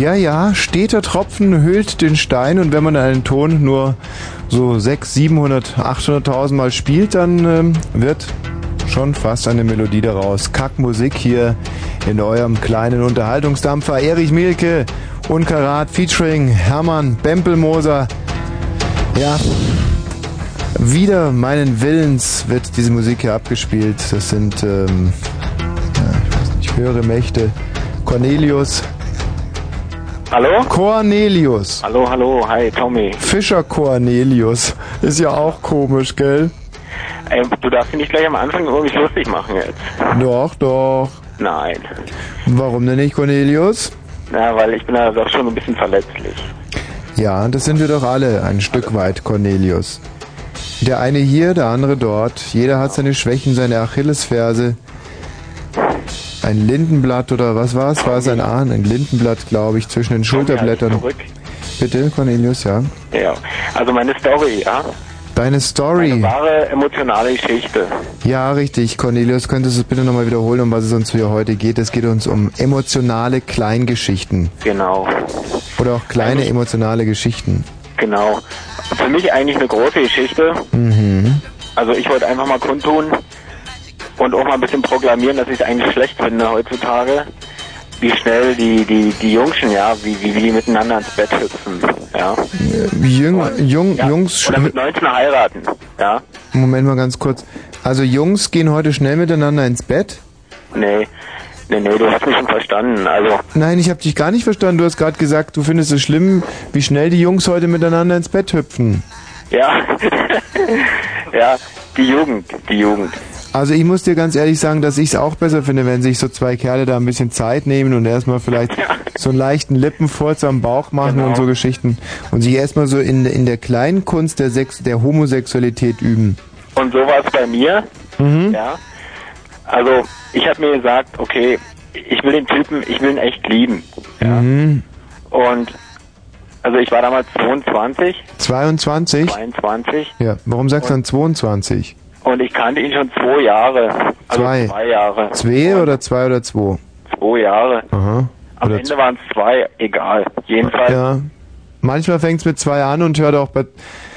Ja, ja, steter Tropfen höhlt den Stein und wenn man einen Ton nur so 600, 700, 800.000 Mal spielt, dann ähm, wird schon fast eine Melodie daraus. Kackmusik hier in eurem kleinen Unterhaltungsdampfer. Erich Mielke, Unkarat, featuring Hermann Bempelmoser. Ja, wieder meinen Willens wird diese Musik hier abgespielt. Das sind, ähm, ja, ich weiß nicht, höhere Mächte. Cornelius. Hallo? Cornelius. Hallo, hallo, hi Tommy. Fischer Cornelius. Ist ja auch komisch, gell? Ey, du darfst dich nicht gleich am Anfang mich lustig machen jetzt. Doch, doch. Nein. Warum denn nicht, Cornelius? Na, weil ich bin da doch schon ein bisschen verletzlich. Ja, das sind wir doch alle ein Stück weit, Cornelius. Der eine hier, der andere dort. Jeder hat seine Schwächen, seine Achillesferse. Ein Lindenblatt oder was war es? War es ein Ahn? Ein Lindenblatt, glaube ich, zwischen den Schulterblättern. Zurück. Bitte, Cornelius, ja. Ja, also meine Story, ja. Deine Story. Wahre emotionale Geschichte. Ja, richtig. Cornelius, könntest du es bitte nochmal wiederholen, um was es uns hier heute geht? Es geht uns um emotionale Kleingeschichten. Genau, Oder auch kleine emotionale Geschichten. genau. Für mich eigentlich eine große Geschichte. Mhm. Also ich wollte einfach mal kundtun und auch mal ein bisschen proklamieren, dass ich es eigentlich schlecht finde heutzutage, wie schnell die, die, die Jungschen, ja, wie, wie, wie die miteinander ins Bett hüpfen, ja. Jung, Jung, Jungs, Oder mit 19 heiraten, ja. Moment mal ganz kurz. Also Jungs gehen heute schnell miteinander ins Bett? Nee, nee, nee, du hast mich schon verstanden. Also, Nein, ich habe dich gar nicht verstanden. Du hast gerade gesagt, du findest es schlimm, wie schnell die Jungs heute miteinander ins Bett hüpfen. ja. ja, die Jugend, die Jugend. Also ich muss dir ganz ehrlich sagen, dass ich es auch besser finde, wenn sich so zwei Kerle da ein bisschen Zeit nehmen und erstmal vielleicht so einen leichten Lippenfurz am Bauch machen Genau. und so Geschichten und sich erstmal so in, in der kleinen Kunst der, Sex der Homosexualität üben. Und so war es bei mir, Mhm. ja. Also, ich habe mir gesagt, okay, ich will den Typen, ich will ihn echt lieben. Mhm. Und, also ich war damals 22, 22? 22 Ja, warum sagst du dann 22? Und ich kannte ihn schon zwei Jahre. Also Zwei. zwei Jahre. Zwei oder zwei oder zwei? Zwei Jahre. Aha. Am Oder Ende waren es zwei, egal. Jedenfalls Ja. Manchmal fängt es mit zwei an und hört auch bei...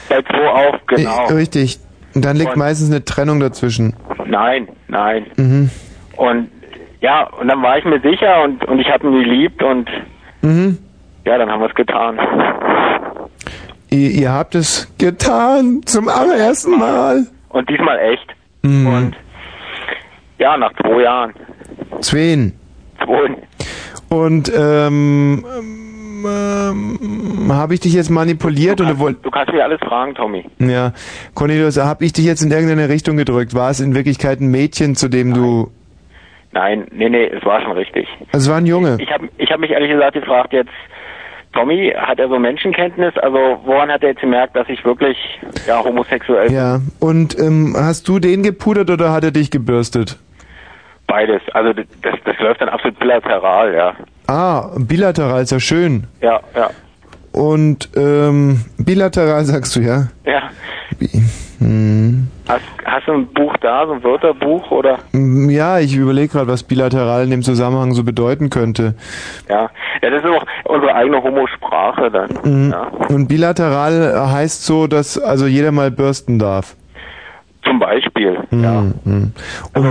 bei zwei auf, genau. Richtig. Und dann liegt Und- meistens eine Trennung dazwischen. Nein, nein. Mhm. Und ja, und dann war ich mir sicher und, und ich habe ihn geliebt und Mhm. ja, dann haben wir es getan. Ihr, ihr habt es getan zum allerersten Mal. Und diesmal echt. Mhm. Und ja, nach zwei Jahren. Zween. Zwei. Und ähm, ähm, habe ich dich jetzt manipuliert oder woll Du kannst mir alles fragen, Tommy. ja, Cornelius, habe ich dich jetzt in irgendeine Richtung gedrückt? War es in Wirklichkeit ein Mädchen, zu dem du Nein, nee, nee, es war schon richtig. Also es war ein Junge. Ich habe ich hab mich ehrlich gesagt gefragt, jetzt, Tommy, hat er so Menschenkenntnis? Also woran hat er jetzt gemerkt, dass ich wirklich ja homosexuell bin? Ja. Und ähm, hast du den gepudert oder hat er dich gebürstet? Beides. Also das, das läuft dann absolut bilateral, ja. Ah, bilateral ist ja schön. Ja, ja. Und ähm, bilateral sagst du ja? Ja. Hm. Hast, hast du ein Buch da, so ein Wörterbuch oder? Mm, Ja, ich überlege gerade, was bilateral in dem Zusammenhang so bedeuten könnte. Ja. Ja, das ist auch unsere eigene Homosprache dann. Mhm. Ja. Und bilateral heißt so, dass also jeder mal bürsten darf. Zum Beispiel. Ja. Und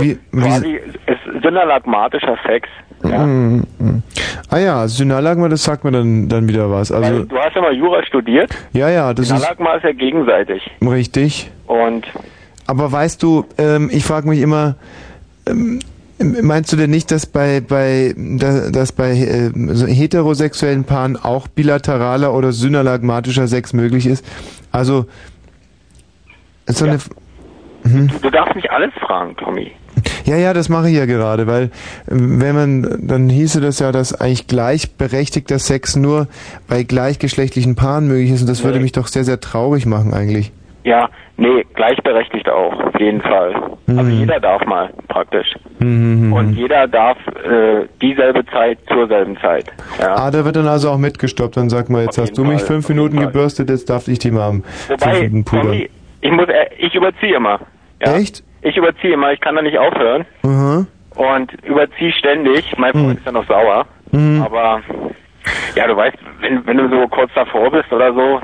wie, wie Quasi ist synalagmatischer Sex. Ja. Mm, mm. Ah ja, Synalagma, das sagt mir dann, dann wieder was. Also, Weil du hast ja mal Jura studiert. ja, ja, das ist Synalagma ist ja gegenseitig. richtig. Und Aber weißt du, ähm, ich frage mich immer, ähm, meinst du denn nicht, dass bei, bei, da- dass bei äh, so heterosexuellen Paaren auch bilateraler oder synalagmatischer Sex möglich ist? Also, ist so eine, Mhm. du darfst mich alles fragen, Tommy. Ja, ja, das mache ich ja gerade, weil ähm, wenn man, dann hieße das ja, dass eigentlich gleichberechtigter Sex nur bei gleichgeschlechtlichen Paaren möglich ist und das würde Nee. mich doch sehr, sehr traurig machen eigentlich. Ja, nee, gleichberechtigt auch, auf jeden Fall. Also Mhm. jeder darf mal, praktisch. Mhm. Und jeder darf äh, dieselbe Zeit zur selben Zeit. Ja. Ah, da wird dann also auch mitgestoppt, dann sag mal, jetzt hast du mich Fall, fünf Minuten gebürstet, jetzt darf ich die mal am fünf Wobei. Tommy, ich muss, äh, ich überziehe immer. Ja? Echt? Ich überziehe immer, ich kann da nicht aufhören. Aha. Und überziehe ständig. Mein Freund ist ja noch sauer. Mhm. Aber Ja, du weißt, wenn, wenn du so kurz davor bist oder so,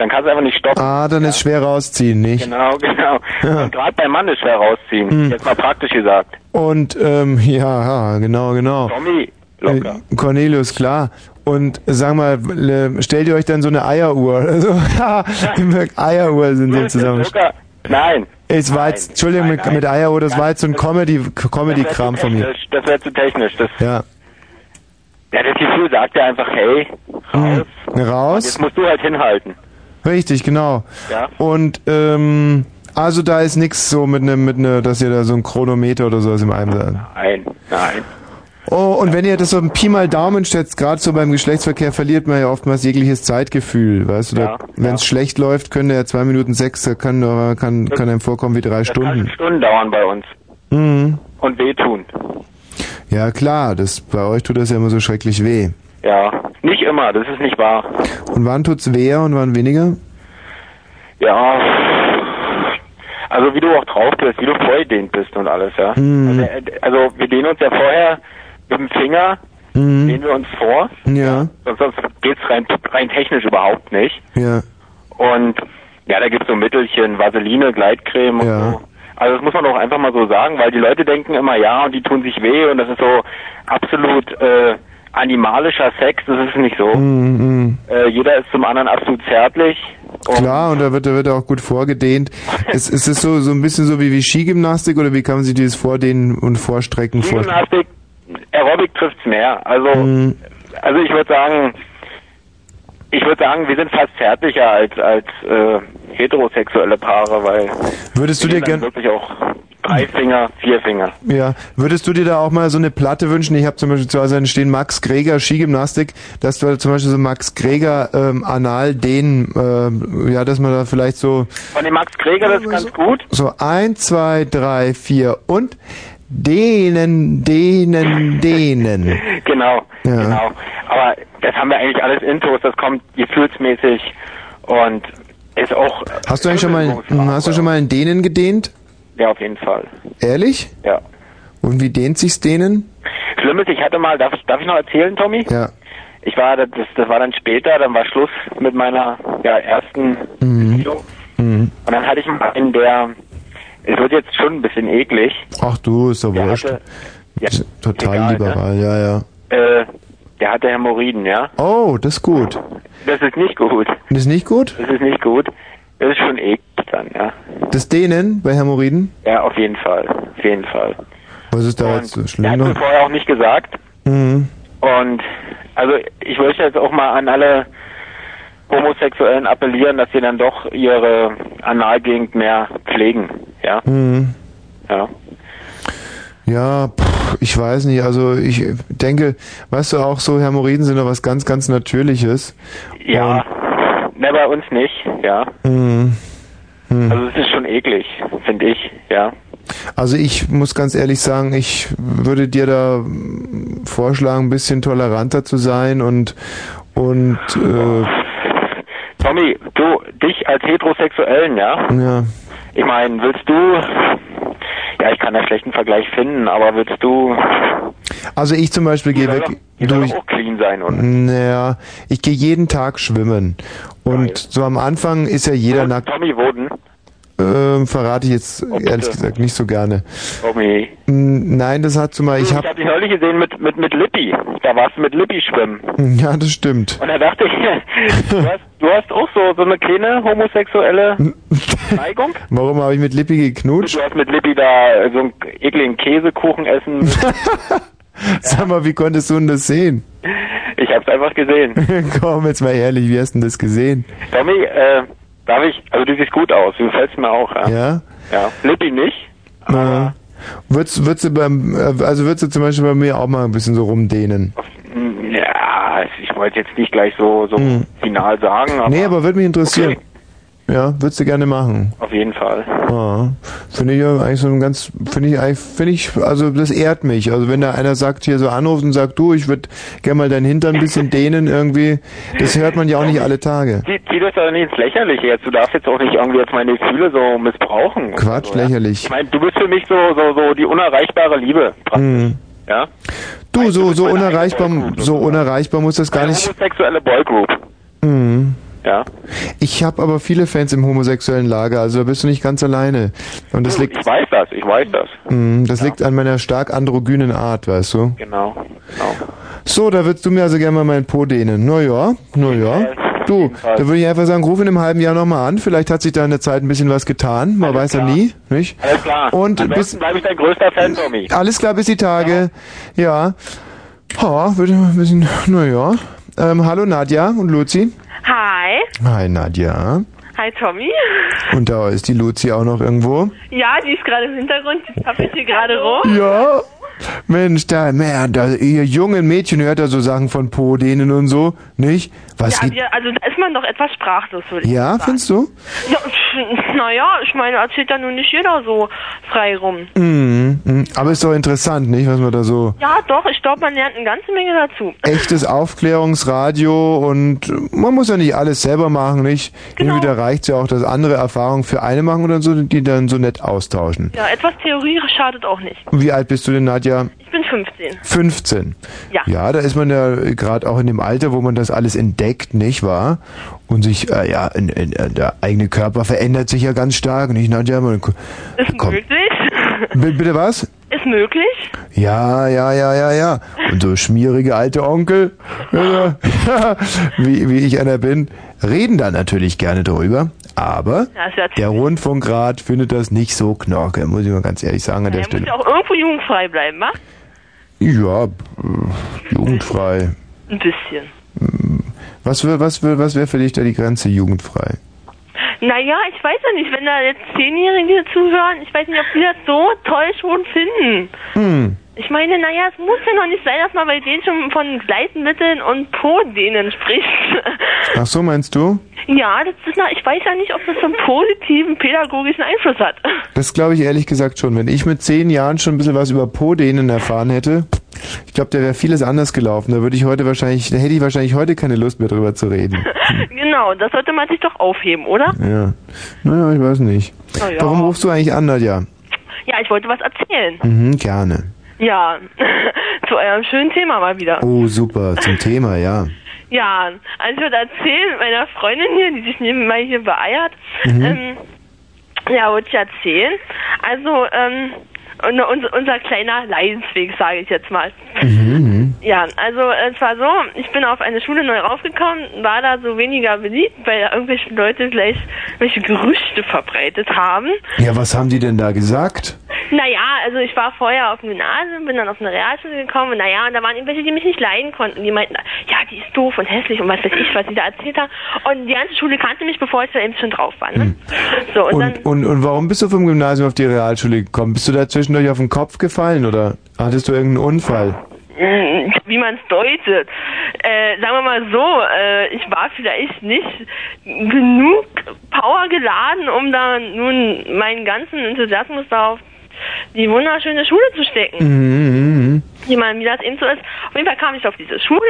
dann kannst du einfach nicht stoppen. Ah, dann ist schwer rausziehen, nicht? Genau, genau. Und gerade beim Mann ist schwer rausziehen. Hm. Jetzt mal praktisch gesagt. Und, ähm, ja, ja, genau, genau. Tommy, locker. Äh, Cornelius, klar. Und sag mal, stellt ihr euch dann so eine Eieruhr? Also, Eieruhr sind wir zusammen. Locker. Nein. Es war jetzt, Entschuldigung, mit, mit Eieruhr, das war jetzt so ein Comedy, Comedy-Kram von mir. Das wäre zu technisch. Das, Ja. ja, das Gefühl sagt ja einfach, hey, raus. Hm. Raus? Jetzt musst du halt hinhalten. Richtig, genau. Ja. Und, ähm, also da ist nix so mit ne, mit ne, dass ihr da so ein Chronometer oder sowas im Einsatz. Nein, nein. Oh, und wenn ihr das so ein Pi mal Daumen schätzt, gerade so beim Geschlechtsverkehr, verliert man ja oftmals jegliches Zeitgefühl, weißt du? Ja, Wenn es schlecht läuft, können ja zwei Minuten sechs, da kann, kann, kann einem vorkommen wie drei Das kann Stunden. Stunden dauern bei uns. Mhm. Und wehtun. Ja klar, das bei euch tut das ja immer so schrecklich weh. Ja. Nicht immer, das ist nicht wahr. Und wann tut's weh und wann weniger? Ja. Also wie du auch drauf bist, wie du vorgedehnt bist und alles, ja. Mhm. Also, also wir dehnen uns ja vorher mit dem Finger, Mhm. dehnen wir uns vor. Ja, Sonst, sonst geht's rein, rein technisch überhaupt nicht. ja. Und ja, da gibt's so Mittelchen, Vaseline, Gleitcreme und Ja. so. Also das muss man doch einfach mal so sagen, weil die Leute denken immer, ja, und die tun sich weh und das ist so absolut äh, animalischer Sex, das ist nicht so. Mhm, mhm. Äh, jeder ist zum anderen absolut zärtlich. Und Klar, und da wird, da wird auch gut vorgedehnt. Es, ist es so, so ein bisschen so wie, wie Skigymnastik oder wie kann man sich dieses Vordehnen und Vorstrecken vorstellen? Gymnastik, Aerobic trifft's mehr. Also, Mhm. also ich würde sagen, ich würde sagen, wir sind fast zärtlicher als als äh, heterosexuelle Paare, weil Würdest du dir sind dann gern, wirklich auch drei Finger, vier Finger. ja, würdest du dir da auch mal so eine Platte wünschen? Ich habe zum Beispiel zu Hause stehen Max Greger Skigymnastik, dass du zum Beispiel so Max Greger ähm, anal den, äh, ja, dass man da vielleicht so Von dem Max Greger, das ist ganz gut. so eins, zwei, drei, vier und denen, denen, denen. Genau, Ja. genau. Aber das haben wir eigentlich alles Intos, das kommt gefühlsmäßig und ist auch Hast du eigentlich schon mal, hast du schon mal in denen gedehnt? Ja auf jeden Fall. Ehrlich? Ja. Und wie dehnt sich's denen? Schlimm ist, ich hatte mal, darf ich, darf ich noch erzählen, Tommy? Ja. Ich war, das, das war dann später, dann war Schluss mit meiner ja, ersten Mhm. Beziehung. Mhm. Und dann hatte ich einen, der, es wird jetzt schon ein bisschen eklig. Ach du, ist doch Der wurscht. hatte, ja, Total egal, liberal, ja, ja. äh, der hatte Hämorrhoiden, ja. Oh, das ist gut. Das ist nicht gut. Das ist nicht gut? Das ist nicht gut. Das ist schon eklig dann, ja. Das Dehnen bei Hämorrhoiden? Ja, auf jeden Fall. Auf jeden Fall. Was ist da jetzt so schlimm hat mir noch? vorher auch nicht gesagt. Mhm. Und also ich möchte jetzt auch mal an alle Homosexuellen appellieren, dass sie dann doch ihre Analgegend mehr pflegen. Ja, Mhm. ja. Ja, pff, ich weiß nicht. Also ich denke, weißt du auch so, Hämorrhoiden sind doch was ganz, ganz Natürliches. Ja, ne, bei uns nicht, ja. Mhm. Mhm. Also es ist schon eklig, finde ich, ja. Also ich muss ganz ehrlich sagen, ich würde dir da vorschlagen, ein bisschen toleranter zu sein und und äh, Tommy, du, dich als Heterosexuellen, ja? ja. Ich meine, willst du, ja, ich kann da schlechten Vergleich finden, aber willst du, Also ich zum Beispiel gehe weg. die soll auch clean sein, oder? Naja, ich gehe jeden Tag schwimmen. Und so am Anfang ist ja jeder nackt. Tommy Woden, Ähm, verrate ich jetzt ehrlich gesagt nicht so gerne. Tommy. Mm, Nein, das hat zumal, ich Ich habe habe dich neulich gesehen mit, mit, mit Lippi. Da warst du mit Lippi schwimmen. Ja, das stimmt. Und da dachte ich, du hast, du hast auch so, so eine kleine homosexuelle Neigung? Warum habe ich mit Lippi geknutscht? Du hast mit Lippi da so einen ekligen Käsekuchen essen. Sag mal, wie konntest du denn das sehen? Ich hab's einfach gesehen. Komm, jetzt mal ehrlich, wie hast du denn das gesehen? Tommy, äh, darf ich, also du siehst gut aus, du gefällst mir auch, ja? Ja? Ja. Lippi nicht? Na, würdest, würdest du beim, äh, also würdest du zum Beispiel bei mir auch mal ein bisschen so rumdehnen? Hm, Ja, ich wollte jetzt nicht gleich so, so final sagen, aber Hm. nee, aber würde mich interessieren. Ja, würdest du gerne machen. auf jeden Fall. Ja, finde ich ja eigentlich so ein ganz, finde ich eigentlich, finde ich, also das ehrt mich. Also wenn da einer sagt, hier so anruft und sagt, du, ich würde gerne mal deinen Hintern ein bisschen dehnen irgendwie, das hört man ja auch nicht alle Tage. Zieh, zieh das doch nicht ins Lächerliche jetzt. Du darfst jetzt auch nicht irgendwie jetzt meine Gefühle so missbrauchen. Quatsch, so, ja. lächerlich. Ich meine, du bist für mich so, so, so die unerreichbare Liebe. Mhm. Ja? Du, so, so unerreichbar, so unerreichbar muss das gar Eine nicht. homosexuelle Boygroup. Mhm. Ja. Ich habe aber viele Fans im homosexuellen Lager, also da bist du nicht ganz alleine. Und das liegt, Ich weiß das, ich weiß das. Mhm, das liegt an meiner stark androgynen Art, weißt du? Genau, genau. So, da würdest du mir also gerne mal meinen Po dehnen. Na ja, na ja. Du, da würde ich einfach sagen, ruf in einem halben Jahr nochmal an. Vielleicht hat sich da in der Zeit ein bisschen was getan. Man weiß ja nie, nicht? Alles klar. Und Ansonsten bis, bleibe ich dein größter Fan, Tommy. alles klar, bis die Tage. Ja. Ha, würde ein bisschen, na ja. Ähm, hallo Nadja und Luzi. Hi. Hi Nadja. Hi Tommy. Und da ist die Luzi auch noch irgendwo. Ja, die ist gerade im Hintergrund, die tappelt hier gerade rum. Ja. Mensch, da, man, da, ihr jungen Mädchen hört da so Sachen von Po denen und so, nicht? Was ja, geht? wir, also da ist man doch etwas sprachlos, würde ich Ja, sagen. findest du? Ja, naja, ich meine, erzählt da nun nicht jeder so frei rum. Mhm, mhm. Aber ist doch interessant, nicht, was man da so Ja, doch, ich glaube, man lernt eine ganze Menge dazu. echtes Aufklärungsradio und man muss ja nicht alles selber machen, nicht? Genau. Wieder reicht ja auch, dass andere Erfahrungen für eine machen oder so, die dann so nett austauschen. Ja, etwas Theorie schadet auch nicht. Wie alt bist du denn, Nadja? Ich bin 15. 15. Ja. Ja, da ist man ja gerade auch in dem Alter, wo man das alles entdeckt, nicht wahr? Und sich, äh, ja, in, in, äh, der eigene Körper verändert sich ja ganz stark, nicht, Nadja? Man, Ist möglich. B- bitte was? Ist möglich. Ja, ja, ja, ja, ja. Und so schmierige alte Onkel, ja, wie, wie ich einer bin, reden da natürlich gerne drüber. Aber Ja, ja der Rundfunkrat findet das nicht so knorke, muss ich mal ganz ehrlich sagen an der Er muss Stelle. ja auch irgendwo jugendfrei bleiben, wa? Ja, äh, jugendfrei. Ein bisschen. Was wär, was wär, was wäre für dich da die Grenze jugendfrei? Naja, ich weiß ja nicht, wenn da jetzt Zehnjährige zuhören, ich weiß nicht, ob die das so toll schon finden. Hm. Ich meine, naja, es muss ja noch nicht sein, dass man bei denen schon von Gleitmitteln und Po-Dehnen spricht. Ach so, meinst du? ja, das ist, na, ich weiß ja nicht, ob das so einen positiven pädagogischen Einfluss hat. Das glaube ich ehrlich gesagt schon. Wenn ich mit zehn Jahren schon ein bisschen was über Po-Dehnen erfahren hätte, ich glaube, da wäre vieles anders gelaufen. Da würde ich heute wahrscheinlich, da hätte ich wahrscheinlich heute keine Lust mehr drüber zu reden. genau, das sollte man sich doch aufheben, oder? Ja. Naja, ich weiß nicht. Ja. Warum rufst du eigentlich an, Nadja? Ja, ich wollte was erzählen. Mhm, gerne. Ja, zu eurem schönen Thema mal wieder. Oh, super. Zum Thema, ja. Ja, also ich würde erzählen, mit meiner Freundin hier, die sich nebenbei hier beeiert, Mhm. ähm, ja, wollte ich erzählen. Also, ähm, unser, kleiner Leidensweg, sage ich jetzt mal. Mhm. Ja, also es war so, ich bin auf eine Schule neu raufgekommen, war da so weniger beliebt, weil da irgendwelche Leute gleich welche Gerüchte verbreitet haben. Ja, was haben die denn da gesagt? Naja, also ich war vorher auf dem Gymnasium, bin dann auf eine Realschule gekommen und naja, und da waren irgendwelche, die mich nicht leiden konnten. Die meinten, ja, die ist doof und hässlich und was weiß ich, was sie da erzählt haben. Und die ganze Schule kannte mich, bevor ich da eben schon drauf war. Ne? So, und, dann, Und, und, und warum bist du vom Gymnasium auf die Realschule gekommen? Bist du da zwischendurch auf den Kopf gefallen oder hattest du irgendeinen Unfall? wie man es deutet. Äh, sagen wir mal so, äh, ich war vielleicht nicht genug Power geladen, um da nun meinen ganzen Enthusiasmus da auf die wunderschöne Schule zu stecken. Mhm. Ich meine, wie das eben so ist. Auf jeden Fall kam ich auf diese Schule,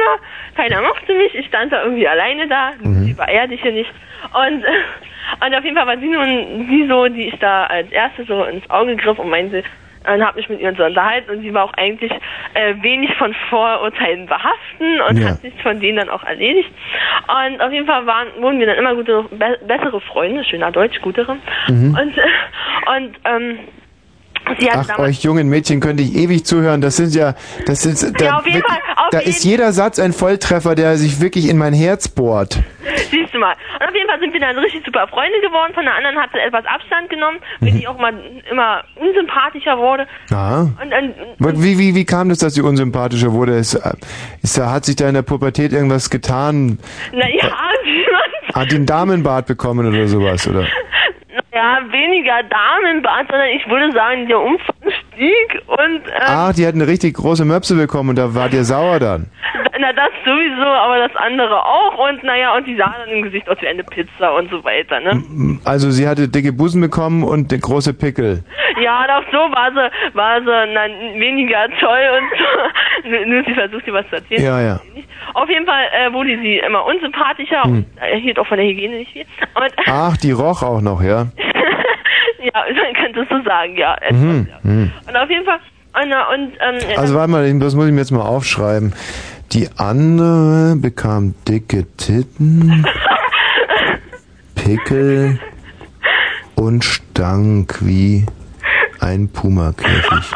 keiner mochte mich, ich stand da irgendwie alleine da, sie war ehrlich hier nicht. Und, und auf jeden Fall war sie nun die so, die ich da als erste so ins Auge griff und meinte, und habe mich mit ihr so unterhalten und sie war auch eigentlich äh, wenig von Vorurteilen behaften und Ja. hat sich von denen dann auch erledigt. Und auf jeden Fall waren, wurden wir dann immer gute, be bessere Freunde, schöner Deutsch, gutere. Mhm. Und, äh, und ähm, Ach, euch jungen Mädchen könnte ich ewig zuhören. Das sind ja, das sind, da, Ja, jeden wirklich- Fall, da ist jeder Satz ein Volltreffer, der sich wirklich in mein Herz bohrt. Siehst du mal. Und auf jeden Fall sind wir dann richtig super Freunde geworden. Von der anderen hat sie etwas Abstand genommen, weil die auch mal immer unsympathischer wurde. Ah. Und, und, Und Wie, wie, wie kam das, dass sie unsympathischer wurde? Ist, ist, da- hat sich da in der Pubertät irgendwas getan? naja, Hat einen Damenbart bekommen oder sowas? Oder? Ja, weniger Damenbart, sondern ich würde sagen, der Umfang stieg und, äh, Ach, die hat eine richtig große Möpse bekommen und da war dir sauer dann. na das sowieso, aber das andere auch. Und naja, und die sah dann im Gesicht aus wie eine Pizza und so weiter, ne? Also sie hatte dicke Busen bekommen und große Pickel. Ja, doch so war sie, war sie na, weniger toll und so. Nur- sie versucht, dir was zu erzählen. Ja, ja. Auf jeden Fall äh, wurde sie immer unsympathischer Hm. und erhielt auch von der Hygiene nicht viel. Und Ach, die roch auch noch, ja. ja, man könnte es so sagen, ja. Mhm. Mhm. Und auf jeden Fall Und, äh, und ähm, Also warte mal, das muss ich mir jetzt mal aufschreiben. Die andere bekam dicke Titten, Pickel und stank wie ein Pumakäfig.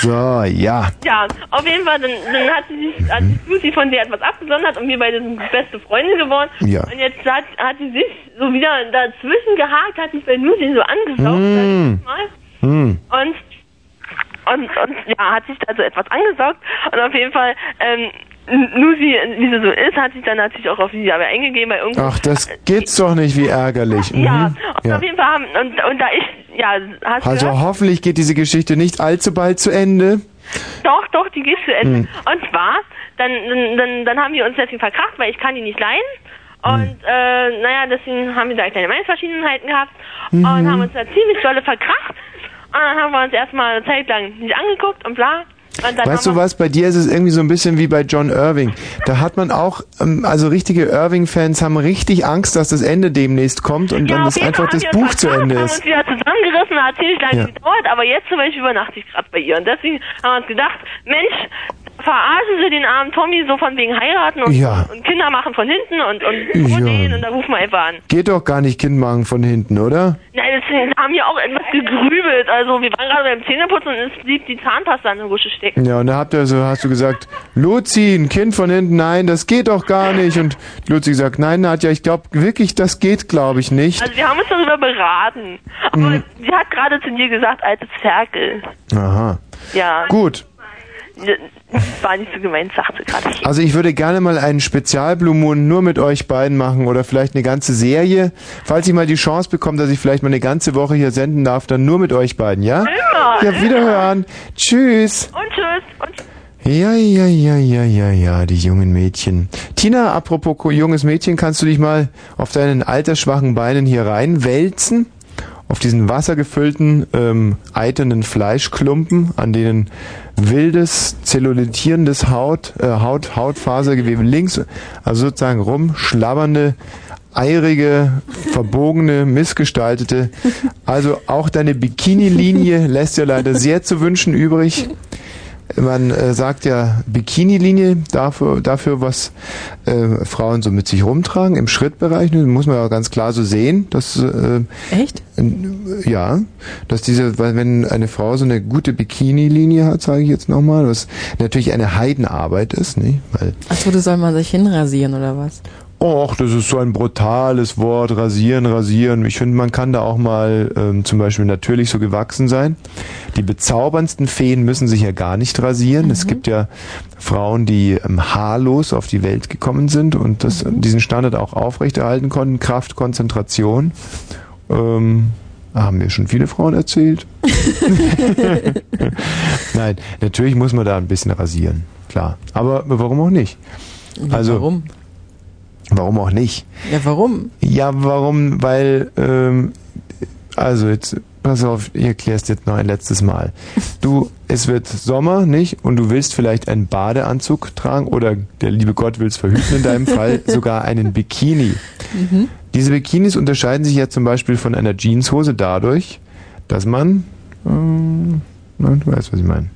So, ja. Ja, auf jeden Fall, dann, dann hat sie sich, hat sich Lucy von der etwas abgesondert und wir beide sind beste Freunde geworden. Ja. Und jetzt hat, hat sie sich so wieder dazwischen gehakt, hat sich bei Lucy so angesaugt, Mm. sag ich mal. Hm. Und, und, und ja, hat sich da so etwas angesaugt und auf jeden Fall, ähm, Lucy, wie sie so ist, hat sich dann natürlich auch auf sie aber eingegeben bei irgendwo. Ach, das geht's doch nicht, wie ärgerlich. Ja, Mhm. und ja. auf jeden Fall haben, und, und da ich, ja, hast Also gehört? hoffentlich geht diese Geschichte nicht allzu bald zu Ende. Doch, doch, die geht zu Ende. Hm. Und zwar, dann, dann, dann, dann haben wir uns deswegen verkracht, weil ich kann die nicht leihen. Und äh, naja, deswegen haben wir da kleine Meinungsverschiedenheiten gehabt Mhm. und haben uns da ziemlich dolle verkracht. Und dann haben wir uns erstmal eine Zeit lang nicht angeguckt und bla. Und dann Weißt haben du was, bei dir ist es irgendwie so ein bisschen wie bei John Irving. Da hat man auch, ähm, also richtige Irving-Fans haben richtig Angst, dass das Ende demnächst kommt und dann auf ist einfach das haben wir Buch zu Ende haben ist. uns wieder zusammengerissen, hat ziemlich lange Ja. gedauert, aber jetzt zum Beispiel übernachte ich gerade bei ihr. Und deswegen haben wir uns gedacht, Mensch, verarschen Sie den armen Tommy so von wegen heiraten und, Ja. und Kinder machen von hinten und, und Ja. den und da rufen wir einfach an. Geht doch gar nicht Kindmachen von hinten, oder? Nein, deswegen haben wir auch etwas gegrübelt. Also wir waren gerade beim Zähneputzen und es blieb die Zahnpasta in der Rusche stecken. Ja, und da habt ihr so, hast du gesagt, Luzi, ein Kind von hinten, nein, das geht doch gar nicht. Und Luzi gesagt, nein, Nadja, ich glaube wirklich, das geht, glaube ich, nicht. Also wir haben uns darüber beraten. Aber Mhm. sie hat gerade zu dir gesagt, altes Ferkel. Aha. Ja. Gut. War nicht so gemeint, sagte gerade. Also ich würde gerne mal einen Spezial-Blue Moon nur mit euch beiden machen oder vielleicht eine ganze Serie. Falls ich mal die Chance bekomme, dass ich vielleicht mal eine ganze Woche hier senden darf, dann nur mit euch beiden, ja? Immer, Ja, wiederhören. Tschüss. Und tschüss. Und Ja, ja, ja, ja, ja, ja, die jungen Mädchen. Tina, apropos junges Mädchen, kannst du dich mal auf deinen altersschwachen Beinen hier reinwälzen? Auf diesen wassergefüllten, ähm, eiternden Fleischklumpen, an denen wildes, zellulitierendes Haut, äh, Haut, Hautfasergewebe links, also sozusagen rumschlabbernde, eirige, verbogene, missgestaltete. Also auch deine Bikini-Linie lässt ja leider sehr zu wünschen übrig. Man äh, sagt ja Bikini-Linie dafür, dafür, was äh, Frauen so mit sich rumtragen im Schrittbereich. Das muss man ja ganz klar so sehen. Dass, äh, Echt? Ja, dass diese, weil wenn eine Frau so eine gute Bikini-Linie hat, sage ich jetzt nochmal, was natürlich eine Heidenarbeit ist, nicht? Weil Achso, das soll man sich hinrasieren oder was? Och, das ist so ein brutales Wort, rasieren, rasieren. Ich finde, man kann da auch mal ähm, zum Beispiel natürlich so gewachsen sein. Die bezauberndsten Feen müssen sich ja gar nicht rasieren. Es gibt ja Frauen, die ähm, haarlos auf die Welt gekommen sind und das, diesen Standard auch aufrechterhalten konnten. Kraft, Konzentration. Ähm, haben mir schon viele Frauen erzählt. Nein, natürlich muss man da ein bisschen rasieren, klar. Aber warum auch nicht? Also, warum? Warum auch nicht? Ja, warum? Ja, warum? Weil, ähm, also jetzt, pass auf, ich erklär's jetzt noch ein letztes Mal. Du, es wird Sommer, nicht? Und du willst vielleicht einen Badeanzug tragen oder der liebe Gott will's verhüten in deinem Fall, sogar einen Bikini. Mhm. Diese Bikinis unterscheiden sich ja zum Beispiel von einer Jeanshose dadurch, dass man, ähm, du weißt, was ich meine.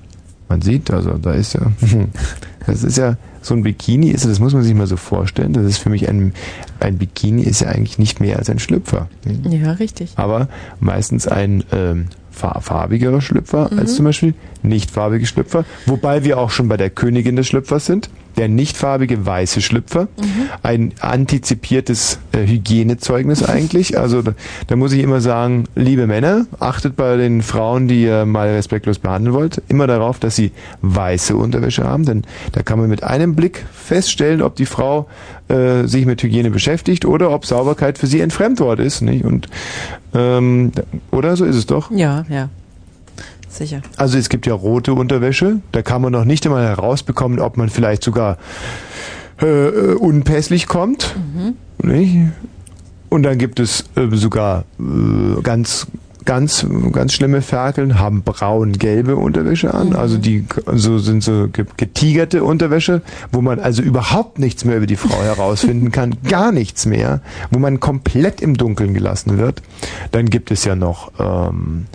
Man sieht, also da ist ja, das ist ja, so ein Bikini ist, das muss man sich mal so vorstellen, das ist für mich ein, ein Bikini ist ja eigentlich nicht mehr als ein Schlüpfer. Ja, richtig. Aber meistens ein ähm, fa- farbigerer Schlüpfer Mhm. als zum Beispiel nicht farbige Schlüpfer. Wobei wir auch schon bei der Königin des Schlüpfers sind. Der nicht farbige weiße Schlüpfer. Ein antizipiertes äh, Hygienezeugnis eigentlich. Also da, da muss ich immer sagen, liebe Männer, achtet bei den Frauen, die ihr mal respektlos behandeln wollt, immer darauf, dass sie weiße Unterwäsche haben. Denn da kann man mit einem Blick feststellen, ob die Frau äh, sich mit Hygiene beschäftigt oder ob Sauberkeit für sie ein Fremdwort ist. Nicht? Und ähm, oder so ist es doch. Ja, ja. Sicher. Also es gibt ja rote Unterwäsche, da kann man noch nicht einmal herausbekommen, ob man vielleicht sogar äh, äh, unpässlich kommt. Mhm. Nicht? Und dann gibt es äh, sogar äh, ganz ganz ganz schlimme Ferkeln haben braun-gelbe Unterwäsche an, also die so sind so ge- getigerte Unterwäsche, wo man also überhaupt nichts mehr über die Frau herausfinden kann, gar nichts mehr, wo man komplett im Dunkeln gelassen wird. Dann gibt es ja noch ähm,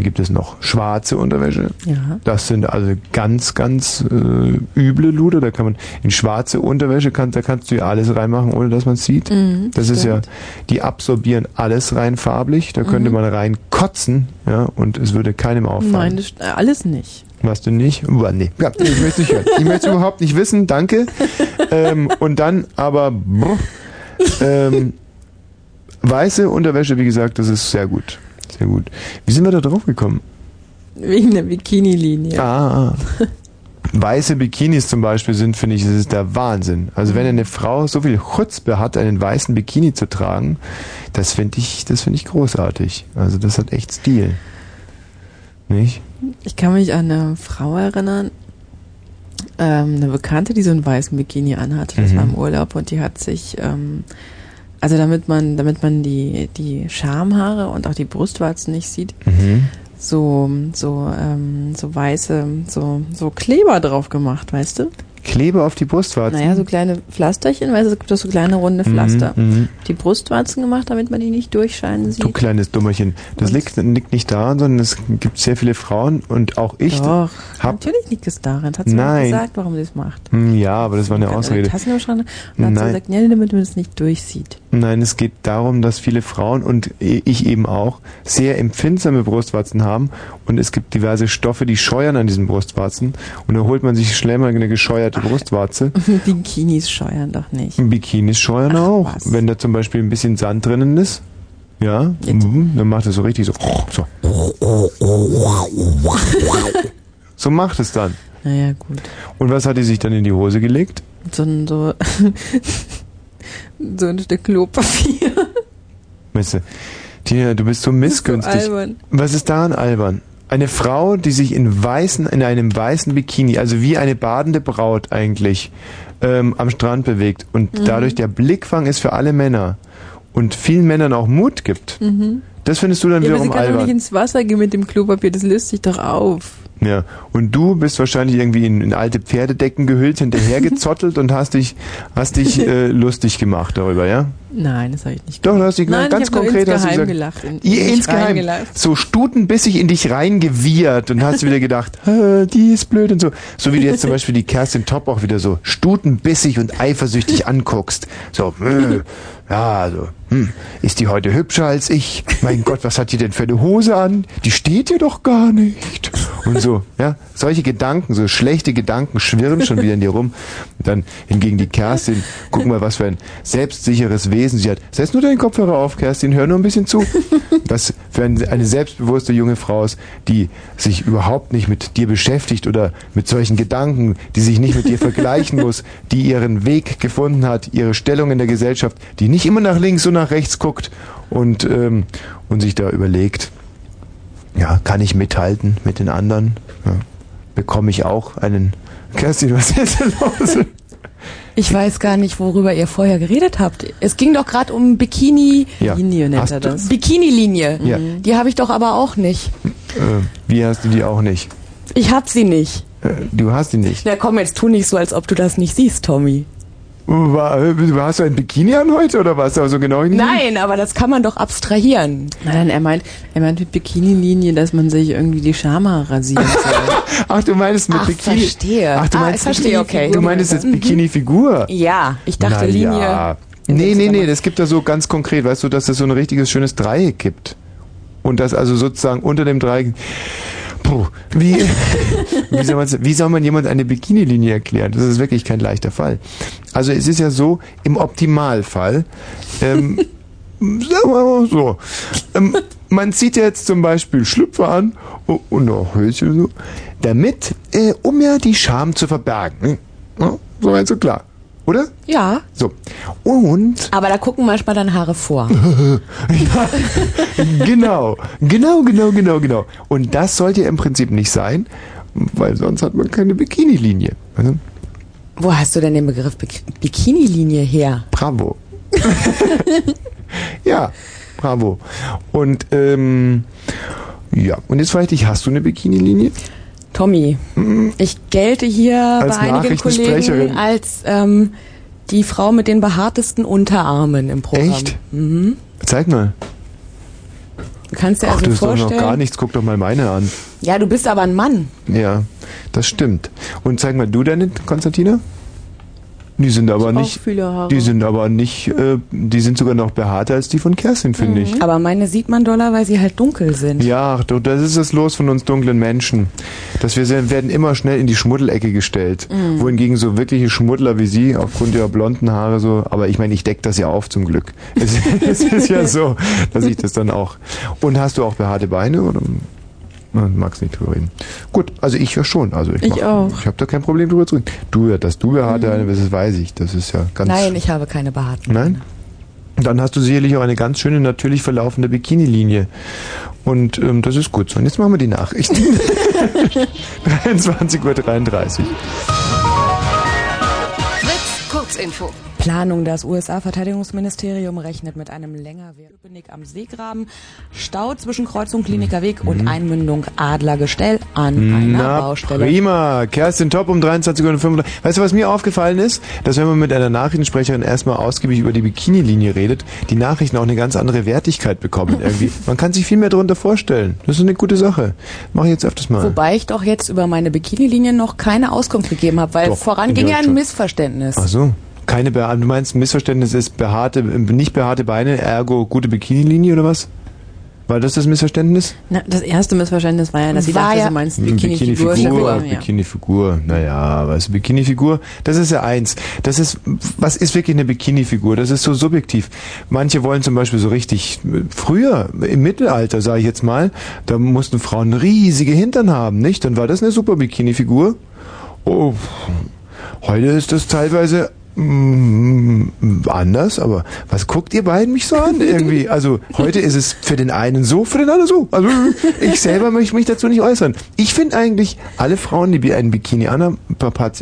Dann gibt es noch schwarze Unterwäsche. Ja. Das sind also ganz, ganz äh, üble Luder. Da kann man in schwarze Unterwäsche kann, da kannst du ja alles reinmachen, ohne dass man es sieht. Mhm, das ist ja, stimmt. die absorbieren alles rein farblich. Da könnte Mhm. man rein kotzen, ja, und es würde keinem auffallen. Nein, das, äh, alles nicht. Was du nicht? Uah, nee. Ja, ich möchte nicht hören. Ich möchte es überhaupt nicht wissen, danke. Ähm, und dann aber brr, ähm, weiße Unterwäsche, wie gesagt, das ist sehr gut. Sehr gut. Wie sind wir da drauf gekommen? Wegen der Bikini-Linie. Ah. Weiße Bikinis zum Beispiel sind, finde ich, das ist der Wahnsinn. Also wenn eine Frau so viel Chutzpe hat, einen weißen Bikini zu tragen, das finde ich, das finde ich großartig. Also das hat echt Stil. Nicht? Ich kann mich an eine Frau erinnern, ähm, eine Bekannte, die so einen weißen Bikini anhatte. Das Mhm. war im Urlaub und die hat sich, ähm, also damit man, damit man die, die Schamhaare und auch die Brustwarzen nicht sieht, Mhm. so, so, ähm, so weiße, so, so Kleber drauf gemacht, weißt du? Kleber auf die Brustwarzen. Naja, so kleine Pflasterchen, du, es gibt doch so kleine runde Pflaster. Mhm, mhm. Die Brustwarzen gemacht, damit man die nicht durchscheinen sieht. Du kleines Dummerchen. Das liegt, liegt nicht daran, sondern es gibt sehr viele Frauen und auch ich Doch, natürlich liegt es daran. Hat sie Nein. mir gesagt, warum sie es macht. Hm, Ja, aber das war eine Ausrede. Tassen im Schrank und hat sie Nein. gesagt, ja, damit man es nicht durchsieht. Nein, es geht darum, dass viele Frauen und ich eben auch sehr empfindsame Brustwarzen haben und es gibt diverse Stoffe, die scheuern an diesen Brustwarzen und da holt man sich schnell mal eine gescheuerte Brustwarze. Bikinis scheuern doch nicht. Bikinis scheuern auch. Wenn da zum Beispiel ein bisschen Sand drinnen ist, ja, mhm, dann macht es so richtig so. So, so macht es dann. Naja, gut. Und was hat die sich dann in die Hose gelegt? So ein, so, so ein Stück Klopapier. Weißt du, Tina, du bist so missgünstig. albern. Was ist daran albern? Eine Frau, die sich in weißen, in einem weißen Bikini, also wie eine badende Braut eigentlich, ähm, am Strand bewegt und Mhm. dadurch der Blickfang ist für alle Männer und vielen Männern auch Mut gibt. Mhm. Das findest du dann Ja, aber sie wiederum kann doch nicht albern. ins Wasser gehen mit dem Klopapier, das löst sich doch auf. Ja. Und du bist wahrscheinlich irgendwie in, in alte Pferdedecken gehüllt, hinterhergezottelt und hast dich, hast dich äh, lustig gemacht darüber, ja? Nein, das habe ich nicht Doch, du hast dich Nein, ganz konkret hast du insgeheim gesagt, gelacht, in- in insgeheim, reingelacht. so stutenbissig in dich reingewirrt und hast wieder gedacht, "Hä, die ist blöd und so. So wie du jetzt zum Beispiel die Kerstin Top auch wieder so stutenbissig und eifersüchtig anguckst. So, äh, ja, also, hm, ist die heute hübscher als ich? Mein Gott, was hat die denn für eine Hose an? Die steht dir doch gar nicht. Und so, ja, solche Gedanken, so schlechte Gedanken schwirren schon wieder in dir rum. Und dann hingegen die Kerstin, guck mal, was für ein selbstsicheres Wesen sie hat. Setz nur deinen Kopfhörer auf, Kerstin, hör nur ein bisschen zu. Was für ein, eine selbstbewusste junge Frau ist, die sich überhaupt nicht mit dir beschäftigt oder mit solchen Gedanken, die sich nicht mit dir vergleichen muss, die ihren Weg gefunden hat, ihre Stellung in der Gesellschaft, die nicht immer nach links und nach rechts guckt und, ähm, und sich da überlegt, ja, kann ich mithalten mit den anderen? Ja. Bekomme ich auch einen... Kerstin, was ist denn los? Ich weiß gar nicht, worüber ihr vorher geredet habt. Es ging doch gerade um Bikini. Ja. Linie nennt Hast er das. Bikini-Linie. Ja. Die habe ich doch aber auch nicht. Äh, wie hast du die auch nicht? Ich hab sie nicht. Äh, du hast die nicht. Na komm, jetzt tu nicht so, als ob du das nicht siehst, Tommy. War, hast du ein Bikini an heute oder was? Also genau nicht? Nein, aber das kann man doch abstrahieren. Nein, er meint, er meint mit Bikini-Linie, dass man sich irgendwie die Schamhaare rasieren soll. Ach, du meinst mit Ach, Bikini. verstehe. Ach, du Ah, meinst ich verstehe, okay. Du meinst jetzt Mhm. Bikini-Figur? Ja, ich dachte Na Linie. Ja. Nee, nee, nee, das gibt da so ganz konkret, weißt du, dass es so ein richtiges schönes Dreieck gibt. Und das also sozusagen unter dem Dreieck. Puh, wie, wie, soll wie soll man jemand eine Bikini-Linie erklären? Das ist wirklich kein leichter Fall. Also es ist ja so, im Optimalfall, ähm, sagen wir mal so, ähm, man zieht ja jetzt zum Beispiel Schlüpfer an und, und auch Höschen so, damit, äh, um ja die Scham zu verbergen. Ja, so weit so klar. Oder? Ja. So. Und Aber da gucken manchmal dann Haare vor. genau, genau, genau, genau, genau. Und das sollte ja im Prinzip nicht sein, weil sonst hat man keine Bikini-Linie. Also, Wo hast du denn den Begriff Bik Bikini-Linie her? bravo. ja, bravo. Und ähm, ja, und jetzt frage ich dich, hast du eine Bikini-Linie? Tommy, ich gelte hier Als bei einigen. Kollegen als ähm, die Frau mit den behaartesten Unterarmen im Programm. Echt? Mhm. Zeig mal. Du kannst dir Ach, also das ist doch noch vorstellen. gar nichts. Guck doch mal meine an. Ja, du bist aber ein Mann. Ja, das stimmt. Und zeig mal du deine, Konstantina? Die sind aber nicht, viele Haare. die sind aber nicht, äh, die sind sogar noch behaarter als die von Kerstin, finde ich. Aber meine sieht man doller, weil sie halt dunkel sind. Ja, das ist das Los von uns dunklen Menschen. Dass wir sehr- werden immer schnell in die Schmuddelecke gestellt. Mhm. Wohingegen so wirkliche Schmuddler wie Sie, aufgrund ihrer blonden Haare so, aber ich meine, ich deck das ja auf zum Glück. Es, es ist ja so, dass ich das dann auch. Und hast du auch behaarte Beine oder? Man mag's nicht drüber reden. Gut, also ich ja schon. Also ich, Ich auch. Ich habe da kein Problem drüber zu reden. Du, ja, dass du behaarte Beine bist, das weiß ich. Das ist ja ganz. Nein, ich habe keine behaarten. Nein? Dann hast du sicherlich auch eine ganz schöne, natürlich verlaufende Bikini-Linie. Und ähm, das ist gut so. Und jetzt machen wir die Nachrichten. 23.33 Uhr. Fritz, Kurzinfo. Planung. Das USA-Verteidigungsministerium rechnet mit einem längerwierigen Köpenick am Seegraben, Stau zwischen Kreuzung Kliniker Weg und Einmündung Adlergestell an einer Mhm. Na, Baustelle. prima. Kerstin Top um 23.35 Uhr. Weißt du, was mir aufgefallen ist? Dass wenn man mit einer Nachrichtensprecherin erstmal ausgiebig über die Bikini-Linie redet, die Nachrichten auch eine ganz andere Wertigkeit bekommen irgendwie. Man kann sich viel mehr darunter vorstellen. Das ist eine gute Sache. Mache ich jetzt öfters mal. Wobei ich doch jetzt über meine Bikini-Linie noch keine Auskunft gegeben habe, weil Doch, voran in ging ja ein. Missverständnis. Ach so. Keine behaarte, du meinst, ein Missverständnis ist behaarte, nicht behaarte Beine, ergo gute Bikini-Linie oder was? War das das Missverständnis? Na, das erste Missverständnis war ja, dass sie War dachte, ja- sie meinst Hm, Bikini-Figur. Bikini-Figur, Ja. Bikini-Figur, naja, was Bikini-Figur, das ist ja eins. Das ist, was ist wirklich eine Bikini-Figur? Das ist so subjektiv. Manche wollen zum Beispiel so richtig, früher, im Mittelalter, sage ich jetzt mal, da mussten Frauen riesige Hintern haben, nicht? Dann war das eine super Bikini-Figur. Oh, heute ist das teilweise anders, aber was guckt ihr beiden mich so an irgendwie? Also heute ist es für den einen so, für den anderen so. Also ich selber möchte mich dazu nicht äußern. Ich finde eigentlich alle Frauen, die einen Bikini anhaben,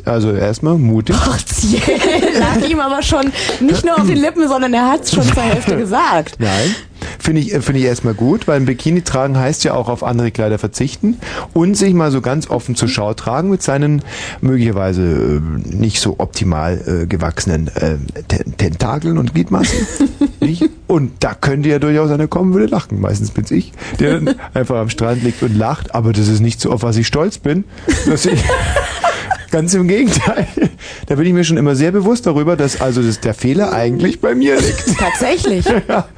also erstmal mutig. Partiell lag ihm aber schon nicht nur auf den Lippen, sondern er hat es schon zur Hälfte gesagt. Nein. Finde ich, äh, finde ich erstmal gut, weil ein Bikini tragen heißt ja auch auf andere Kleider verzichten und sich mal so ganz offen zur Schau tragen mit seinen möglicherweise äh, nicht so optimal äh, gewachsenen äh, Ten- Tentakeln und Gliedmaßen. Und da könnte ja durchaus einer kommen, würde lachen. Meistens bin's ich, der dann einfach am Strand liegt und lacht, aber das ist nicht so, auf was ich stolz bin, dass ich Ganz im Gegenteil. Da bin ich mir schon immer sehr bewusst darüber, dass also das, der Fehler eigentlich bei mir liegt. Tatsächlich. ja,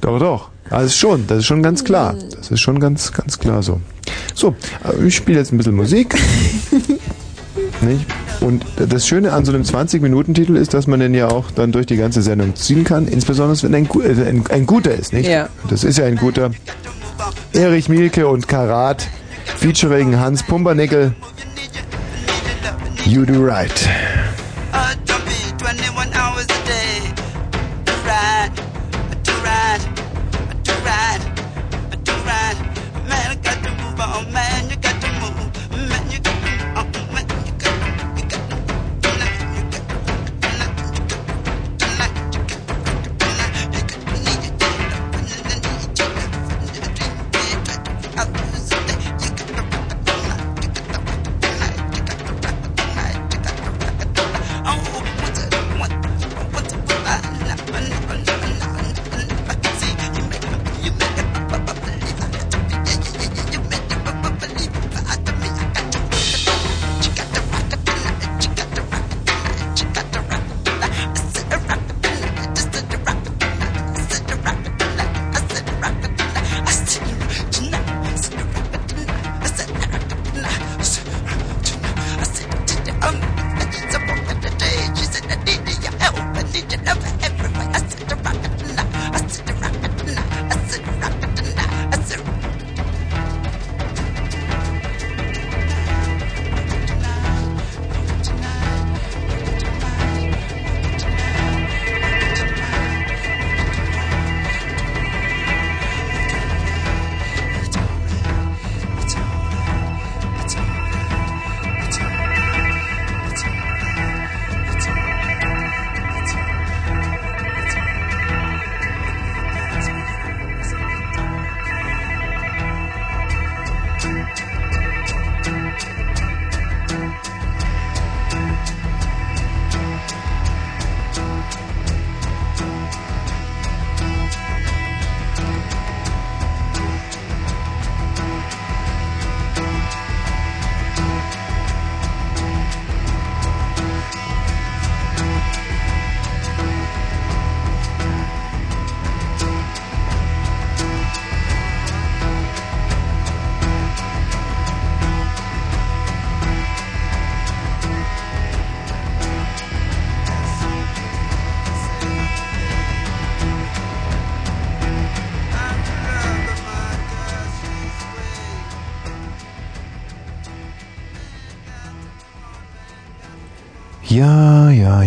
doch, doch. Also schon, das ist schon ganz klar. Das ist schon ganz, ganz klar so. So, äh, ich spiele jetzt ein bisschen Musik. Nicht? Und das Schöne an so einem 20-Minuten-Titel ist, dass man den ja auch dann durch die ganze Sendung ziehen kann, insbesondere wenn ein, äh, ein, ein guter ist, nicht? Ja. Das ist ja ein guter. Erich Mielke und Karat, featuring Hans Pumpernickel. You do right. Uh,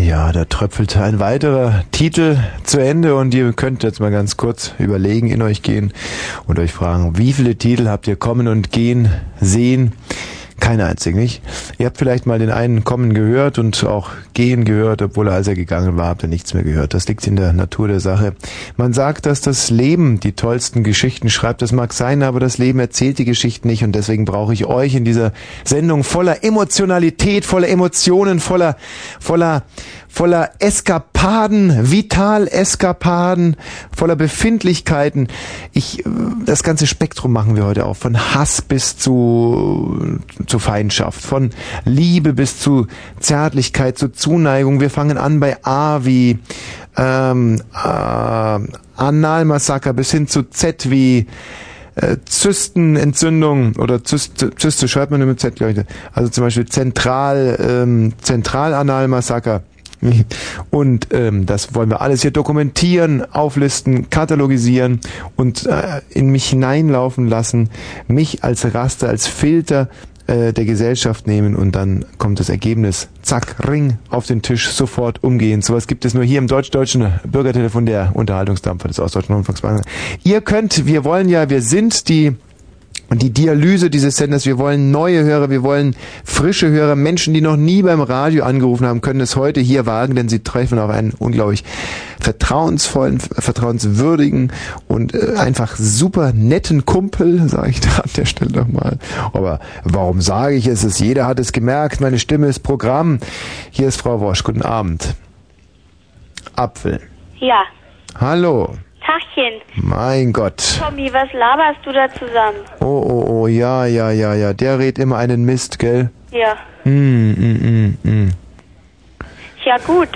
Ja, da tröpfelte ein weiterer Titel zu Ende und ihr könnt jetzt mal ganz kurz überlegen, in euch gehen und euch fragen, wie viele Titel habt ihr kommen und gehen sehen? Keine einzigen, nicht? Ihr habt vielleicht mal den einen kommen gehört und auch gehen gehört, obwohl er, als er gegangen war, habt ihr nichts mehr gehört. Das liegt in der Natur der Sache. Man sagt, dass das Leben die tollsten Geschichten schreibt. Das mag sein, aber das Leben erzählt die Geschichten nicht und deswegen brauche ich euch in dieser Sendung voller Emotionalität, voller Emotionen, voller, voller, voller Eskapaden, Vital-Eskapaden, voller Befindlichkeiten. Ich, äh, das ganze Spektrum machen wir heute auf. Von Hass bis zu, zu Feindschaft. Von Liebe bis zu Zärtlichkeit, zu Zuneigung. Wir fangen an bei A wie, ähm, äh, Analmassaker bis hin zu Z wie, äh, Zystenentzündung oder Zyste, Zyste schreibt man mit Z, glaube ich. Also zum Beispiel Zentral, ähm, Zentralanalmassaker. Und ähm, das wollen wir alles hier dokumentieren, auflisten, katalogisieren und äh, in mich hineinlaufen lassen, mich als Raster, als Filter äh, der Gesellschaft nehmen und dann kommt das Ergebnis, zack, ring, auf den Tisch, sofort umgehen. Sowas gibt es nur hier im deutsch-deutschen Bürgertelefon der Unterhaltungsdampfer des Ostdeutschen Rundfunks. Ihr könnt, wir wollen ja, wir sind die und die Dialyse dieses Senders, wir wollen neue Hörer, wir wollen frische Hörer, Menschen, die noch nie beim Radio angerufen haben, können es heute hier wagen, denn sie treffen auf einen unglaublich vertrauensvollen, vertrauenswürdigen und äh, einfach super netten Kumpel, sage ich da an der Stelle nochmal. Aber warum sage ich es? es? Jeder hat es gemerkt, meine Stimme ist Programm. Hier ist Frau Wosch, guten Abend. Apfel. Ja. Hallo. Tachchen. Mein Gott. Tommy, was laberst du da zusammen? Oh, oh, oh, ja, ja, ja, ja. Der redet immer einen Mist, gell? Ja. Mm, mm, mm, mm. Ja, gut.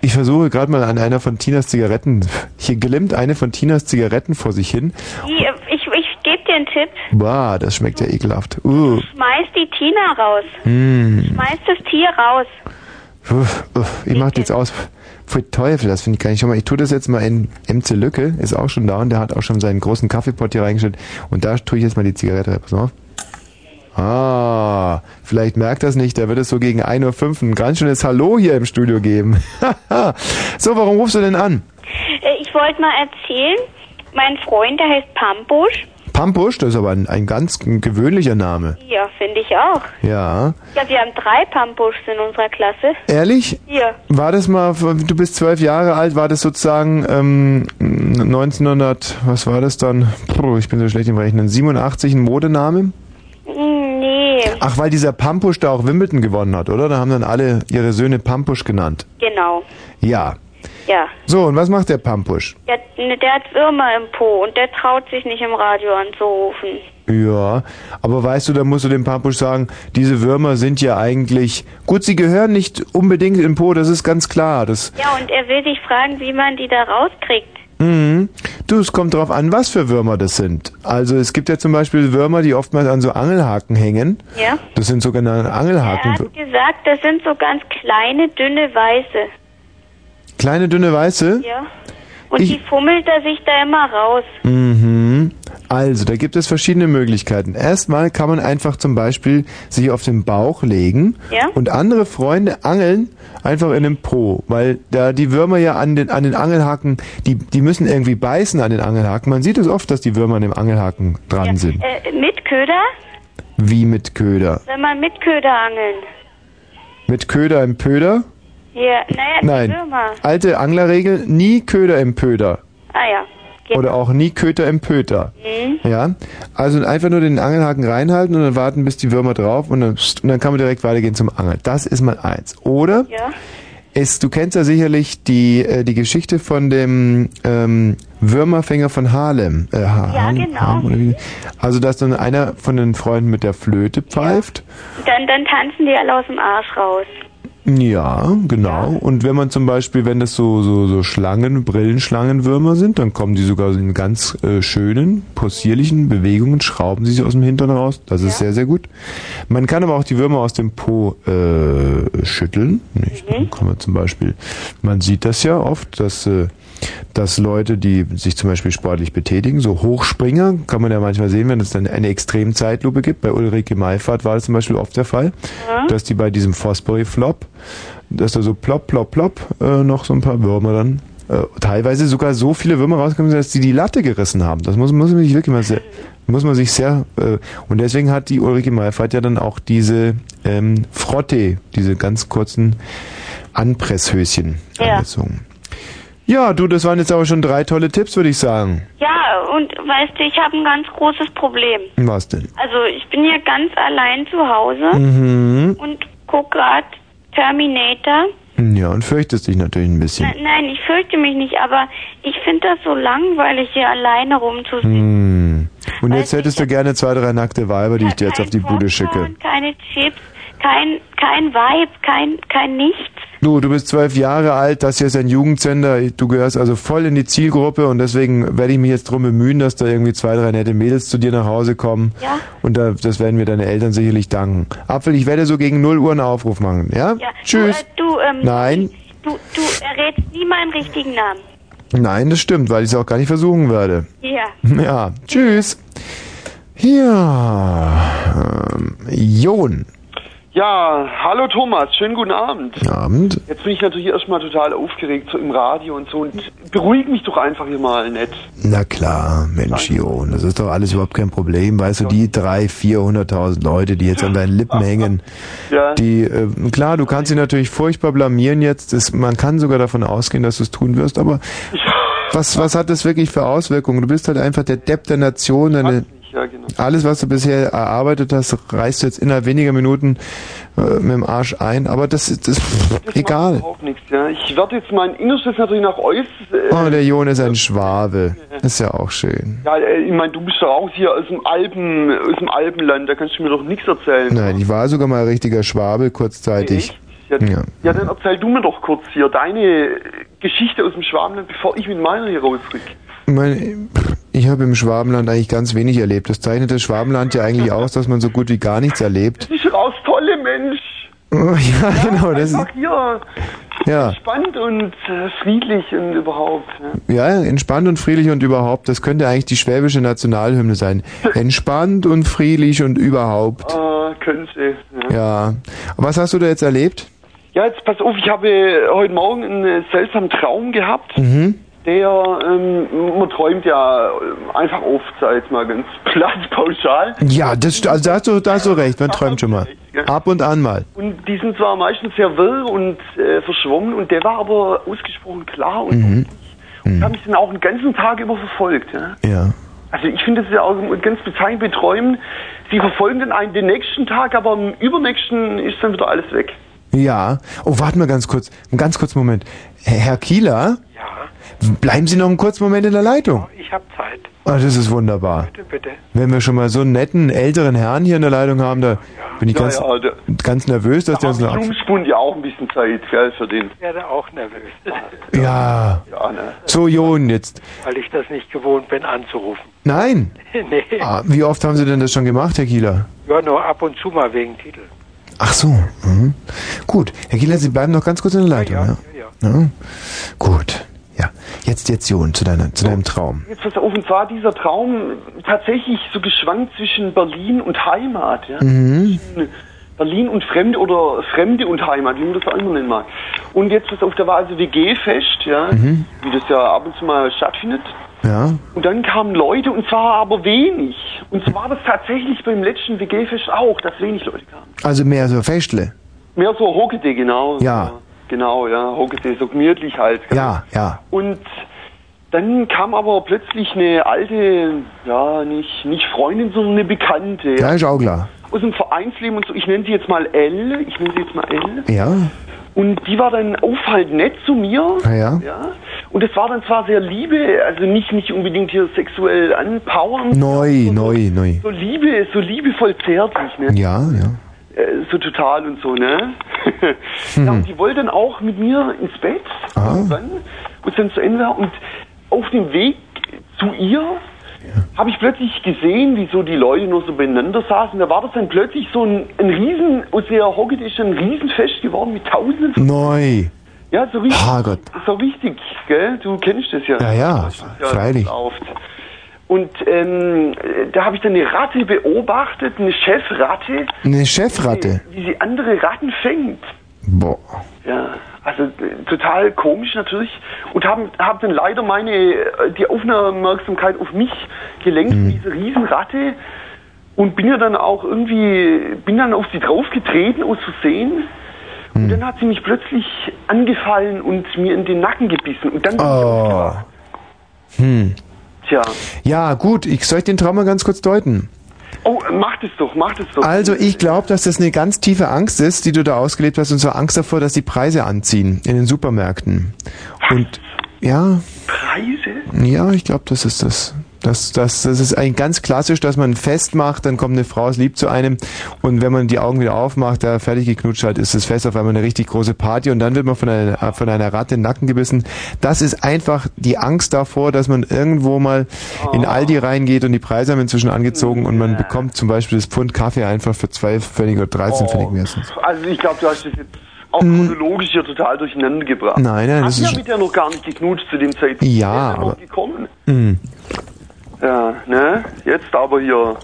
Ich versuche gerade mal an einer von Tinas Zigaretten. Hier glimmt eine von Tinas Zigaretten vor sich hin. Die, ich ich gebe dir einen Tipp. Bah, das schmeckt ja ekelhaft. Uh. Schmeiß die Tina raus. Mm. Schmeiß das Tier raus. Uff, uff, ich mach jetzt aus. Für Teufel, das finde ich gar nicht. Schau mal, ich tue das jetzt mal in MC Lücke, ist auch schon da und der hat auch schon seinen großen Kaffeepot hier reingestellt. Und da tue ich jetzt mal die Zigarette rein. Pass auf. Ah, vielleicht merkt das nicht, da wird es so gegen 1.05 Uhr ein ganz schönes Hallo hier im Studio geben. so, warum rufst du denn an? Äh, Ich wollte mal erzählen, mein Freund, der heißt Pampusch. Pampusch, das ist aber ein, ein ganz gewöhnlicher Name. Ja, finde ich auch. Ja. Ja, wir haben drei Pampuschs in unserer Klasse. Ehrlich? Ja. War das mal, du bist zwölf Jahre alt, war das sozusagen ähm, 1900, was war das dann? Puh, ich bin so schlecht im Rechnen. 87 ein Modename? Nee, Ach, weil dieser Pampusch da auch Wimbledon gewonnen hat, oder? Da haben dann alle ihre Söhne Pampusch genannt. genau. Ja. Ja. So, und was macht der Pampusch? Der, ne, der hat Würmer im Po und der traut sich nicht im Radio anzurufen. Ja, aber weißt du, da musst du dem Pampusch sagen, diese Würmer sind ja eigentlich, gut, sie gehören nicht unbedingt im Po, das ist ganz klar. Das, Ja, und er will dich fragen, wie man die da rauskriegt. Mhm. Du, es kommt drauf an, was für Würmer das sind. Also es gibt ja zum Beispiel Würmer, die oftmals an so Angelhaken hängen. Ja? Das sind sogenannte Er Angelhaken. hat gesagt, das sind so ganz kleine, dünne Weiße. Kleine, dünne Weiße? Ja. Und Ich- die fummelt er sich da immer raus. Mhm. Also, da gibt es verschiedene Möglichkeiten. Erstmal kann man einfach zum Beispiel sich auf den Bauch legen Ja. und andere Freunde angeln einfach in den Po, weil da die Würmer ja an den, an den Angelhaken, die, die müssen irgendwie beißen an den Angelhaken. Man sieht es oft, dass die Würmer an dem Angelhaken dran sind. Äh, mit Köder? Wie mit Köder. Wenn man mit Köder angeln. Mit Köder im Pöder? Ja, naja, Nein. Würmer. Alte Anglerregel, nie Köder im Pöder. Ah ja. Ge- Oder auch nie Köter im Pöter. Mhm. Ja, also einfach nur den Angelhaken reinhalten und dann warten, bis die Würmer drauf und dann, und dann kann man direkt weitergehen zum Angeln. Das ist mal eins. Oder Ja. es, du kennst ja sicherlich die, äh, die Geschichte von dem ähm, Würmerfänger von Harlem. Äh, ha Ja, Harlem, genau. Harlem? Also dass dann einer von den Freunden mit der Flöte pfeift. Dann, dann tanzen die alle aus dem Arsch raus. Ja, genau. Und wenn man zum Beispiel, wenn das so, so, so Schlangen, Brillenschlangenwürmer sind, dann kommen die sogar in ganz äh, schönen, possierlichen Bewegungen, schrauben sie sich aus dem Hintern raus. Das ist sehr, sehr gut. Man kann aber auch die Würmer aus dem Po äh, schütteln. Nicht? Dann kann man zum Beispiel, man sieht das ja oft, dass, äh, dass Leute, die sich zum Beispiel sportlich betätigen, so Hochspringer, kann man ja manchmal sehen, wenn es dann eine Extremzeitlupe gibt. Bei Ulrike Meifert war das zum Beispiel oft der Fall, Ja. dass die bei diesem Fosbury-Flop dass da so plopp, plopp, plopp äh, noch so ein paar Würmer dann, äh, teilweise sogar so viele Würmer rausgekommen sind, dass die die Latte gerissen haben. Das muss, muss man sich wirklich mal sehr, muss man sich sehr, äh, und deswegen hat die Ulrike Meifert ja dann auch diese ähm, Frotte, diese ganz kurzen Anpresshöschen Ja. angezogen. Ja, du, das waren jetzt aber schon drei tolle Tipps, würde ich sagen. Ja, und weißt du, ich habe ein ganz großes Problem. Was denn? Also ich bin hier ganz allein zu Hause Mhm. und guck grad Terminator. Ja, und fürchtest dich natürlich ein bisschen. Ne- Nein, ich fürchte mich nicht, aber ich finde das so langweilig, hier alleine rumzusitzen. Hm. Und jetzt hättest du gerne zwei, drei nackte Weiber, die ich dir jetzt auf die Bude schicke. Keine Chips, kein, kein Vibe, kein, kein Nichts. Du, du bist zwölf Jahre alt, das hier ist ein Jugendsender, du gehörst also voll in die Zielgruppe und deswegen werde ich mich jetzt drum bemühen, dass da irgendwie zwei, drei nette Mädels zu dir nach Hause kommen. Ja. Und da, das werden mir deine Eltern sicherlich danken. Apfel, ich werde so gegen 0 Uhr einen Aufruf machen, ja? Ja, Tschüss. Du, äh, du, ähm, Nein, du, du errätst nie meinen richtigen Namen. nein, das stimmt, weil ich es auch gar nicht versuchen werde. Ja. Ja, tschüss. Ja, ähm, Jon. Ja, hallo Thomas, schönen guten Abend. Abend. Jetzt bin ich natürlich erstmal total aufgeregt, so im Radio und so. Und beruhig mich doch einfach hier mal nett. Na klar, Mensch, Jon, das ist doch alles überhaupt kein Problem. Weißt du, die drei, vierhunderttausend Leute, die jetzt an deinen Lippen hängen, Ja. die, äh, klar, du kannst sie natürlich furchtbar blamieren jetzt. Das, man kann sogar davon ausgehen, dass du es tun wirst, aber was, was hat das wirklich für Auswirkungen? Du bist halt einfach der Depp der Nation. Deine, Ja, genau. alles, was du bisher erarbeitet hast, reißt du jetzt innerhalb weniger Minuten äh, mit dem Arsch ein. Aber das ist das, egal. Überhaupt nichts, ja. Ich werde jetzt mein Innerstes natürlich nach äußerst. Äh, Oh, der Jon ist ein Schwabe. Ist ja auch schön. ja, äh, ich meine, du bist doch auch hier aus dem Alpen, aus dem Alpenland, da kannst du mir doch nichts erzählen. Nein, ich war sogar mal richtiger Schwabe kurzzeitig. Ja, Ja. ja, dann erzähl du mir doch kurz hier deine Geschichte aus dem Schwabenland, bevor ich mit meiner hier rausrück. Meine, ich habe im Schwabenland eigentlich ganz wenig erlebt. Das zeichnet das Schwabenland ja eigentlich aus, dass man so gut wie gar nichts erlebt. Das ist raus tolle Mensch. Oh, ja, genau, das ist, hier ja, entspannt und äh, friedlich und überhaupt. Ja. ja, entspannt und friedlich und überhaupt. Das könnte eigentlich die schwäbische Nationalhymne sein. Entspannt und friedlich und überhaupt. Äh, könnte. Ja. Ja. Was hast du da jetzt erlebt? ja, jetzt pass auf, ich habe heute Morgen einen seltsamen Traum gehabt. Mhm. Der, ähm, man träumt ja äh, einfach oft, sag ich jetzt mal ganz platt pauschal. Ja, das, also da hast du, da hast du recht. Man träumt schon mal. Ab und an mal. Und die sind zwar meistens sehr wirr und äh, verschwommen und der war aber ausgesprochen klar und Mhm. und habe mich dann auch den ganzen Tag über verfolgt. Ja? Ja. Also ich finde das ja auch ganz bezeichnend bei Träumen. Sie verfolgen dann einen den nächsten Tag, aber am übernächsten ist dann wieder alles weg. Ja. Oh, warte mal ganz kurz. Einen ganz kurzen Moment. Herr Kieler? Ja. Bleiben Sie noch einen kurzen Moment in der Leitung. Ich habe Zeit. Ah, das ist wunderbar. Bitte, bitte. Wenn wir schon mal so einen netten älteren Herrn hier in der Leitung haben, da bin ich Ja, ganz, ja, der- ganz nervös, dass der uns noch ab Jungspund ja auch ein bisschen Zeit, gell, für den. Ich werde auch nervös, Ja. Ja, ne. So, Jon, jetzt. weil ich das nicht gewohnt bin anzurufen. Nein. nee. Ah, wie oft haben Sie denn das schon gemacht, Herr Kieler? Ja, nur ab und zu mal wegen Titel. Ach so. Mhm. Gut. Herr Kieler, Sie bleiben noch ganz kurz in der Leitung, ja? ja. Gut. Ja. Jetzt, jetzt, Jon, zu, deiner, zu deinem Traum. Jetzt pass auf, und zwar dieser Traum tatsächlich so geschwankt zwischen Berlin und Heimat. Ja? Mhm. Berlin und Fremde oder Fremde und Heimat, wie man das auch immer nennen mag. Und jetzt pass auf, da war also WG-Fest, ja, Mhm. wie das ja ab und zu mal stattfindet. Ja. Und dann kamen Leute, und zwar aber wenig. Und so war das tatsächlich beim letzten WG-Fest auch, dass wenig Leute kamen. Also mehr so Festle. Mehr so Hockete, genau. Ja. Genau, ja, Hockete, so gemütlich halt. Ja, ja. Und dann kam aber plötzlich eine alte, ja, nicht, nicht Freundin, sondern eine Bekannte. Ja, ist auch klar. Aus dem Vereinsleben und so. Ich nenne sie jetzt mal L. Ich nenne sie jetzt mal L. Ja. Und die war dann auffallend nett zu mir. Ah, ja. ja. Und es war dann zwar sehr Liebe, also nicht, nicht unbedingt hier sexuell anpowernd. Neu, neu, neu. So Liebe, so liebevoll zärtlich, ne? Ja, ja. Äh, so total und so, ne? ja, und die wollte dann auch mit mir ins Bett. Irgendwann, wo es dann zu Ende war. Und auf dem Weg zu ihr habe ich plötzlich gesehen, wie so die Leute nur so beieinander saßen. Da war das dann plötzlich so ein, ein Riesen, aus der Hockey ist ein Riesenfest geworden mit Tausenden von Neu. ja, so richtig. Herrgott. So richtig, gell? Du kennst das ja. Ja, ja, ja freilich. Oft. Und ähm, da habe ich dann eine Ratte beobachtet, eine Chefratte, Eine Chefratte. wie sie andere Ratten fängt. Boah. Ja, also total komisch natürlich und haben hab dann leider meine äh, die Aufmerksamkeit auf mich gelenkt, diese Riesenratte und bin ja dann auch irgendwie bin dann auf sie draufgetreten aus Versehen und dann hat sie mich plötzlich angefallen und mir in den Nacken gebissen und dann Oh. Hm. tja Ja, gut, ich soll ich den Traum mal ganz kurz deuten. Oh macht es doch macht es doch Also ich glaube, dass das eine ganz tiefe Angst ist, die du da ausgelebt hast, und zwar Angst davor, dass die Preise anziehen in den Supermärkten. Und ja, Preise ja, ich glaube, das ist das. Das, das, das ist eigentlich ganz klassisch, dass man ein Fest macht, dann kommt eine Frau, ist lieb zu einem und wenn man die Augen wieder aufmacht, da fertig geknutscht hat, ist das Fest auf einmal eine richtig große Party und dann wird man von einer, von einer Ratte in den Nacken gebissen. Das ist einfach die Angst davor, dass man irgendwo mal in Aldi reingeht und die Preise haben inzwischen angezogen und man bekommt zum Beispiel das Pfund Kaffee einfach für 12 Pfennig oder 13 Pfennig meistens. also ich glaube du hast das jetzt auch chronologisch hier total durcheinander gebracht Hm. Nein, nein, das ist- ja mit der noch gar nicht geknutscht zu dem Zeitpunkt Ja, aber- gekommen Mhm. Ja, ne? Jetzt aber hier.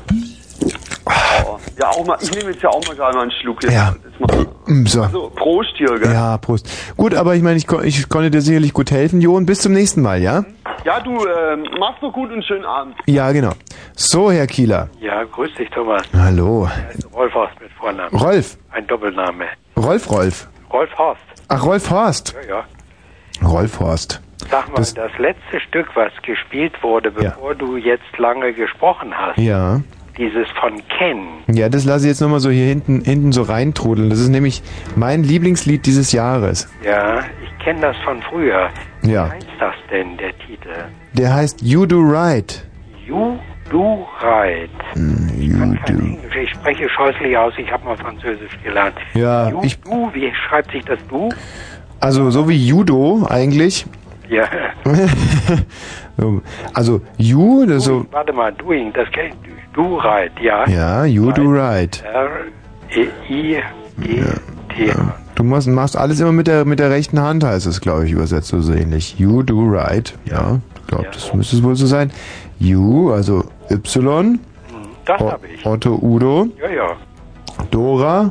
Ja, auch mal, ich nehme jetzt ja auch mal gerade mal einen Schluck. Jetzt. Ja. Jetzt. Mm, So. Also, Prost hier, gell? Ja, Prost. Gut, aber ich meine, ich, kon- ich konnte dir sicherlich gut helfen, Jon. Bis zum nächsten Mal, ja? Ja, du, ähm, mach's noch gut und schönen Abend. Ja, genau. So, Herr Kieler. Ja, grüß dich, Thomas. Hallo. Rolf Horst mit Vornamen. Rolf. Ein Doppelname. Rolf Rolf. Rolf Horst. Ach, Rolf Horst. Ja, ja. Rolf Horst. Sag mal, das, letzte Stück, was gespielt wurde, bevor du jetzt lange gesprochen hast, Ja. dieses von Ken. Ja, das lasse ich jetzt nochmal so hier hinten, hinten so reintrudeln. Das ist nämlich mein Lieblingslied dieses Jahres. Ja, ich kenne das von früher. Ja. Wie heißt das denn, der Titel? Der heißt You Do Right. You Do Right. Mm, You Do. Ich spreche scheußlich aus, ich habe mal Französisch gelernt. Ja, you, ich, Du, wie schreibt sich das Du? also so wie Judo eigentlich. Ja. So, also You, das so, Warte mal, Doing, das kennt Du Right, ja. ja, You Do Right. R-E-I-G-T. Du machst, machst alles immer mit der, mit der rechten Hand, heißt es, glaube ich, übersetzt so ähnlich. You do right. Ja, ich glaube, das müsste es wohl so sein. You, also Y. Das O- habe ich. Otto Udo. Ja, ja. Dora.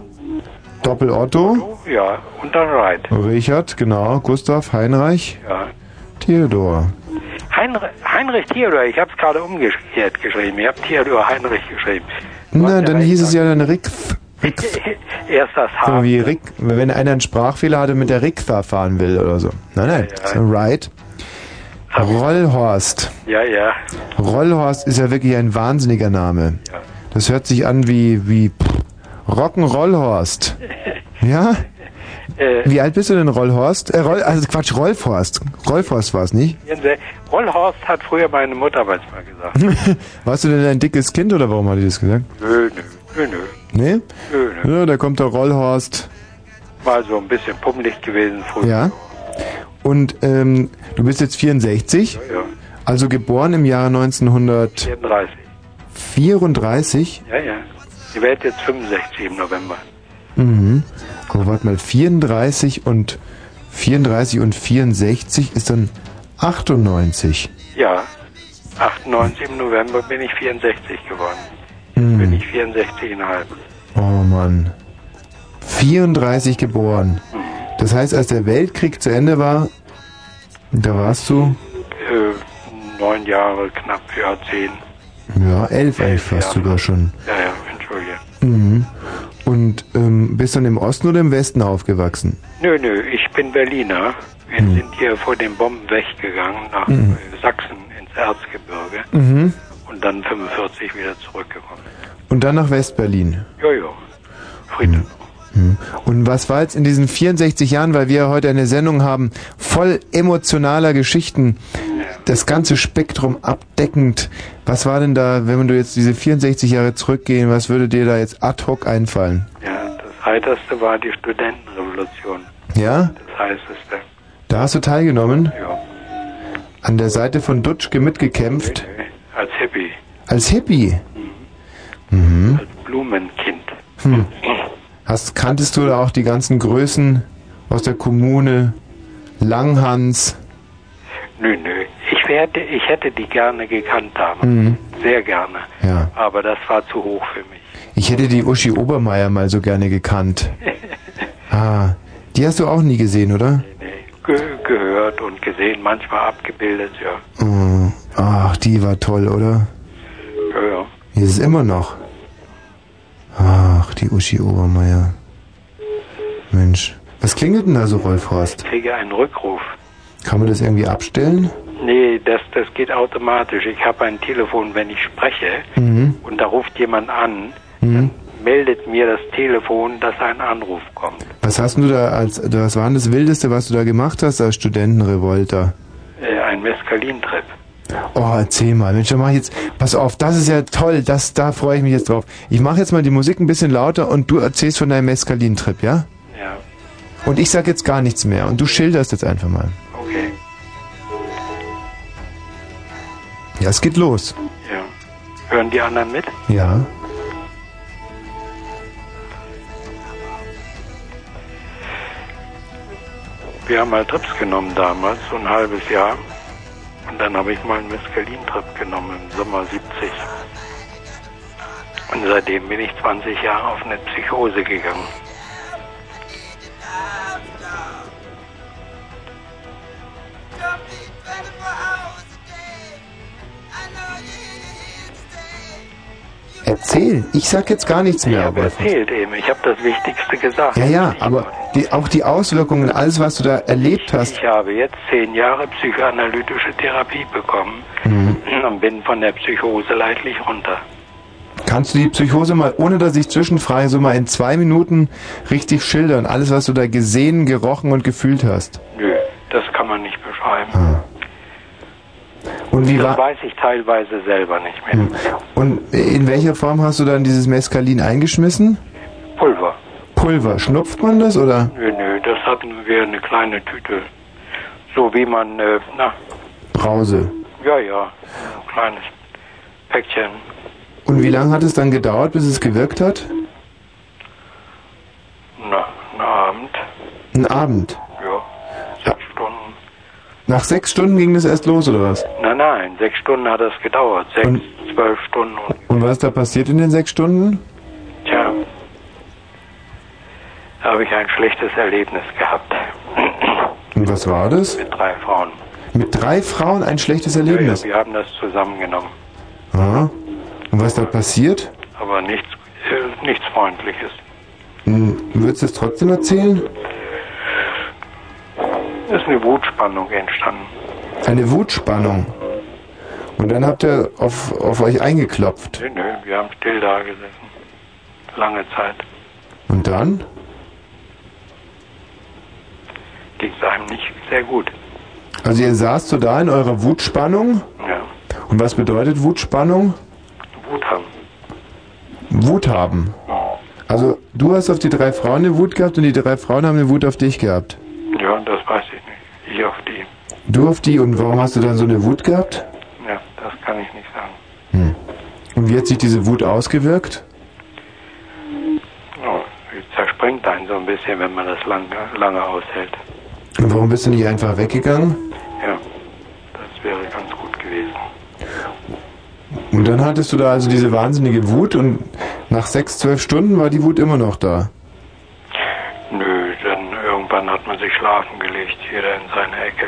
Doppel Otto. Ja, und dann Right. Richard, genau. Gustav, Heinrich. Ja. Theodor. Heinrich, Heinrich Theodor, ich habe es gerade umgekehrt geschrieben. Ich habe Theodor Heinrich geschrieben. Na, dann hieß es ja dann Rick. Erst das So H. wie Rick, wenn einer einen Sprachfehler hatte mit der Rickfa fahren will oder so. Nein, nein, das ist ein Right. Rollhorst. Ja, ja. Rollhorst ist ja wirklich ein wahnsinniger Name. Das hört sich an wie, wie Rock'n'Rollhorst. Ja? Äh, Wie alt bist du denn, Rollhorst? Äh, Roll, also Quatsch, Rolfhorst. Rolfhorst war es nicht? Rollhorst hat früher meine Mutter manchmal gesagt. Warst du denn ein dickes Kind oder warum hat die das gesagt? nö, nö, nö. Nee? Nö, nö. Ja, da kommt der Rollhorst. Mal so ein bisschen pummelig gewesen früher. Ja. Und ähm, du bist jetzt 64, Ja, ja. also geboren im Jahre 1934. 34. Ja, ja. Die werde jetzt 65 im November. Mhm. Oh, warte mal, 34 und 34 und 64 ist dann 98. Ja. 98 im November bin ich 64 geworden. Mhm. Bin ich 64,5. Oh Mann. 34 geboren. Das heißt, als der Weltkrieg zu Ende war, da warst du, Äh, neun Jahre, knapp, ja, zehn. ja, elf eigentlich fast sogar schon. Ja, ja, entschuldige. Mhm. Und ähm, bist dann im Osten oder im Westen aufgewachsen? Nö, nö, ich bin Berliner. Wir sind hier vor den Bomben weggegangen nach Mhm. äh, Sachsen ins Erzgebirge Mhm. und dann 45 wieder zurückgekommen. Und dann nach Westberlin. Jojo, Frieden. Mhm. Und was war jetzt in diesen 64 Jahren, weil wir heute eine Sendung haben, voll emotionaler Geschichten, das ganze Spektrum abdeckend. Was war denn da, wenn du jetzt diese 64 Jahre zurückgehen, was würde dir da jetzt ad hoc einfallen? Ja, das heiterste war die Studentenrevolution. Ja? Das heißeste. Da hast du teilgenommen? Ja. An der Seite von Dutschke mitgekämpft? Als Hippie, Als Hippie? Mhm. Blumenkind. Hm. Hast, kanntest du da auch die ganzen Größen aus der Kommune? Langhans? Nö, nö. Ich, werde, ich hätte die gerne gekannt haben. Mhm. Sehr gerne. Ja. Aber das war zu hoch für mich. Ich hätte die Uschi Obermeier mal so gerne gekannt. Ah, Die hast du auch nie gesehen, oder? Ge gehört und gesehen, manchmal abgebildet, ja. Oh, ach, die war toll, oder? Ja, ja. Die ist es immer noch. Ach, die Uschi Obermeier. Mensch. Was klingelt denn da so, Rolf Horst? Ich kriege einen Rückruf. Kann man das irgendwie abstellen? Nee, das, das geht automatisch. Ich habe ein Telefon, wenn ich spreche Mhm. und da ruft jemand an, Mhm. meldet mir das Telefon, dass ein Anruf kommt. Was hast du da als, was war denn das Wildeste, was du da gemacht hast als Studentenrevolter? Äh, ein Mescalintrip. Oh, erzähl mal. Mensch, dann mach ich jetzt, pass auf, das ist ja toll, das, da freue ich mich jetzt drauf. Ich mache jetzt mal die Musik ein bisschen lauter und du erzählst von deinem Mescalin-Trip, ja? Ja, Und ich sag jetzt gar nichts mehr und du schilderst jetzt einfach mal. okay. Ja, es geht los. Ja. Hören die anderen mit? Ja. Wir haben mal Trips genommen damals, so ein halbes Jahr. Dann habe ich mal einen Mescalin-Trip genommen im Sommer 70. Und seitdem bin ich 20 Jahre auf eine Psychose gegangen. Erzähl. Ich sag jetzt gar nichts mehr. aber- Erzählt eben, ich habe das Wichtigste gesagt. Ja, ja, aber die, auch die Auswirkungen, alles, was du da erlebt hast. Ich habe jetzt zehn Jahre psychoanalytische Therapie bekommen Mhm. und bin von der Psychose leidlich runter. Kannst du die Psychose mal, ohne dass ich zwischenfrage, so mal in zwei Minuten richtig schildern? Alles, was du da gesehen, gerochen und gefühlt hast. Nö, das kann man nicht beschreiben. Ah. Und wie das weiß ich teilweise selber nicht mehr. Hm. und in welcher Form hast du dann dieses Mescalin eingeschmissen? Pulver. Pulver. Schnupft man das oder? Nö, nö, das hatten wir eine kleine Tüte. So wie man, äh, na, Brause. ja, ja, ein kleines Päckchen. Und wie lange hat es dann gedauert, bis es gewirkt hat? Na, einen Abend. Ein Abend. Ja, sechs Stunden. Nach sechs Stunden ging das erst los, oder was? Nein, nein, sechs Stunden hat das gedauert. Sechs, Und- zwölf Stunden. Und, Und was ist da passiert in den sechs Stunden? tja, habe ich ein schlechtes Erlebnis gehabt. Und was war das? Mit drei Frauen. Mit drei Frauen ein schlechtes Ja, Erlebnis. ja, wir haben das zusammengenommen. Aha. Und was da passiert? Aber nichts, äh, nichts Freundliches. Hm, Würdest du es trotzdem erzählen? Es ist eine Wutspannung entstanden. Eine Wutspannung. Und dann habt ihr auf, auf euch eingeklopft. Nö, nö, wir haben still da gesessen. Lange Zeit. Und dann? Ging einem nicht sehr gut. Also ihr saßt so da in eurer Wutspannung. Ja. Und was bedeutet Wutspannung? Wut haben. Wut haben. Also du hast auf die drei Frauen eine Wut gehabt und die drei Frauen haben eine Wut auf dich gehabt. Ja, das weiß ich nicht. Ich auf die. Du auf die und warum hast du dann so eine Wut gehabt? Ja, das kann ich nicht sagen. Hm. Und wie hat sich diese Wut ausgewirkt? Oh, zerspringt einen so ein bisschen, wenn man das lange, lange aushält. Und warum bist du nicht einfach weggegangen? Ja, das wäre ganz gut gewesen. Und dann hattest du da also diese wahnsinnige Wut und nach sechs, zwölf Stunden war die Wut immer noch da. Nö, dann irgendwann hat man sich schlafen gelegt, jeder in seine Ecke.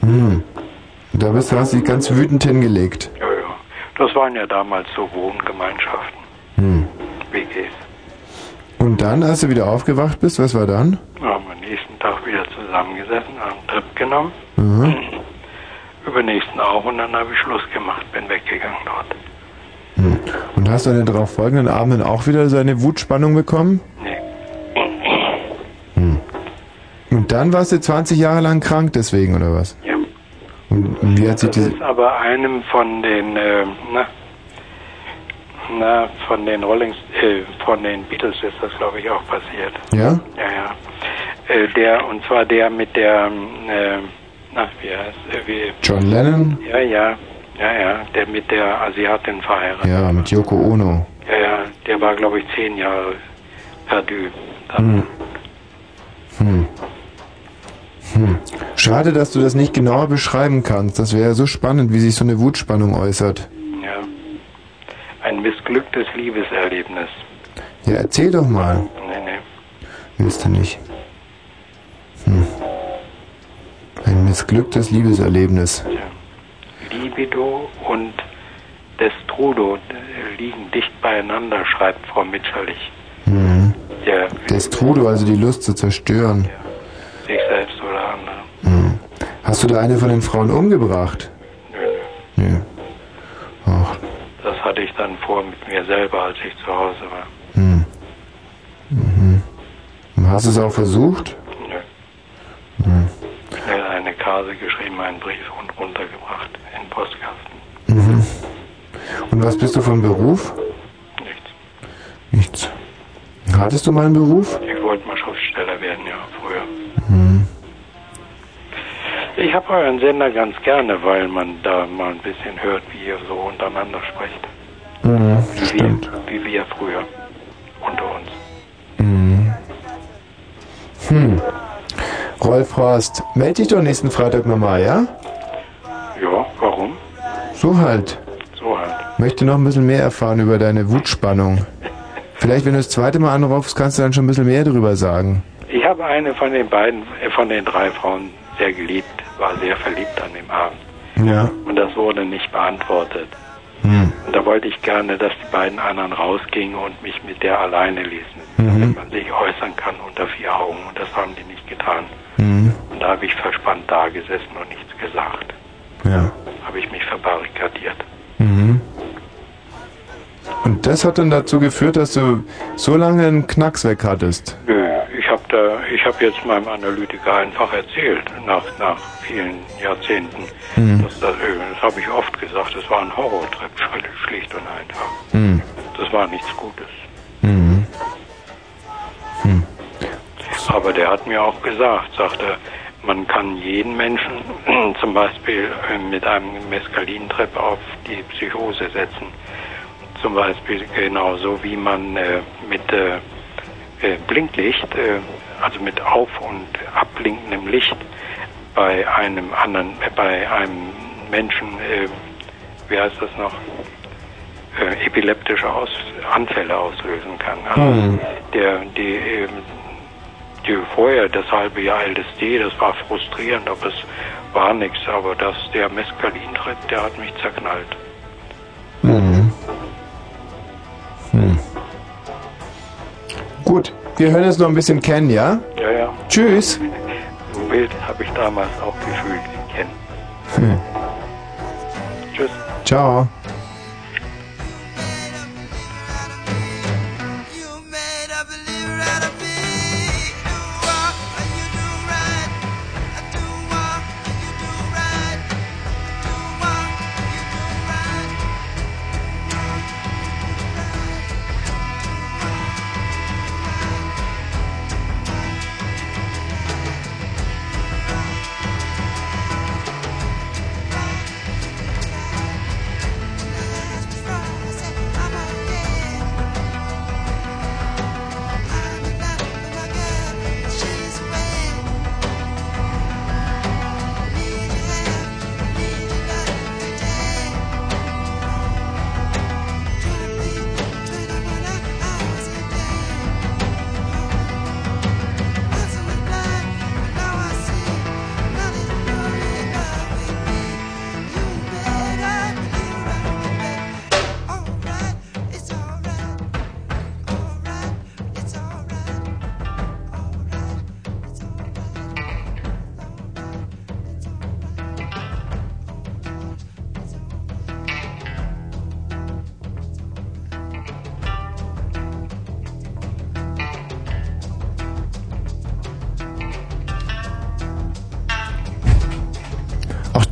Hm. Da bist du, hast dich ganz wütend hingelegt. Ja, ja. Das waren ja damals so Wohngemeinschaften, Hm. WGs. Und dann, als du wieder aufgewacht bist, was war dann? Wir haben am nächsten Tag wieder zusammengesessen, haben einen Trip genommen, Mhm. übernächsten auch und dann habe ich Schluss gemacht, bin weggegangen dort. Hm. Und hast du an den darauf folgenden Abenden auch wieder so eine Wutspannung bekommen? Hm. Und dann warst du 20 Jahre lang krank deswegen, oder was? Ja. Und wie hat sich Das diese... ist aber einem von den, äh, na, na, von den Rollings, äh, von den Beatles ist das, glaube ich, auch passiert. Ja? Ja, ja. Äh, der, und zwar der mit der, ähm, äh, na, wie heißt, äh, wie, John Lennon? ja, ja, ja, ja, der mit der Asiatin verheiratet. Ja, mit Yoko Ono. Ja, ja, der war, glaube ich, zehn Jahre perdu. Hm. Hm. Hm. Schade, dass du das nicht genauer beschreiben kannst. Das wäre ja so spannend, wie sich so eine Wutspannung äußert. Ja. Ein missglücktes Liebeserlebnis. Ja, erzähl doch mal. Nee, nee. Willst du nicht. Missglücktes Liebeserlebnis. Libido und Destrudo äh, liegen dicht beieinander, schreibt Frau Mitscherlich. Mhm. Ja, Destrudo, also die Lust zu zerstören. sich selbst oder andere. Mhm. Hast du da eine von den Frauen umgebracht? Nö, Nö. Ach, hatte ich dann vor mit mir selber, als ich zu Hause war. hm. Mhm. Hast du es auch versucht? Nö. Hm. Schnell eine Karte geschrieben, einen Brief und runtergebracht in den Postkasten. Mhm. Und was bist du von Beruf? Nichts. Nichts. Hattest du mal einen Beruf? Ich wollte mal Schriftsteller werden, ja, früher. Mhm. Ich habe euren Sender ganz gerne, weil man da mal ein bisschen hört, wie ihr so untereinander sprecht. Mhm. Wie wir, wie wir früher unter uns. Mhm. Hm. Rolf Horst, melde dich doch nächsten Freitag nochmal, ja? Ja, warum? So halt. So halt. Möchte noch ein bisschen mehr erfahren über deine Wutspannung. Vielleicht, wenn du das zweite Mal anrufst, kannst du dann schon ein bisschen mehr darüber sagen. Ich habe eine von den beiden, äh, von den drei Frauen sehr geliebt, war sehr verliebt an dem Abend. Ja. Und das wurde nicht beantwortet. Und da wollte ich gerne, dass die beiden anderen rausgingen und mich mit der alleine ließen, damit Mhm. man sich äußern kann unter vier Augen. Und das haben die nicht getan. Mhm. Und da habe ich verspannt da gesessen und nichts gesagt. Ja. Habe ich mich verbarrikadiert. Mhm. Und das hat dann dazu geführt, dass du so lange einen Knacks weg hattest. Nö, ich habe da, ich habe jetzt meinem Analytiker einfach erzählt, nach, nach vielen Jahrzehnten. Mhm. Dass das, äh, das habe ich oft gesagt, das war ein Horrortrip, schlicht- und einfach. Mhm. Das war nichts Gutes. Mhm. Hm. Aber der hat mir auch gesagt, sagte, man kann jeden Menschen zum Beispiel äh, mit einem Mescalintrip auf die Psychose setzen. Zum Beispiel genauso wie man äh, mit äh, äh, Blinklicht, äh, also mit auf- und abblinkendem Licht bei einem anderen, äh, bei einem Menschen, äh, wie heißt das noch, äh, epileptische Aus Anfälle auslösen kann. Also Mhm. der, die, ähm, die vorher das halbe Jahr LSD, das war frustrierend, aber es war nichts. Aber das, der Mescalintrip, der hat mich zerknallt. Mhm. Hm. Gut, wir hören jetzt noch ein bisschen kennen, ja? Ja, ja. Tschüss. Ein Bild habe ich damals auch gefühlt kennen. Hm. Tschüss. Ciao.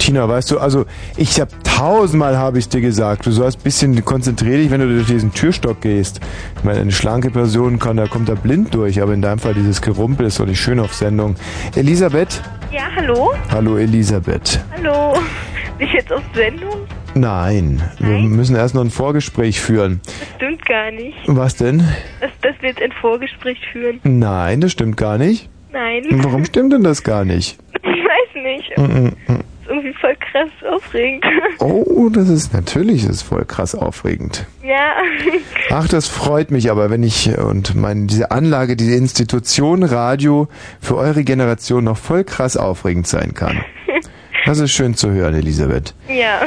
Ach Tina, weißt du, also ich habe tausendmal habe ich dir gesagt, du sollst ein bisschen konzentrier dich, wenn du durch diesen Türstock gehst. Ich meine, eine schlanke Person kann, da kommt da blind durch, aber in deinem Fall dieses Gerumpel ist doch nicht schön auf Sendung. Elisabeth? Ja, hallo? Hallo Elisabeth. Hallo. Bin ich jetzt auf Sendung? Nein, wir müssen erst noch ein Vorgespräch führen. Das stimmt gar nicht. Was denn? Dass, dass wir jetzt ein Vorgespräch führen. Nein, das stimmt gar nicht. Nein. Warum stimmt denn das gar nicht? Ich weiß nicht. Mm, mm, mm. ist irgendwie voll krass aufregend. Oh, das ist natürlich, das ist voll krass aufregend. Ja. Ach, das freut mich aber, wenn ich und meine diese Anlage, diese Institution Radio für eure Generation noch voll krass aufregend sein kann. Das ist schön zu hören, Elisabeth. Ja.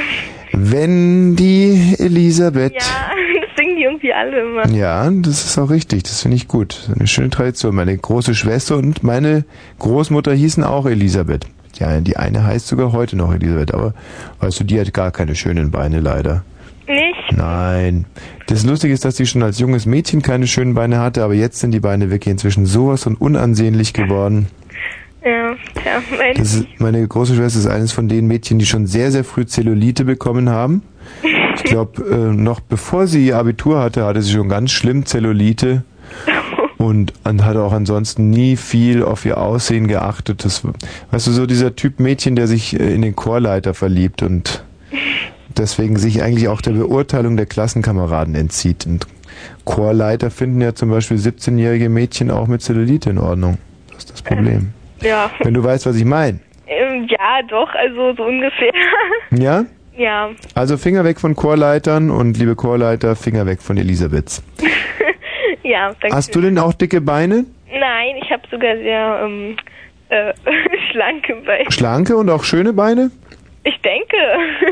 Wenn die Elisabeth. Ja, das singen die irgendwie alle immer. Ja, das ist auch richtig. Das finde ich gut. Eine schöne Tradition. Meine große Schwester und meine Großmutter hießen auch Elisabeth. Ja, die eine heißt sogar heute noch Elisabeth, aber weißt du, die hat gar keine schönen Beine leider. Nicht? Nein. Das Lustige ist, dass sie schon als junges Mädchen keine schönen Beine hatte, aber jetzt sind die Beine wirklich inzwischen sowas von unansehnlich geworden. Ja, ja, mein, Das ist, meine große Schwester ist eines von den Mädchen, die schon sehr, sehr früh Zellulite bekommen haben. Ich glaube, äh, noch bevor sie ihr Abitur hatte, hatte sie schon ganz schlimm Zellulite und an- hat auch ansonsten nie viel auf ihr Aussehen geachtet. Das, weißt du, so dieser Typ Mädchen, der sich äh, in den Chorleiter verliebt und deswegen sich eigentlich auch der Beurteilung der Klassenkameraden entzieht. Und Chorleiter finden ja zum Beispiel 17-jährige Mädchen auch mit Zellulite in Ordnung. Das ist das Problem. ja. Wenn du weißt, was ich meine. Ähm, ja, doch, also so ungefähr. Ja? ja. Also Finger weg von Chorleitern und liebe Chorleiter, Finger weg von Elisabeths. ja, danke. Hast du denn auch dicke Beine? Nein, ich habe sogar sehr ähm, äh, schlanke Beine. Schlanke und auch schöne Beine? Ich denke.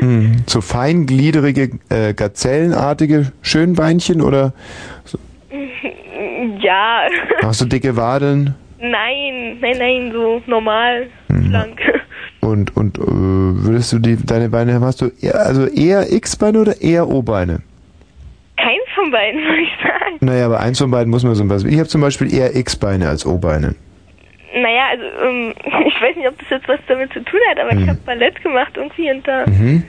Hm. So feingliederige, äh, gazellenartige Schönbeinchen oder ja. hast du dicke Wadeln Nein, nein, nein, so normal, schlank. und und äh, würdest du die deine Beine? Hast du eher, also eher X-Beine oder eher O-Beine? Von beiden, würde ich sagen. Naja, aber eins von beiden muss man so was. Ich habe zum Beispiel eher X-Beine als O-Beine. Naja, also ähm, ich weiß nicht, ob das jetzt was damit zu tun hat, aber ich habe Ballett gemacht irgendwie und da, Mhm.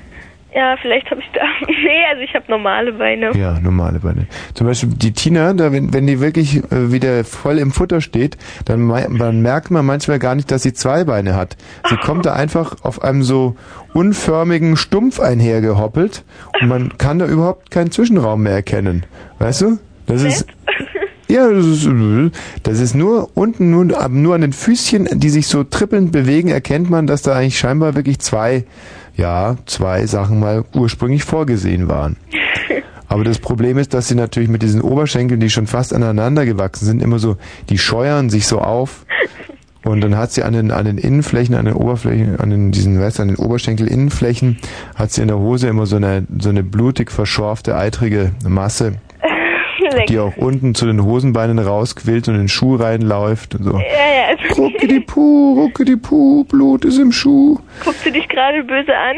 Ja, vielleicht habe ich da, nee, also ich habe normale Beine. Ja, normale Beine. Zum Beispiel die Tina, da, wenn, wenn die wirklich äh, wieder voll im Futter steht, dann, dann merkt man manchmal gar nicht, dass sie zwei Beine hat. Sie kommt da einfach auf einem so unförmigen Stumpf einhergehoppelt und man kann da überhaupt keinen Zwischenraum mehr erkennen. Weißt du? Das ist ja, das ist, das ist nur unten, nur, nur an den Füßchen, die sich so trippelnd bewegen, erkennt man, dass da eigentlich scheinbar wirklich zwei, ja, zwei Sachen mal ursprünglich vorgesehen waren. Aber das Problem ist, dass sie natürlich mit diesen Oberschenkeln, die schon fast aneinander gewachsen sind, immer so, die scheuern sich so auf. Und dann hat sie an den, an den Innenflächen, an den Oberflächen, an den, diesen, weißt an den Oberschenkel-Innenflächen, hat sie in der Hose immer so eine, so eine blutig verschorfte, eitrige Masse, die auch unten zu den Hosenbeinen rausquillt und in den Schuh reinläuft und so. Ja, ja, also, Ruckidi-Puh, Ruckidi-Puh, Blut ist im Schuh. guckst du dich gerade böse an?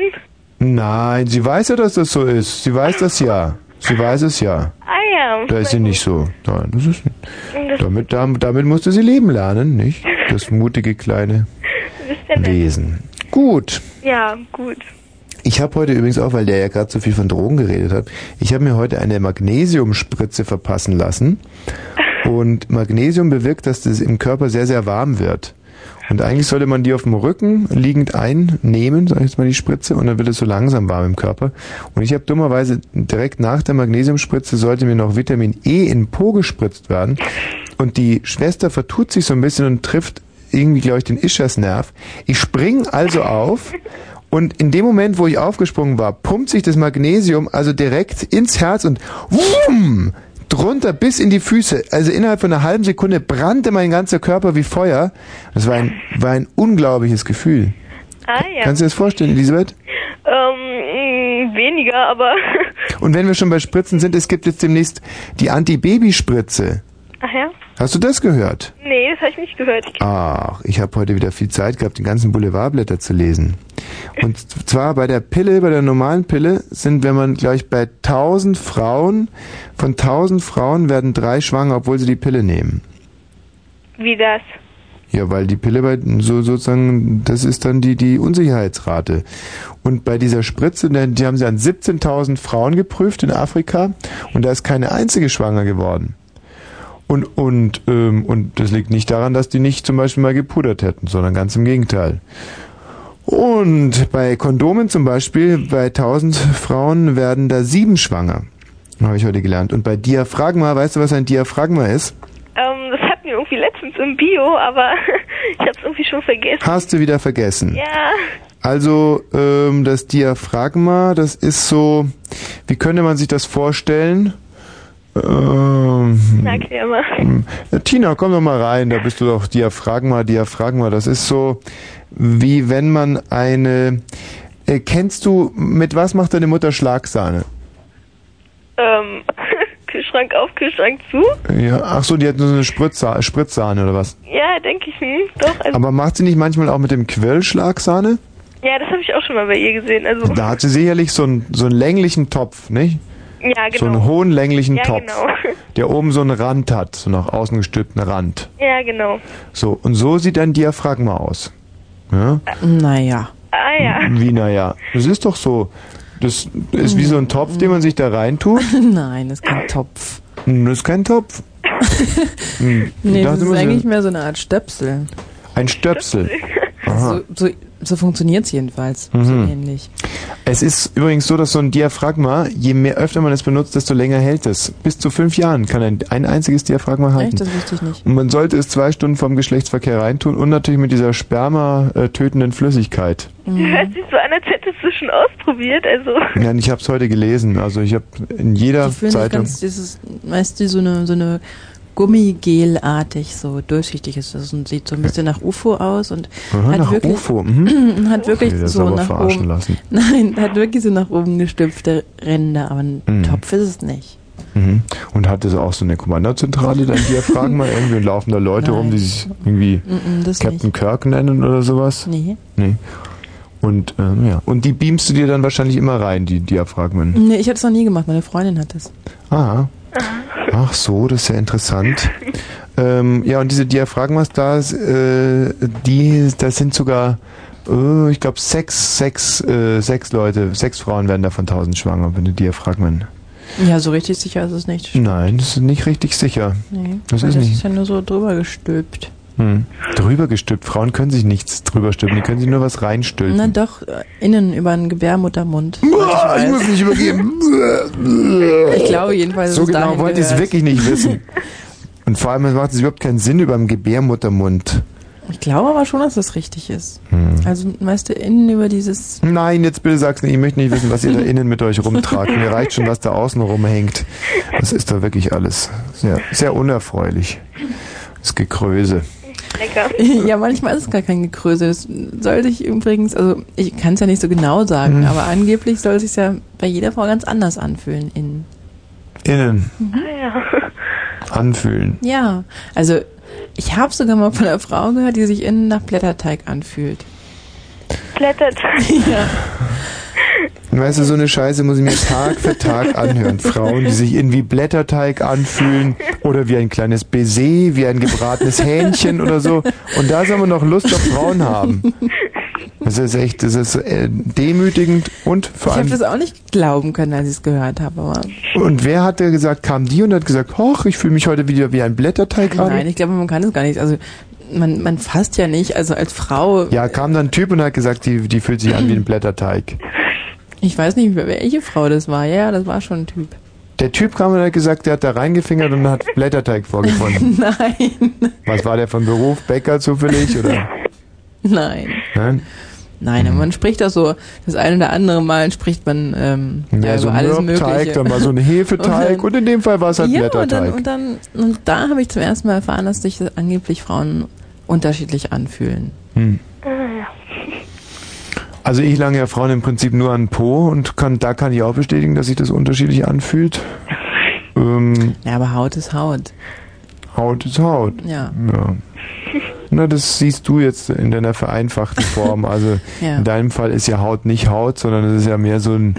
Nein, sie weiß ja, dass das so ist. Sie weiß das ja. Sie weiß es ja. Ah ja. Da ist sie nicht so. Nein, das ist Das- damit, damit, musste sie leben lernen, nicht? Das mutige kleine ist. Wesen. Gut. Ja, gut. Ich habe heute übrigens auch, weil der ja gerade so viel von Drogen geredet hat, ich habe mir heute eine Magnesiumspritze verpassen lassen. Und Magnesium bewirkt, dass das im Körper sehr, sehr warm wird. Und eigentlich sollte man die auf dem Rücken liegend einnehmen, sag ich jetzt mal die Spritze, und dann wird es so langsam warm im Körper. Und ich habe dummerweise direkt nach der Magnesiumspritze sollte mir noch Vitamin E in Po gespritzt werden. Und die Schwester vertut sich so ein bisschen und trifft irgendwie, glaube ich, den Ischiasnerv. Ich spring also auf und in dem Moment, wo ich aufgesprungen war, pumpt sich das Magnesium also direkt ins Herz und wumm, drunter bis in die Füße. Also innerhalb von einer halben Sekunde brannte mein ganzer Körper wie Feuer. Das war ein, war ein unglaubliches Gefühl. Ah ja. Kannst du dir das vorstellen, Elisabeth? Ähm, weniger, aber. Und wenn wir schon bei Spritzen sind, es gibt jetzt demnächst die Antibabyspritze. Ach ja? Hast du das gehört? Nee, das habe ich nicht gehört. Ach, ich habe heute wieder viel Zeit gehabt, die ganzen Boulevardblätter zu lesen. Und zwar bei der Pille, bei der normalen Pille sind, wenn man gleich bei 1000 Frauen, von 1000 Frauen werden drei schwanger, obwohl sie die Pille nehmen. Wie das? Ja, weil die Pille bei, so sozusagen, das ist dann die, die Unsicherheitsrate. Und bei dieser Spritze, denn die haben sie an 17.000 Frauen geprüft in Afrika und da ist keine einzige schwanger geworden. Und, und, ähm, und das liegt nicht daran, dass die nicht zum Beispiel mal gepudert hätten, sondern ganz im Gegenteil. Und bei Kondomen zum Beispiel, bei 1000 Frauen werden da sieben schwanger. Habe ich heute gelernt. Und bei Diaphragma, weißt du, was ein Diaphragma ist? Ähm, das hatten wir irgendwie letztens im Bio, aber ich habe es irgendwie schon vergessen. Hast du wieder vergessen. Ja. Also ähm, das Diaphragma, das ist so, wie könnte man sich das vorstellen? Ähm, Na, erklär mal. äh, Tina, komm doch mal rein, da bist du doch Diaphragma, Diaphragma, das ist so, wie wenn man eine... Äh, kennst du, mit was macht deine Mutter Schlagsahne? Ähm, Kühlschrank auf, Kühlschrank zu? Ja, ach so, die hat nur so eine Spritza Spritzsahne oder was? Ja, denke ich, hm, doch. Also, Aber macht sie nicht manchmal auch mit dem Quirl Schlagsahne? ja, das habe ich auch schon mal bei ihr gesehen. Also, Da hat sie sicherlich so einen, so einen länglichen Topf, nicht? ja, genau. So einen hohen länglichen ja, Topf, genau. der oben so einen Rand hat, so nach außen gestülpten Rand. Ja, genau. So, und so sieht ein Diaphragma aus. Ja? Naja. Ah ja. Wie, naja, das ist doch so. Das ist wie so ein Topf, den man sich da reintut. Nein, das ist kein Topf. Hm, Das ist kein Topf. Hm, Nee, das ist eigentlich mehr so eine Art Stöpsel. ein Stöpsel. Aha. So, so, so funktioniert es jedenfalls. So Mhm. ähnlich. Es ist übrigens so, dass so ein Diaphragma, je mehr öfter man es benutzt, desto länger hält es. Bis zu fünf Jahren kann ein, ein einziges Diaphragma halten. Echt? Das wusste ich nicht. Und man sollte es zwei Stunden vom Geschlechtsverkehr reintun und natürlich mit dieser sperma-tötenden Flüssigkeit. Hört sich so an, als hättest du schon ausprobiert. Also, Ja, ich habe es heute gelesen. Also ich habe in jeder Die Zeitung... ganz, dieses, weißt du, so eine, so eine Gummigelartig, so durchsichtig ist das und sieht so ein bisschen nach UFO aus und Aha, hat nach wirklich, UFO, mhm. hat wirklich Okay, so nach oben, lassen. nein, hat wirklich so nach oben gestülpte Ränder, aber ein Mhm. Topf ist es nicht. Mhm. Und hat es auch so eine Kommandozentrale, dein Diaphragma? irgendwie und laufen da Leute rum, die sich irgendwie Captain Kirk nennen oder sowas? Nee. Nee. Und, ähm, ja. Und die beamst du dir dann wahrscheinlich immer rein, die Diaphragmen. Nee, ich habe es noch nie gemacht, meine Freundin hat das. Ah. Ach so, das ist ja interessant. ähm, ja, und diese Diaphragmas da, äh, die, das sind sogar, äh, ich glaube, sechs, sechs, äh, sechs Leute, sechs Frauen werden davon tausend schwanger, wenn du Diaphragmen. Ja, so richtig sicher ist es nicht. Nein, das ist nicht richtig sicher. Nee, Das ist das nicht. ist ja nur so drüber gestülpt. Hm. Drüber gestülpt. Frauen können sich nichts drüber stülpen, die können sich nur was reinstülpen. Na doch, äh, innen über den Gebärmuttermund. Uah, ich muss nicht übergeben. Ich glaube jedenfalls, So genau wollte ich es wirklich nicht wissen. Und vor allem es macht es überhaupt keinen Sinn über dem Gebärmuttermund. Ich glaube aber schon, dass das richtig ist. Hm. Also, weißt du, innen über dieses. Nein, jetzt bitte sag's nicht. Ich möchte nicht wissen, was ihr da innen mit euch rumtragt. Mir reicht schon, was da außen rumhängt. Das ist da wirklich alles sehr, sehr unerfreulich. Das Gekröse. Lecker. Ja, manchmal ist es gar kein Gekröse. Das soll sich übrigens, also ich kann es ja nicht so genau sagen, Hm. aber angeblich soll es sich ja bei jeder Frau ganz anders anfühlen innen. Innen. Mhm. Ah, ja. Anfühlen. Ja, also ich habe sogar mal von einer Frau gehört, die sich innen nach Blätterteig anfühlt. Blättert. Ja. Weißt du, so eine Scheiße muss ich mir Tag für Tag anhören. Frauen, die sich irgendwie Blätterteig anfühlen oder wie ein kleines Baiser, wie ein gebratenes Hähnchen oder so. Und da soll man noch Lust auf Frauen haben. Das ist echt, das ist äh, demütigend und vor Ich habe allem. das auch nicht glauben können, als ich es gehört habe. Aber Und wer hat da gesagt, kam die und hat gesagt, hoch, ich fühle mich heute wieder wie ein Blätterteig an? nein, ich glaube, man kann es gar nicht. Also man, man fasst ja nicht, also als Frau, Ja, kam dann ein Typ und hat gesagt, die, die fühlt sich an wie ein Blätterteig. Ich weiß nicht, welche Frau das war. Ja, das war schon ein Typ. Der Typ kam und hat gesagt, der hat da reingefingert und hat Blätterteig vorgefunden. Nein, Was war der von Beruf? Bäcker zufällig oder? nein. Nein? Nein, aber man spricht auch so, das eine oder andere Mal spricht man ähm, Ja, ja, so über alles Mögliche. dann mal so ein Hefeteig und, dann- in dem Fall war es halt ja, und Blätterteig. dann, und dann und da habe ich zum ersten Mal erfahren, dass sich angeblich Frauen unterschiedlich anfühlen. Hm. Also ich lange ja Frauen im Prinzip nur an Po und kann, da kann ich auch bestätigen, dass sich das unterschiedlich anfühlt. Ähm, Ja, aber Haut ist Haut. Haut ist Haut. Ja. ja. Na, das siehst du jetzt in deiner vereinfachten Form. Also Ja. in deinem Fall ist ja Haut nicht Haut, sondern es ist ja mehr so ein,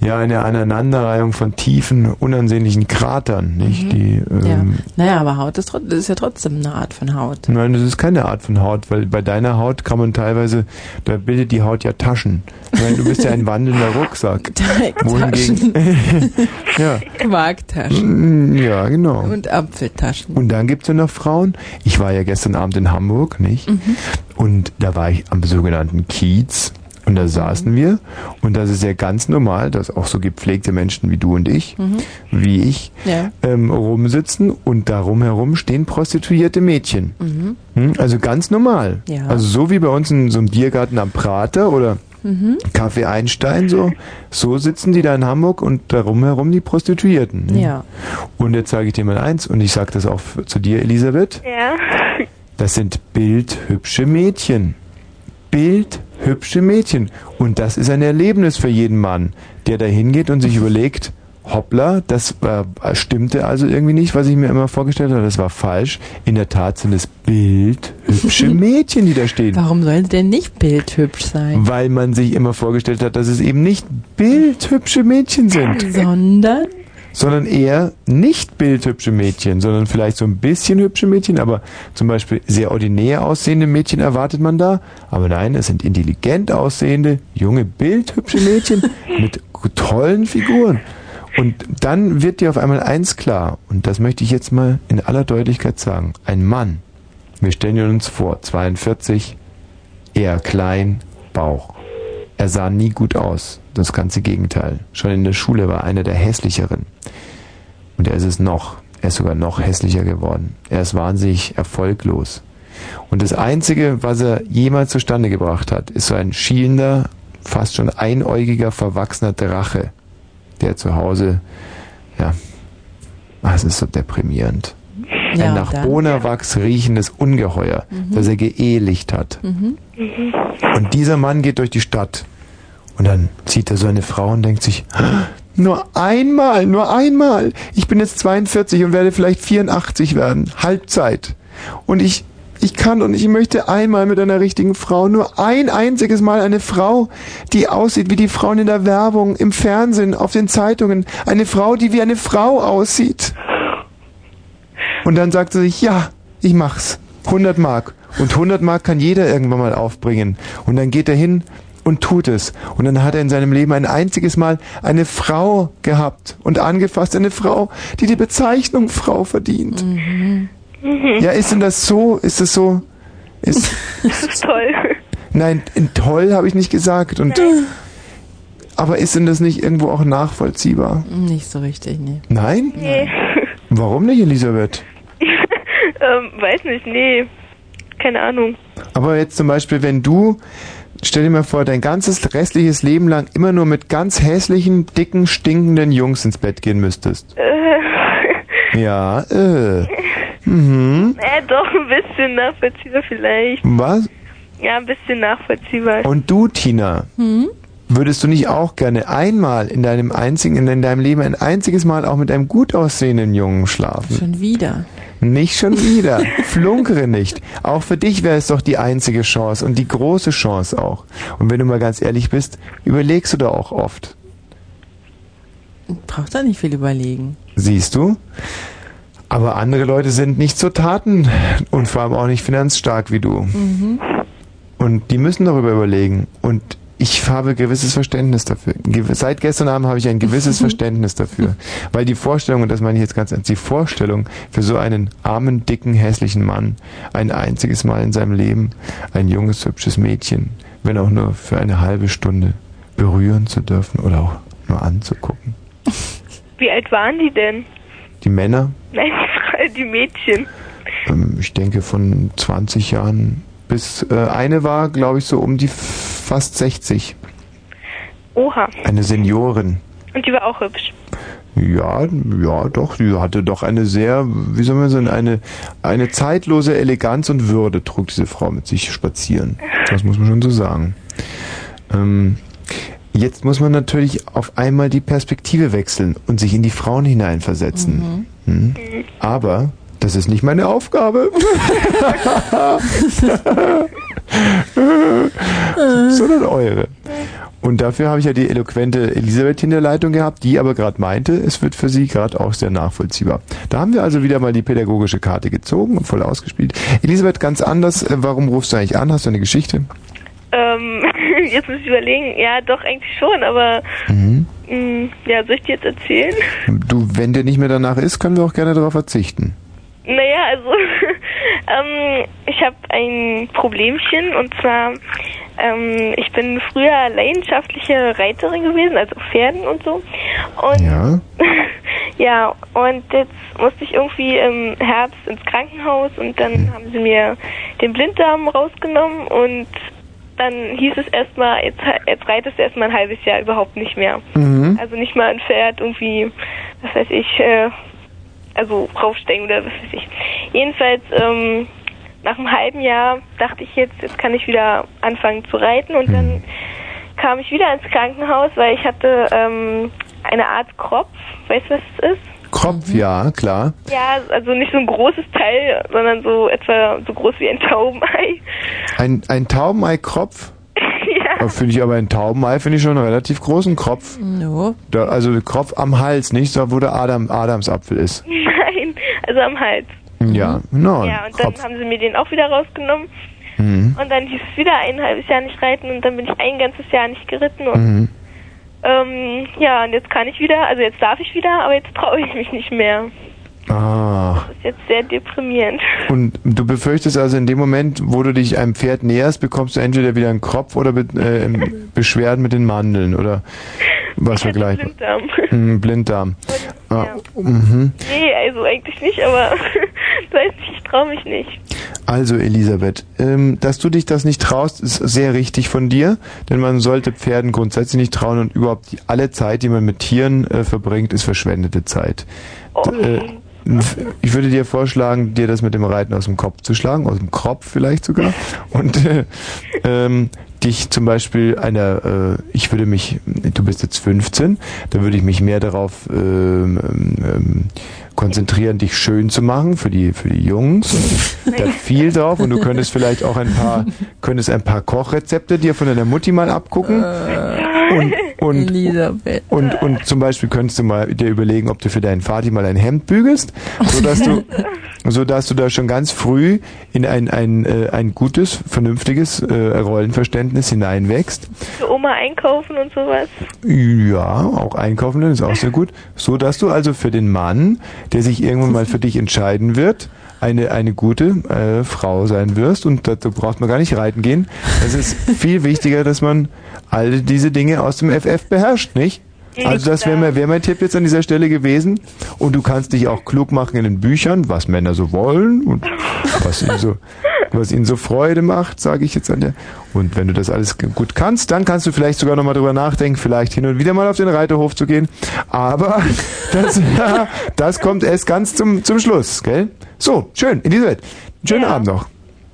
ja, eine Aneinanderreihung von tiefen, unansehnlichen Kratern, nicht? Die, Mhm. Ja. ähm, Naja, aber Haut ist, ist ja trotzdem eine Art von Haut. Nein, das ist keine Art von Haut, weil bei deiner Haut kann man teilweise, da bildet die Haut ja Taschen. Meine, du bist ja ein wandelnder Rucksack. Teigtaschen. ja. Quarktaschen. Ja, genau. Und Apfeltaschen. Und dann gibt's ja noch Frauen. Ich war ja gestern Abend in Hamburg, nicht? Mhm. Und da war ich am sogenannten Kiez. Und da saßen wir. Und das ist ja ganz normal, dass auch so gepflegte Menschen wie du und ich, Mhm. wie ich, Ja. ähm, rumsitzen und darum herum stehen prostituierte Mädchen. Mhm. Hm? Also ganz normal. Ja. Also so wie bei uns in so einem Biergarten am Prater oder Mhm. Café Einstein so, so sitzen die da in Hamburg und darum herum die Prostituierten. Ja. Und jetzt sage ich dir mal eins und ich sage das auch zu dir, Elisabeth. Ja. Das sind bildhübsche Mädchen. Bildhübsche Mädchen. Und das ist ein Erlebnis für jeden Mann, der da hingeht und sich überlegt, hoppla, das äh, stimmte also irgendwie nicht, was ich mir immer vorgestellt habe, das war falsch. In der Tat sind es bildhübsche Mädchen, die da stehen. Warum sollen sie denn nicht bildhübsch sein? Weil man sich immer vorgestellt hat, dass es eben nicht bildhübsche Mädchen sind. Sondern? Sondern eher nicht bildhübsche Mädchen, sondern vielleicht so ein bisschen hübsche Mädchen, aber zum Beispiel sehr ordinär aussehende Mädchen erwartet man da. Aber nein, es sind intelligent aussehende, junge, bildhübsche Mädchen mit tollen Figuren. Und dann wird dir auf einmal eins klar, und das möchte ich jetzt mal in aller Deutlichkeit sagen. Ein Mann, wir stellen uns vor, 42, eher klein, Bauch. Er sah nie gut aus, das ganze Gegenteil. Schon in der Schule war er einer der hässlicheren. Und er ist es noch. Er ist sogar noch hässlicher geworden. Er ist wahnsinnig erfolglos. Und das Einzige, was er jemals zustande gebracht hat, ist so ein schielender, fast schon einäugiger, verwachsener Drache, der zu Hause, ja, ah, es ist so deprimierend. Ja, ein nach dann, Bonawachs riechendes Ungeheuer, Mhm. das er geehelicht hat. Mhm. Und dieser Mann geht durch die Stadt. Und dann sieht er so eine Frau und denkt sich, "Ah, nur einmal, nur einmal. Ich bin jetzt 42 und werde vielleicht 84 werden. Halbzeit. Und ich, ich kann und ich möchte einmal mit einer richtigen Frau, nur ein einziges Mal eine Frau, die aussieht wie die Frauen in der Werbung, im Fernsehen, auf den Zeitungen. Eine Frau, die wie eine Frau aussieht. Und dann sagt er sich, ja, ich mach's. 100 Mark. Und 100 Mark kann jeder irgendwann mal aufbringen. Und dann geht er hin und tut es. Und dann hat er in seinem Leben ein einziges Mal eine Frau gehabt und angefasst. Eine Frau, die die Bezeichnung Frau verdient. Ja, ist denn das so? Ist es so? Ist, Das ist toll. nein, in toll habe ich nicht gesagt. Und, aber ist denn das nicht irgendwo auch nachvollziehbar? Nicht so richtig, nee. Nein? Nee. Warum nicht, Elisabeth? Ähm, weiß nicht, nee. Keine Ahnung. Aber jetzt zum Beispiel, wenn du, stell dir mal vor, dein ganzes restliches Leben lang immer nur mit ganz hässlichen, dicken, stinkenden Jungs ins Bett gehen müsstest. Äh, Ja, äh. Mhm. äh, doch, ein bisschen nachvollziehbar vielleicht. Was? Ja, ein bisschen nachvollziehbar. Und du, Tina, würdest du nicht auch gerne einmal in deinem einzigen, in deinem Leben ein einziges Mal auch mit einem gut aussehenden Jungen schlafen? Schon wieder. Nicht schon wieder. Flunkere nicht. Auch für dich wäre es doch die einzige Chance und die große Chance auch. Und wenn du mal ganz ehrlich bist, überlegst du da auch oft. Braucht da nicht viel überlegen. Siehst du? Aber andere Leute sind nicht so taten und vor allem auch nicht finanzstark wie du. Mhm. Und die müssen darüber überlegen. Und ich habe gewisses Verständnis dafür. Seit gestern Abend habe ich ein gewisses Verständnis dafür. Weil die Vorstellung, und das meine ich jetzt ganz ernst, die Vorstellung für so einen armen, dicken, hässlichen Mann, ein einziges Mal in seinem Leben ein junges, hübsches Mädchen, wenn auch nur für eine halbe Stunde, berühren zu dürfen oder auch nur anzugucken. Wie alt waren die denn? Die Männer, Nein, die Mädchen. ähm, ich denke von 20 Jahren bis äh, eine war, glaube ich, so um die fast 60. Oha. Eine Seniorin. Und die war auch hübsch. Ja, ja, doch. Die hatte doch eine sehr, wie soll man sagen, eine, eine zeitlose Eleganz und Würde trug diese Frau mit sich spazieren. Das muss man schon so sagen. Ähm, jetzt muss man natürlich auf einmal die Perspektive wechseln und sich in die Frauen hineinversetzen. Hm? Aber das ist nicht meine Aufgabe. sondern eure. Und dafür habe ich ja die eloquente Elisabeth in der Leitung gehabt, die aber gerade meinte, es wird für sie gerade auch sehr nachvollziehbar. Da haben wir also wieder mal die pädagogische Karte gezogen und voll ausgespielt. Elisabeth, ganz anders, äh, warum rufst du eigentlich an? Hast du eine Geschichte? Ähm, jetzt muss ich überlegen. Ja, doch, eigentlich schon, aber Mhm. mh, ja, soll ich dir jetzt erzählen? Du, wenn dir nicht mehr danach ist, können wir auch gerne darauf verzichten. Naja, also ähm, ich habe ein Problemchen und zwar ähm, ich bin früher leidenschaftliche Reiterin gewesen, also Pferden und so. Und Ja. ja, und jetzt musste ich irgendwie im Herbst ins Krankenhaus und dann haben sie mir den Blinddarm rausgenommen und dann hieß es erstmal, jetzt, jetzt reitest du erstmal ein halbes Jahr überhaupt nicht mehr. Mhm. Also nicht mal ein Pferd irgendwie, was weiß ich, äh, also raufsteigen oder was weiß ich. Jedenfalls ähm, nach einem halben Jahr dachte ich jetzt, jetzt kann ich wieder anfangen zu reiten und dann kam ich wieder ins Krankenhaus, weil ich hatte ähm, eine Art Kropf. Weißt du, was es ist? Kropf, ja, klar. Ja, also nicht so ein großes Teil, sondern so etwa so groß wie ein Taubenei. Ein, ein Taubenei-Kropf? ja. Finde ich aber ein Taubenei, finde ich schon einen relativ großen Kropf. No. Da, also der Kropf am Hals, nicht so, wo der Adam, Adamsapfel ist. Nein, also am Hals. Ja, no, ja, und dann Kropf. haben sie mir den auch wieder rausgenommen. Mhm. Und dann hieß es wieder ein halbes Jahr nicht reiten und dann bin ich ein ganzes Jahr nicht geritten und Mhm. ähm, ja, und jetzt kann ich wieder, also jetzt darf ich wieder, aber jetzt traue ich mich nicht mehr. Ah. Das ist jetzt sehr deprimierend. Und du befürchtest also in dem Moment, wo du dich einem Pferd näherst, bekommst du entweder wieder einen Kropf oder be äh, Beschwerden mit den Mandeln oder was vergleichbar. Blinddarm. Mhm, Blinddarm. Ah, mhm. Nee, also eigentlich nicht, aber weiß nicht, ich traue mich nicht. Also Elisabeth, ähm, dass du dich das nicht traust, ist sehr richtig von dir, denn man sollte Pferden grundsätzlich nicht trauen und überhaupt die, alle Zeit, die man mit Tieren äh, verbringt, ist verschwendete Zeit. D- Äh, ich würde dir vorschlagen, dir das mit dem Reiten aus dem Kopf zu schlagen, aus dem Kopf vielleicht sogar, und äh, ähm, dich zum Beispiel einer, äh, ich würde mich, du bist jetzt 15, da würde ich mich mehr darauf ähm, ähm, konzentrieren, dich schön zu machen für die für die Jungs. Da viel drauf und du könntest vielleicht auch ein paar könntest ein paar Kochrezepte dir von deiner Mutti mal abgucken. Und, und, Elisabeth. und, und zum Beispiel könntest du mal dir überlegen, ob du für deinen Vati mal ein Hemd bügelst, sodass du, sodass du da schon ganz früh in ein, ein, äh, ein gutes, vernünftiges äh, Rollenverständnis hineinwächst. Für Oma einkaufen und sowas. Ja, auch einkaufen ist auch sehr gut. So dass du also für den Mann, der sich irgendwann mal für dich entscheiden wird, eine, eine gute äh, Frau sein wirst und dazu braucht man gar nicht reiten gehen. Es ist viel wichtiger, dass man all diese Dinge aus dem FF beherrscht, nicht? Also das wäre mein, wär mein Tipp jetzt an dieser Stelle gewesen. Und du kannst dich auch klug machen in den Büchern, was Männer so wollen und was ihnen so, was ihnen so Freude macht, sage ich jetzt an der. Und wenn du das alles gut kannst, dann kannst du vielleicht sogar nochmal drüber nachdenken, vielleicht hin und wieder mal auf den Reiterhof zu gehen. Aber das, ja, das kommt erst ganz zum, zum Schluss, gell? So, schön, Elisabeth. Schönen Abend noch.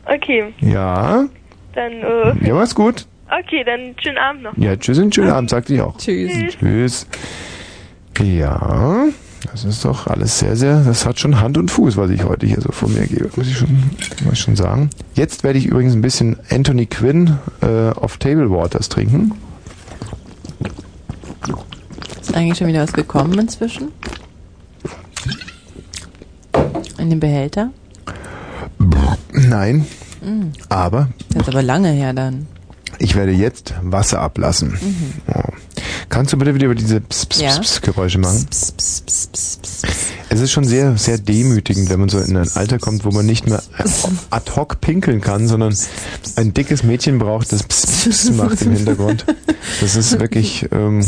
Okay, Ja, dann, äh, ja, mach's gut. okay, dann schönen Abend noch. Ja, tschüss und schönen Abend, sagte ich auch. Tschüss. Tschüss. Ja, das ist doch alles sehr, sehr, das hat schon Hand und Fuß, was ich heute hier so vor mir gebe, muss ich schon, muss ich schon sagen. Jetzt werde ich übrigens ein bisschen Anthony Quinn äh, auf Table Waters trinken. Ist eigentlich schon wieder was gekommen inzwischen? In den Behälter? Nein, Mhm. aber Das ist aber lange her dann. ich werde jetzt Wasser ablassen. Mhm. Oh. Kannst du bitte wieder über diese Ps -Ps Ja. -Ps -Ps Geräusche machen? Es ist schon sehr, sehr demütigend, wenn man so in ein Alter kommt, wo man nicht mehr ad hoc pinkeln kann, sondern ein dickes Mädchen braucht, das Ps -Ps -Ps macht im Hintergrund. Das ist wirklich, ähm,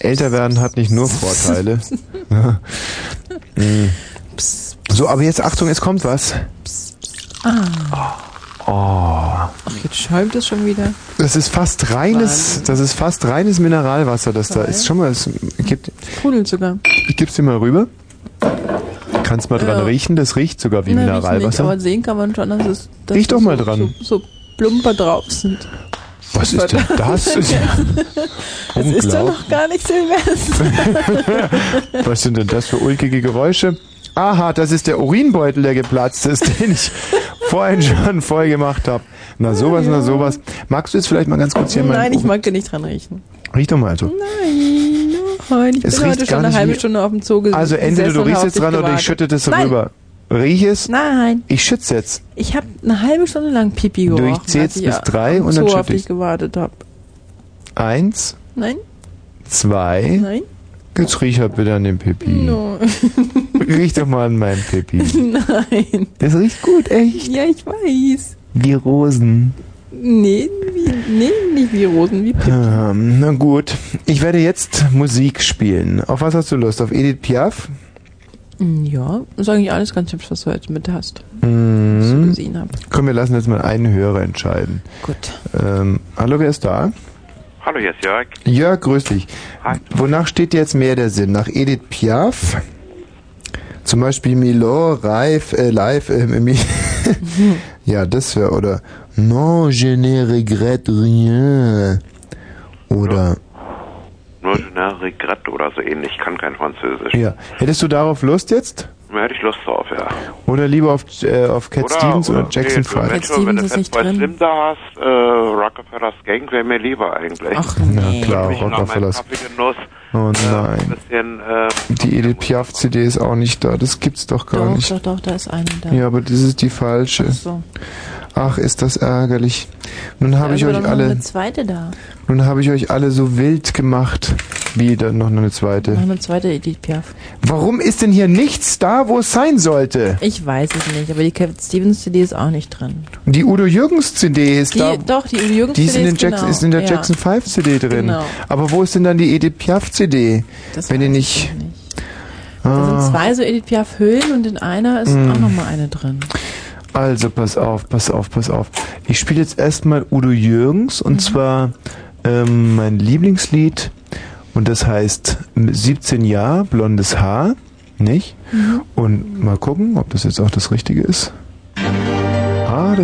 älter werden hat nicht nur Vorteile. Mm. So, aber jetzt Achtung, es kommt was. Ah. Oh. Ach, jetzt schäumt es schon wieder. Das ist fast reines, das ist fast reines Mineralwasser, das da ist. Schon mal, es gibt, Sprudelt sogar. ich gib's dir mal rüber. Kannst mal dran Ja. riechen, das riecht sogar wie Na, riecht Nicht, Mineralwasser. aber sehen kann man schon, dass es dass Riech doch mal so, dran. So, so Plumper drauf sind. Was ist denn das? Das ist doch noch gar nicht Silvester. Was sind denn das für ulkige Geräusche? Aha, das ist der Urinbeutel, der geplatzt ist, den ich vorhin schon voll gemacht habe. Na sowas, na sowas. Magst du jetzt vielleicht mal ganz kurz hier mal... Nein, ich mag dir nicht dran riechen. Riech doch mal also. Nein, nein, ich Es bin heute schon eine halbe Stunde auf dem Zoo gesessen. Also entweder du riechst jetzt dran oder ich schütte das Nein. rüber. Riech es? Nein. Ich schütze jetzt. Ich habe eine halbe Stunde lang Pipi Du, gerochen. ich zähl als jetzt ich bis drei und dann schütte dich ich. gewartet habe. Eins, Nein? zwei. Nein? Jetzt riech halt bitte an dem Pipi. No. Riech doch mal an meinem Pipi. Nein. Das riecht gut, echt. Ja, ich weiß. Wie Rosen. Nee, wie, nee, nicht wie Rosen, wie Pipi. Ähm, na gut. Ich werde jetzt Musik spielen. Auf was hast du Lust? Auf Edith Piaf? Ja, ist eigentlich alles ganz hübsch, was du heute mit hast. Mhm. gesehen hab. Komm, wir lassen jetzt mal einen Hörer entscheiden. Gut. Ähm, hallo, wer ist da? Hallo, hier ist Jörg. Jörg, grüß dich. Hi. Wonach steht dir jetzt mehr der Sinn? Nach Edith Piaf? Zum Beispiel Milo, Reif, äh, Live, äh, ja, das wäre, oder Non, je ne regrette rien. Oder, Nur je ne regrette oder so ähnlich. Ich kann kein Französisch. ja. Hättest du darauf Lust jetzt? Da hätte ich Lust drauf, ja. Oder lieber auf, äh, auf Cat Stevens oder, Jackson nee, 5? Wenn du, wenn du zwei Slim da hast, äh, Rockefeller's Gang wäre mir lieber eigentlich. Ach, Na klar, Ich nach meinem Rockefeller's. Kaffeegenuss Oh ein nein. bisschen, äh, Die Edith Piaf CD ist auch nicht da. Das gibt's doch gar Doch, nicht. doch, doch, da ist eine da. Ja, aber das ist die falsche. Ach so. Ach, ist das ärgerlich. Nun habe Da ich euch alle, eine zweite da. nun habe ich euch alle so wild gemacht. Wie, dann noch eine zweite. Noch eine zweite Edith Piaf. Warum ist denn hier nichts da, wo es sein sollte? Ich weiß es nicht, aber die Cat Stevens CD ist auch nicht drin. Die Udo Jürgens CD ist Die, da. doch, die Udo Jürgens Die ist in, CD den Jackson, genau. ist in der ja. Jackson 5 CD drin. Genau. Aber wo ist denn dann die Edith Piaf CD? Das wenn die nicht. Da Ah. sind zwei so Edith Piaf Hüllen und in einer ist Mm. auch nochmal eine drin. Also pass auf, pass auf, pass auf. Ich spiele jetzt erstmal Udo Jürgens und zwar ähm, mein Lieblingslied und das heißt 17 Jahre, blondes Haar, nicht? Und mal gucken, ob das jetzt auch das Richtige ist.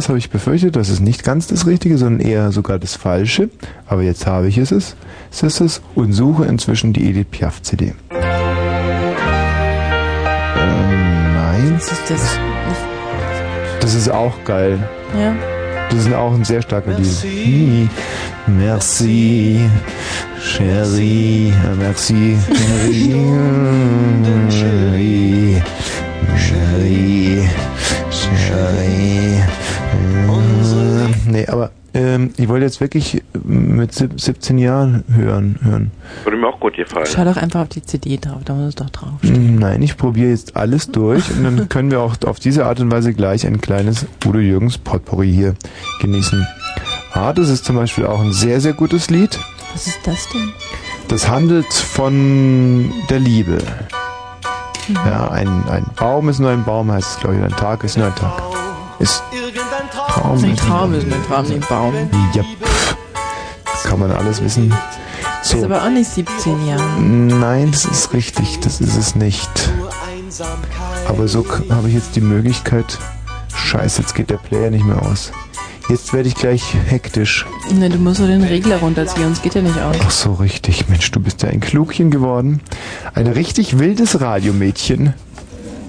Das habe ich befürchtet, das ist nicht ganz das Richtige, sondern eher sogar das Falsche. Aber jetzt habe ich es, es ist es und suche inzwischen die Edith Piaf CD. Ähm, nein. Das ist das. Das ist auch geil. Ja. Das ist auch ein sehr starker Lied. Merci, Chérie, merci, Chérie, Chérie, Chérie. Äh, Nee, aber ähm, ich wollte jetzt wirklich mit sieb- 17 Jahren hören. hören. würde mir auch gut gefallen. Schau doch einfach auf die CD drauf, da muss es doch drauf. Nein, ich probiere jetzt alles durch und dann können wir auch auf diese Art und Weise gleich ein kleines Udo Jürgens Potpourri hier genießen. Ah, das ist zum Beispiel auch ein sehr, sehr gutes Lied. Was ist das denn? Das handelt von der Liebe. Mhm. Ja, ein, ein Baum ist nur ein Baum, heißt es, glaube ich. Ein Tag ist nur ein Tag. Ist Traum Ein ist Traum ist ein Traum, ein Baum. Ja, pff, kann man alles wissen. Das ist So. aber auch nicht 17 Jahre. Nein, das ist richtig, das ist es nicht. Aber so habe ich jetzt die Möglichkeit. Scheiße, jetzt geht der Player nicht mehr aus. Jetzt werde ich gleich hektisch. Ne, du musst so den Regler runterziehen, sonst geht der nicht aus. Ach so, richtig. Mensch, du bist ja ein Klugchen geworden. Ein richtig wildes Radiomädchen.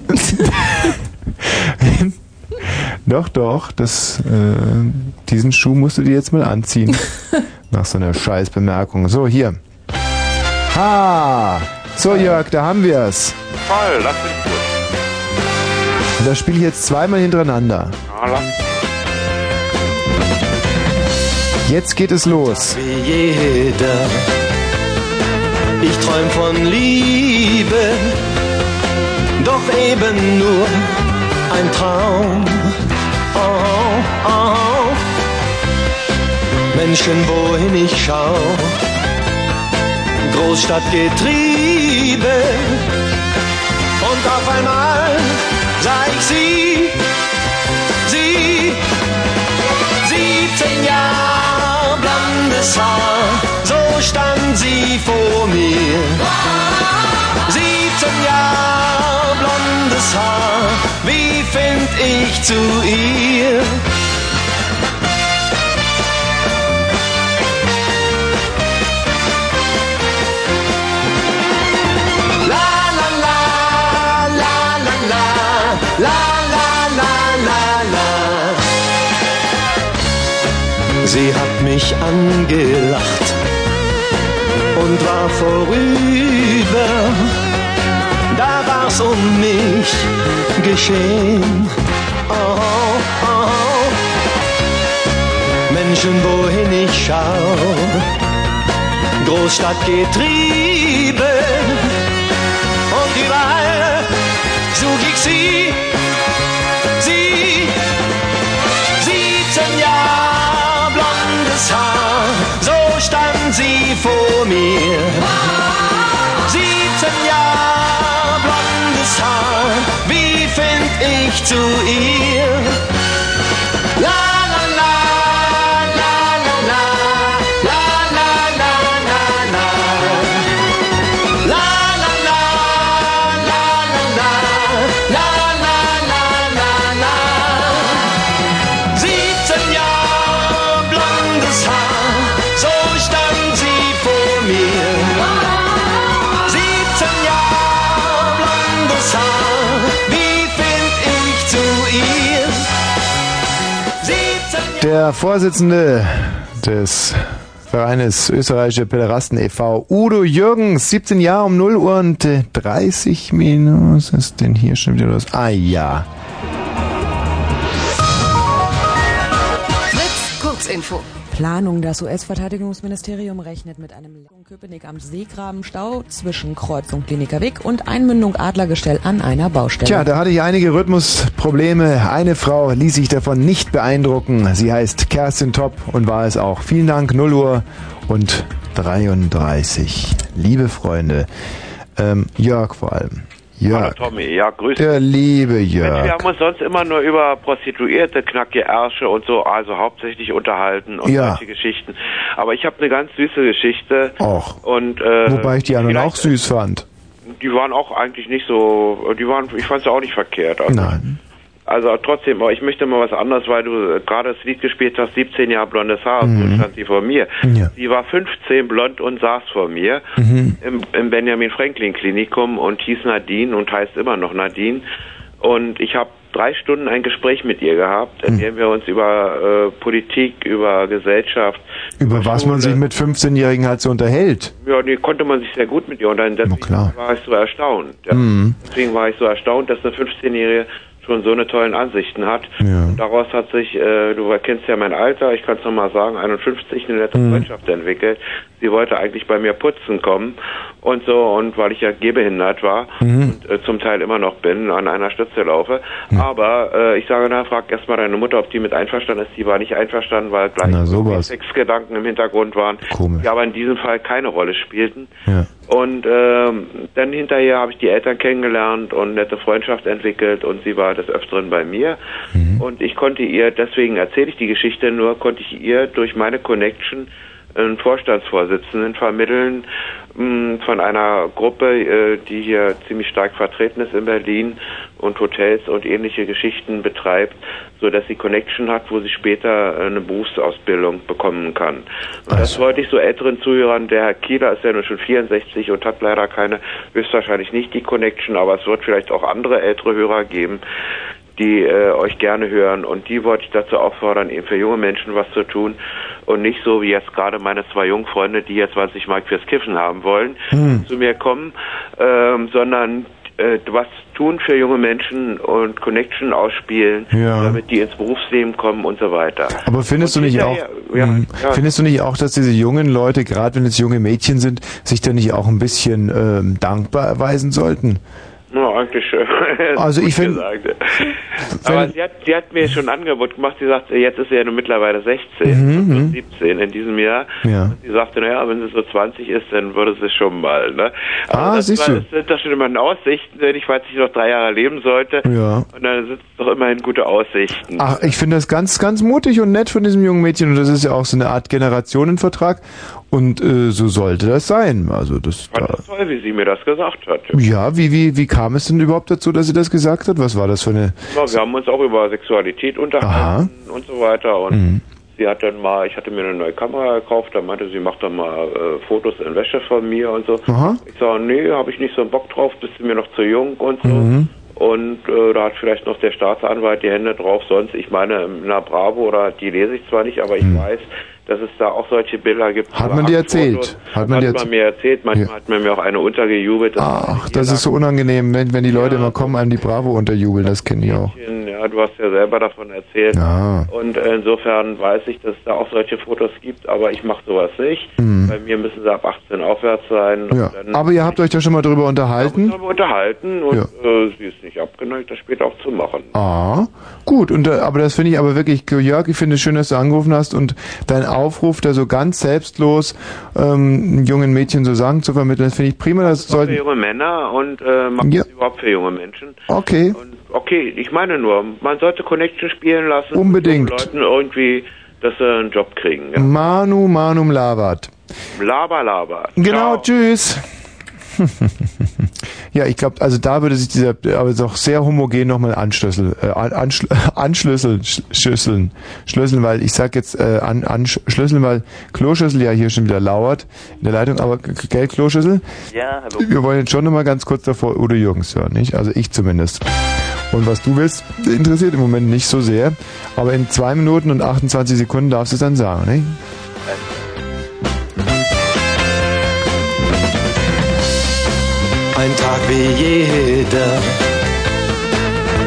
doch, doch, das, äh, diesen Schuh musst du dir jetzt mal anziehen. Nach so einer Scheißbemerkung. So, hier. Ha! So, Jörg, da haben wir's. Voll, lass mich gut. Und das spiele ich jetzt zweimal hintereinander. Jetzt geht es los. wie jeder. Ich träum von Liebe, doch eben nur ein Traum. Oh, oh. Menschen, wohin ich schau, Großstadtgetriebe. Und auf einmal sah ich sie, sie, 17 Jahre blondes Haar, so stand sie vor mir. 17 Jahre blondes Haar, wie find ich zu ihr? Sie hat mich angelacht und war vorüber. Da war's um mich geschehen. Oh, oh. Menschen, wohin ich schau, Großstadtgetriebe. Und überall such ich sie, sie, 17 Jahre blondes Haar, so stand sie vor mir. Ich zu ihr? La Der Vorsitzende des Vereines Österreichische Pederasten e.V., Udo Jürgens, 17 Jahre um 0 Uhr und äh, 30 Minuten. Was ist denn hier schon wieder los? Ah ja. Fritz, Kurzinfo. Planung. Das US-Verteidigungsministerium rechnet mit einem Köpenick am Seegraben Stau zwischen Kreuzung Kliniker Weg und Einmündung Adlergestell an einer Baustelle. Tja, da hatte ich einige Rhythmusprobleme. Eine Frau ließ sich davon nicht beeindrucken. Sie heißt Kerstin Topp und war es auch. Vielen Dank, 0 Uhr und 33. Liebe Freunde, ähm, Jörg vor allem. Hallo Jörg. Tommy, ja, grüß Der liebe Mensch, wir Jörg. haben uns sonst immer nur über Prostituierte, knackige Ärsche und so, also hauptsächlich unterhalten und Ja. solche Geschichten. Aber ich habe eine ganz süße Geschichte. Och. Und, äh, Wobei ich die anderen auch süß fand. Die waren auch eigentlich nicht so, die waren, ich fand sie auch nicht verkehrt. Also, Nein. Also trotzdem, aber ich möchte mal was anderes, weil du äh, gerade das Lied gespielt hast, 17 Jahre blondes Haar, Mhm. so stand sie vor mir. Ja. Sie war 15 blond und saß vor mir Mhm. im, im Benjamin Franklin Klinikum und hieß Nadine und heißt immer noch Nadine. Und ich habe drei Stunden ein Gespräch mit ihr gehabt, Mhm. in dem wir uns über äh, Politik, über Gesellschaft, Über was man sich mit 15-Jährigen halt so unterhält. ja, die konnte man sich sehr gut mit ihr unterhalten. Deswegen klar. war ich so erstaunt. Ja. Mhm. Deswegen war ich so erstaunt, dass eine 15-Jährige schon so eine tollen Ansichten hat. Ja. Und daraus hat sich, äh, du kennst ja mein Alter, ich kann es nochmal sagen, 51 eine nette Mhm. Freundschaft entwickelt. Sie wollte eigentlich bei mir putzen kommen und so, und weil ich ja gehbehindert war Mhm. und äh, zum Teil immer noch bin, an einer Stütze laufe. Aber äh, ich sage, na, frag erstmal deine Mutter, ob die mit einverstanden ist. Die war nicht einverstanden, weil gleich Na, sowas. Sexgedanken im Hintergrund waren, Komisch. die aber in diesem Fall keine Rolle spielten. Ja. Und ähm, dann hinterher habe ich die Eltern kennengelernt und nette Freundschaft entwickelt und sie war des Öfteren bei mir. Und ich konnte ihr, deswegen erzähle ich die Geschichte nur, konnte ich ihr durch meine Connection einen Vorstandsvorsitzenden vermitteln mh, von einer Gruppe, äh, die hier ziemlich stark vertreten ist in Berlin und Hotels und ähnliche Geschichten betreibt, so dass sie Connection hat, wo sie später eine Berufsausbildung bekommen kann. Und das wollte ich so älteren Zuhörern, der Herr Kieler ist ja nur schon 64 und hat leider keine, höchstwahrscheinlich nicht die Connection, aber es wird vielleicht auch andere ältere Hörer geben, die äh, euch gerne hören und die wollte ich dazu auffordern, eben für junge Menschen was zu tun und nicht so wie jetzt gerade meine zwei jungen Freunde, die jetzt 20 Mark fürs Kiffen haben wollen, Hm. zu mir kommen, ähm, sondern äh, was tun für junge Menschen und Connection ausspielen, Ja. damit die ins Berufsleben kommen und so weiter. Aber findest du nicht auch, ja, mh, ja. findest du nicht auch, dass diese jungen Leute, gerade wenn es junge Mädchen sind, sich da nicht auch ein bisschen ähm, dankbar erweisen sollten? Ja, eigentlich Also ich find- gesagt. Aber sie hat, sie hat mir schon ein Angebot gemacht. Sie sagt, jetzt ist sie ja nun mittlerweile 16 Mhm, und 17 in diesem Jahr. Ja. Und sie sagte, naja, wenn sie so 20 ist, dann würde sie schon mal. Ne? Aber Ah, das, siehst war, du. das sind doch schon immer Aussichten, wenn ich, falls ich noch drei Jahre leben sollte. Ja. Und dann sind es doch immerhin gute Aussichten. Ach, ich finde das ganz, ganz mutig und nett von diesem jungen Mädchen und das ist ja auch so eine Art Generationenvertrag und äh, so sollte das sein. Also das, fand da, das toll, wie sie mir das gesagt hat. ja, wie, wie, wie kam es denn überhaupt dazu, dass sie das gesagt hat? Was war das für eine? Ja, wir haben uns auch über Sexualität unterhalten und so weiter und Mhm. sie hat dann mal, ich hatte mir eine neue Kamera gekauft, da meinte sie, macht dann mal äh, Fotos in Wäsche von mir und so. Aha. Ich sage, nee, habe ich nicht so einen Bock drauf, bist du mir noch zu jung und so. Mhm. Und äh, da hat vielleicht noch der Staatsanwalt die Hände drauf, sonst, ich meine, in der Bravo oder die lese ich zwar nicht, aber ich weiß, dass es da auch solche Bilder gibt. Hat man dir erzählt? Hat man dir man mir erzählt, manchmal Ja. hat man mir auch eine untergejubelt. Ach, das ist so unangenehm, wenn, wenn die Leute immer kommen, einem die Bravo unterjubeln, das kenne ich auch. Ja, du hast ja selber davon erzählt. Ja. Und insofern weiß ich, dass es da auch solche Fotos gibt, aber ich mache sowas nicht. Mhm. Bei mir müssen sie ab 18 aufwärts sein. Ja. Aber ihr habt euch da schon mal drüber unterhalten? haben wir unterhalten und Ja. äh, sie ist nicht abgeneigt, das später auch zu machen. Ah, gut. Und, äh, aber das finde ich aber wirklich, Jörg, ich finde es schön, dass du angerufen hast und dein Aufruf, da so ganz selbstlos ähm, jungen Mädchen so Sagen zu vermitteln, das finde ich prima. Das Das für sollten. junge Männer und äh, macht Ja. das überhaupt für junge Menschen. Okay. Und okay, ich meine nur, man sollte Connection spielen lassen. Unbedingt. Leuten irgendwie, dass sie einen Job kriegen. Ja. Manu Manum Lavat. Laber, laber. Genau, tschüss. ja, ich glaube, also da würde sich dieser, aber doch sehr homogen nochmal anschlüsseln, äh, an- anschl anschlüsseln, sch- schlüsseln, schlüsseln, weil ich sag jetzt äh, an, anschlüsseln, weil Kloschüssel ja hier schon wieder lauert in der Leitung, aber gell, Kloschüssel? Ja, hallo. Wir wollen jetzt schon nochmal ganz kurz davor Udo Jürgens hören, nicht? Also ich zumindest. Und was du willst, interessiert im Moment nicht so sehr. Aber in 2 Minuten und 28 Sekunden darfst du es dann sagen, ne? Ein Tag wie jeder.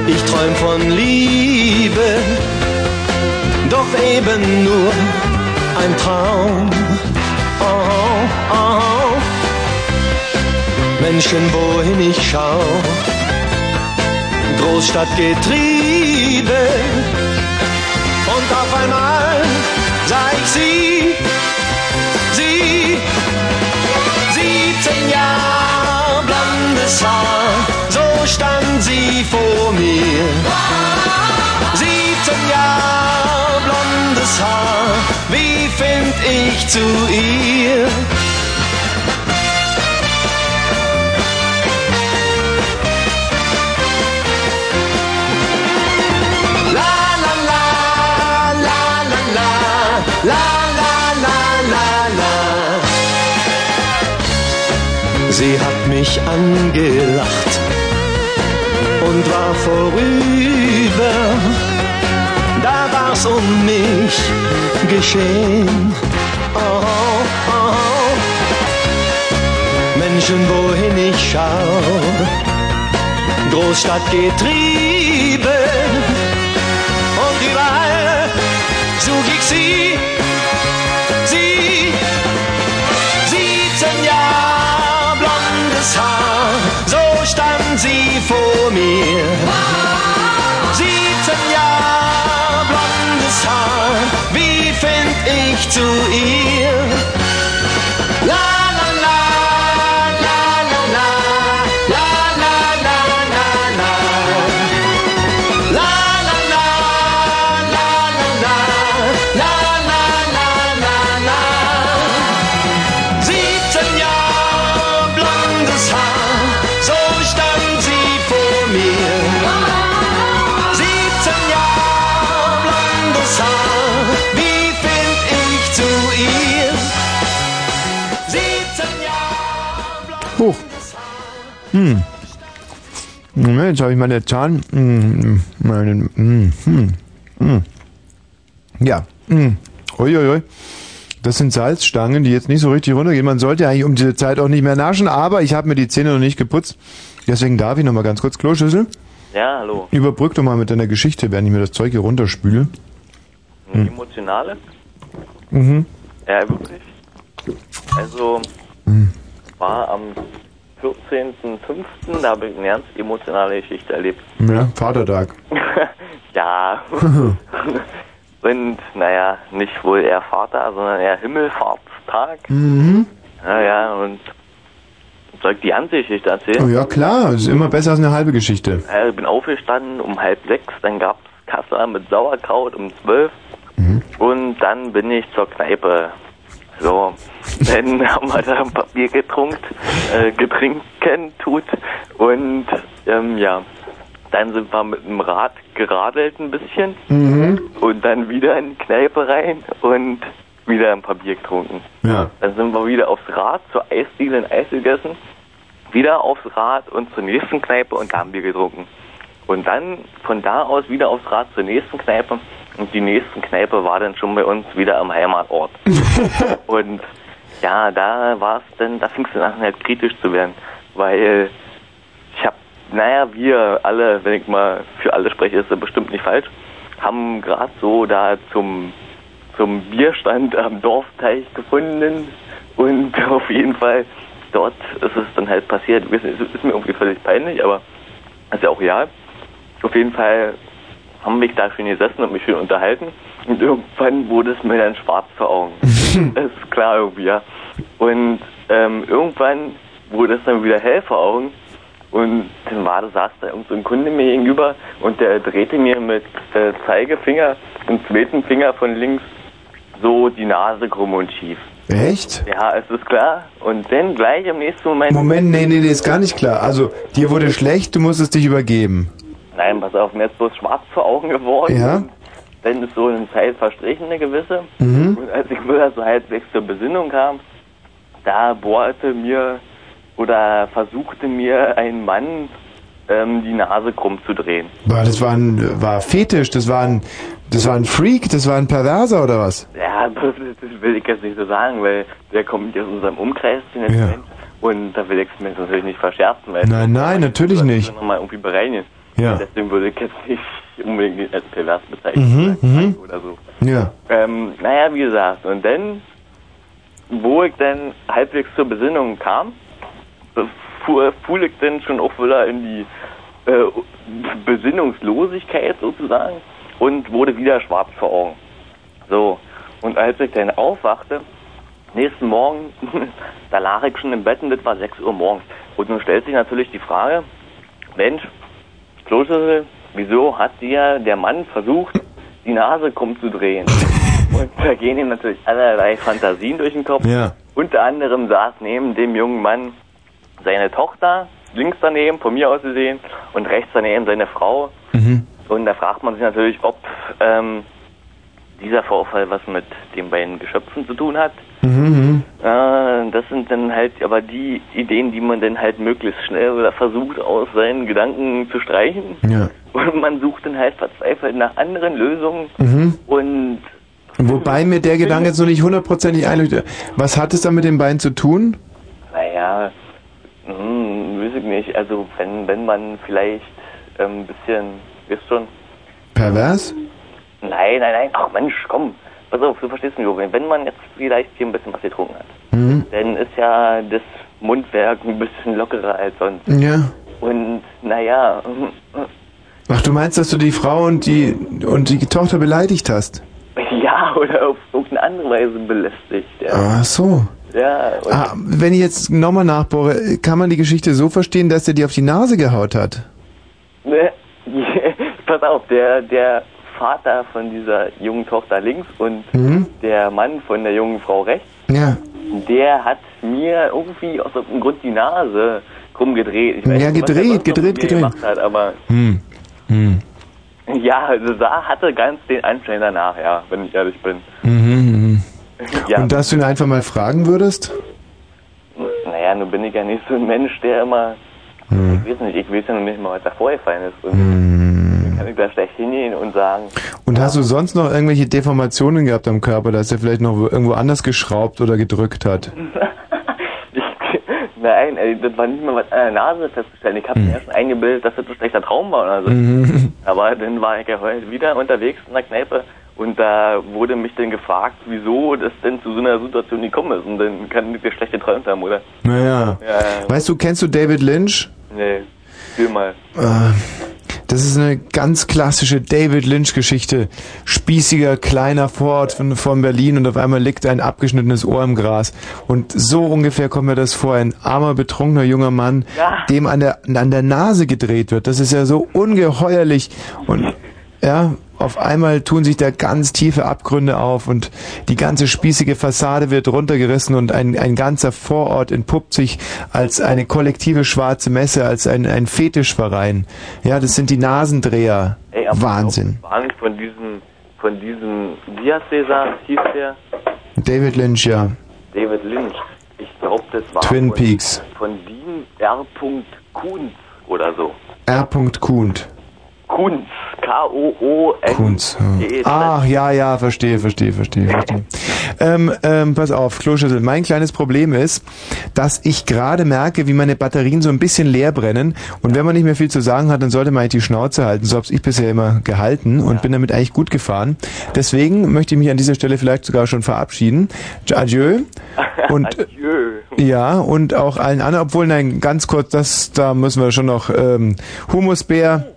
Ich träum von Liebe, doch eben nur ein Traum. Oh, oh. Menschen, wohin ich schau, Großstadt getrieben. Und auf einmal sah ich sie, vor mir. 17 Jahre blondes Haar, wie find ich zu ihr? Sie hat mich angelacht und war vorüber. Da war's um mich geschehen. Oh, oh. Menschen, wohin ich schau, Großstadt getrieben. Und überall such ich sie, ich zu ihr? Hm. Moment, jetzt habe ich meine Zahn. Hm, meinen, hm, hm, hm. Ja. Hm. Uiuiui. Das sind Salzstangen, die jetzt nicht so richtig runtergehen. Man sollte eigentlich um diese Zeit auch nicht mehr naschen, aber ich habe mir die Zähne noch nicht geputzt. Deswegen darf ich noch mal ganz kurz Kloschüssel. Ja, hallo. Überbrück doch mal mit deiner Geschichte, während ich mir das Zeug hier runterspüle. Eine emotionale? Mhm. Ja, wirklich. Also, war am 14.05., da habe ich eine ganz emotionale Geschichte erlebt. Ja, Vatertag. ja. Und, naja, nicht wohl eher Vater, sondern eher Himmelfahrtstag. Mhm. Naja, und soll ich die ganze Geschichte erzählen? Oh ja, klar. Ist immer besser als eine halbe Geschichte. Ja, Ich bin aufgestanden um halb sechs, dann gab's Kassler mit Sauerkraut um zwölf und dann bin ich zur Kneipe. So, dann haben wir da ein Papier getrunken, äh, getrinken tut und ähm, ja, dann sind wir mit dem Rad geradelt ein bisschen Mhm. und dann wieder in die Kneipe rein und wieder ein paar Bier getrunken. Ja. Dann sind wir wieder aufs Rad zur Eisdiele in Eis gegessen, wieder aufs Rad und zur nächsten Kneipe und da haben Bier getrunken. Und dann von da aus wieder aufs Rad zur nächsten Kneipe und die nächste Kneipe war dann schon bei uns wieder am Heimatort. und ja, da war es dann, da fing es dann an halt kritisch zu werden, weil ich habe, naja, wir alle, wenn ich mal für alle spreche, ist das bestimmt nicht falsch, haben gerade so da zum zum Bierstand am Dorfteich gefunden und auf jeden Fall dort ist es dann halt passiert. Es ist mir irgendwie völlig peinlich, aber ist ja auch real. Auf jeden Fall haben mich da schön gesessen und mich schön unterhalten und irgendwann wurde es mir dann schwarz vor Augen. ist klar irgendwie, ja. Und ähm, irgendwann wurde es dann wieder hell vor Augen und dann war da, saß da irgend so ein Kunde mir gegenüber und der drehte mir mit äh, Zeigefinger und zweiten Finger von links so die Nase krumm und schief. Echt? Ja, es ist klar. Und dann gleich im nächsten Moment. Moment, nee, nee, nee, ist gar nicht klar. Also, dir wurde schlecht, du musstest dich übergeben. Nein, pass auf, mir ist bloß schwarz vor Augen geworden. Ja? Dann ist so eine Zeit verstrichen, eine gewisse. Mhm. Und als ich wieder so halbwegs zur Besinnung kam, da bohrte mir oder versuchte mir ein Mann ähm, die Nase krumm zu drehen. War, das war ein war Fetisch, das war ein das war ein Freak, das war ein Perverser oder was? Ja, das, das will ich jetzt nicht so sagen, weil der kommt aus unserem Umkreis, den Ja. Und da will ich es mir natürlich nicht verscherzen, weil Nein, nein, natürlich nicht. nochmal irgendwie bereinigen. Ja. Deswegen würde ich jetzt nicht unbedingt als pervers bezeichnen Mhm, mhm. oder so. Ja. Ähm, naja, wie gesagt, und dann, wo ich dann halbwegs zur Besinnung kam, fuhr, fuhr ich dann schon auch wieder in die äh, Besinnungslosigkeit sozusagen und wurde wieder schwarz vor Augen. So, und als ich dann aufwachte, nächsten Morgen, da lag ich schon im Bett und das war 6 Uhr morgens. Und nun stellt sich natürlich die Frage, Mensch, Kloschüssel, wieso hat dir der Mann versucht, die Nase krumm zu drehen? Und da gehen ihm natürlich allerlei Fantasien durch den Kopf. Ja. Unter anderem saß neben dem jungen Mann seine Tochter, links daneben, von mir aus gesehen, und rechts daneben seine Frau. Mhm. Und da fragt man sich natürlich, ob ähm, dieser Vorfall was mit den beiden Geschöpfen zu tun hat. Mhm. Äh, das sind dann halt aber die Ideen, die man dann halt möglichst schnell oder versucht aus seinen Gedanken zu streichen. Ja. Und man sucht dann halt verzweifelt nach anderen Lösungen. Mhm. Und Wobei mir der Gedanke jetzt noch nicht hundertprozentig einleuchtet. Was hat es da mit den beiden zu tun? naja, hm, weiß ich nicht. Also wenn wenn man vielleicht ähm, ein bisschen, wisst schon, Pervers? nein, nein, nein, ach Mensch, komm, pass auf, du verstehst mich, Jürgen. wenn man jetzt vielleicht hier ein bisschen was getrunken hat, Mhm. dann ist ja das Mundwerk ein bisschen lockerer als sonst. Ja. Und naja, Ach, du meinst, dass du die Frau und die und die Tochter beleidigt hast? ja, oder auf irgendeine andere Weise belästigt. Ja, Ach so. ja Ah, wenn ich jetzt nochmal nachbohre, kann man die Geschichte so verstehen, dass er dir auf die Nase gehaut hat? Ne, pass auf, der, der Vater von dieser jungen Tochter links und Mhm. der Mann von der jungen Frau rechts, Ja. der hat mir irgendwie aus irgendeinem Grund die Nase krumm gedreht. Ich Ja, gedreht, gedreht, gedreht. Gemacht hat, aber Hm. Hm. ja, also sah, hatte ganz den Anschein danach, ja, wenn ich ehrlich bin. Mhm. mhm. Ja, Und dass du ihn einfach mal fragen würdest? naja, nun bin ich ja nicht so ein Mensch, der immer, Hm. ich weiß nicht, ich weiß ja noch nicht mal, was da vorgefallen ist. Und Hm. Kann ich da schlecht hingehen und sagen, Und hast du sonst noch irgendwelche Deformationen gehabt am Körper, dass er vielleicht noch irgendwo anders geschraubt oder gedrückt hat? Nein, ey, das war nicht mal was an der Nase festzustellen. Ich habe mir erst eingebildet, dass das ein schlechter Traum war oder so. Mhm. Aber dann war ich ja heute wieder unterwegs in der Kneipe und da wurde mich dann gefragt, wieso das denn zu so einer Situation gekommen ist. Und dann kann ich dir schlecht geträumt haben, oder? Naja. Ja, ja. Weißt du, kennst du David Lynch? Nee, fühl mal. Äh, Das ist eine ganz klassische David Lynch-Geschichte. Spießiger, kleiner Vorort von, von Berlin und auf einmal liegt ein abgeschnittenes Ohr im Gras. Und so ungefähr kommt mir das vor. Ein armer, betrunkener junger Mann, Ja. dem an der, an der Nase gedreht wird. Das ist ja so ungeheuerlich. Und ja, auf einmal tun sich da ganz tiefe Abgründe auf und die ganze spießige Fassade wird runtergerissen und ein, ein ganzer Vorort entpuppt sich als eine kollektive schwarze Messe, als ein, ein Fetischverein. Ja, das sind die Nasendreher. Ey, Wahnsinn. Nicht von diesem, von diesem, heißt der, hieß der? David Lynch, ja. David Lynch. Ich glaube, das war Twin von, Peaks. von Dean R. Kunz oder so. R. Kuhnt. Kunz. K-O-O-N. Kunz. E Ach, ja, ja, verstehe, verstehe, verstehe, verstehe. ähm, ähm, pass auf, Kloschüssel, mein kleines Problem ist, dass ich gerade merke, wie meine Batterien so ein bisschen leer brennen und wenn man nicht mehr viel zu sagen hat, dann sollte man eigentlich die Schnauze halten. So habe ich bisher immer gehalten und bin damit eigentlich gut gefahren. Deswegen möchte ich mich an dieser Stelle vielleicht sogar schon verabschieden. Adieu. Und Adieu. ja, und auch allen anderen, obwohl, nein, ganz kurz, das, da müssen wir schon noch, ähm, Humusbär,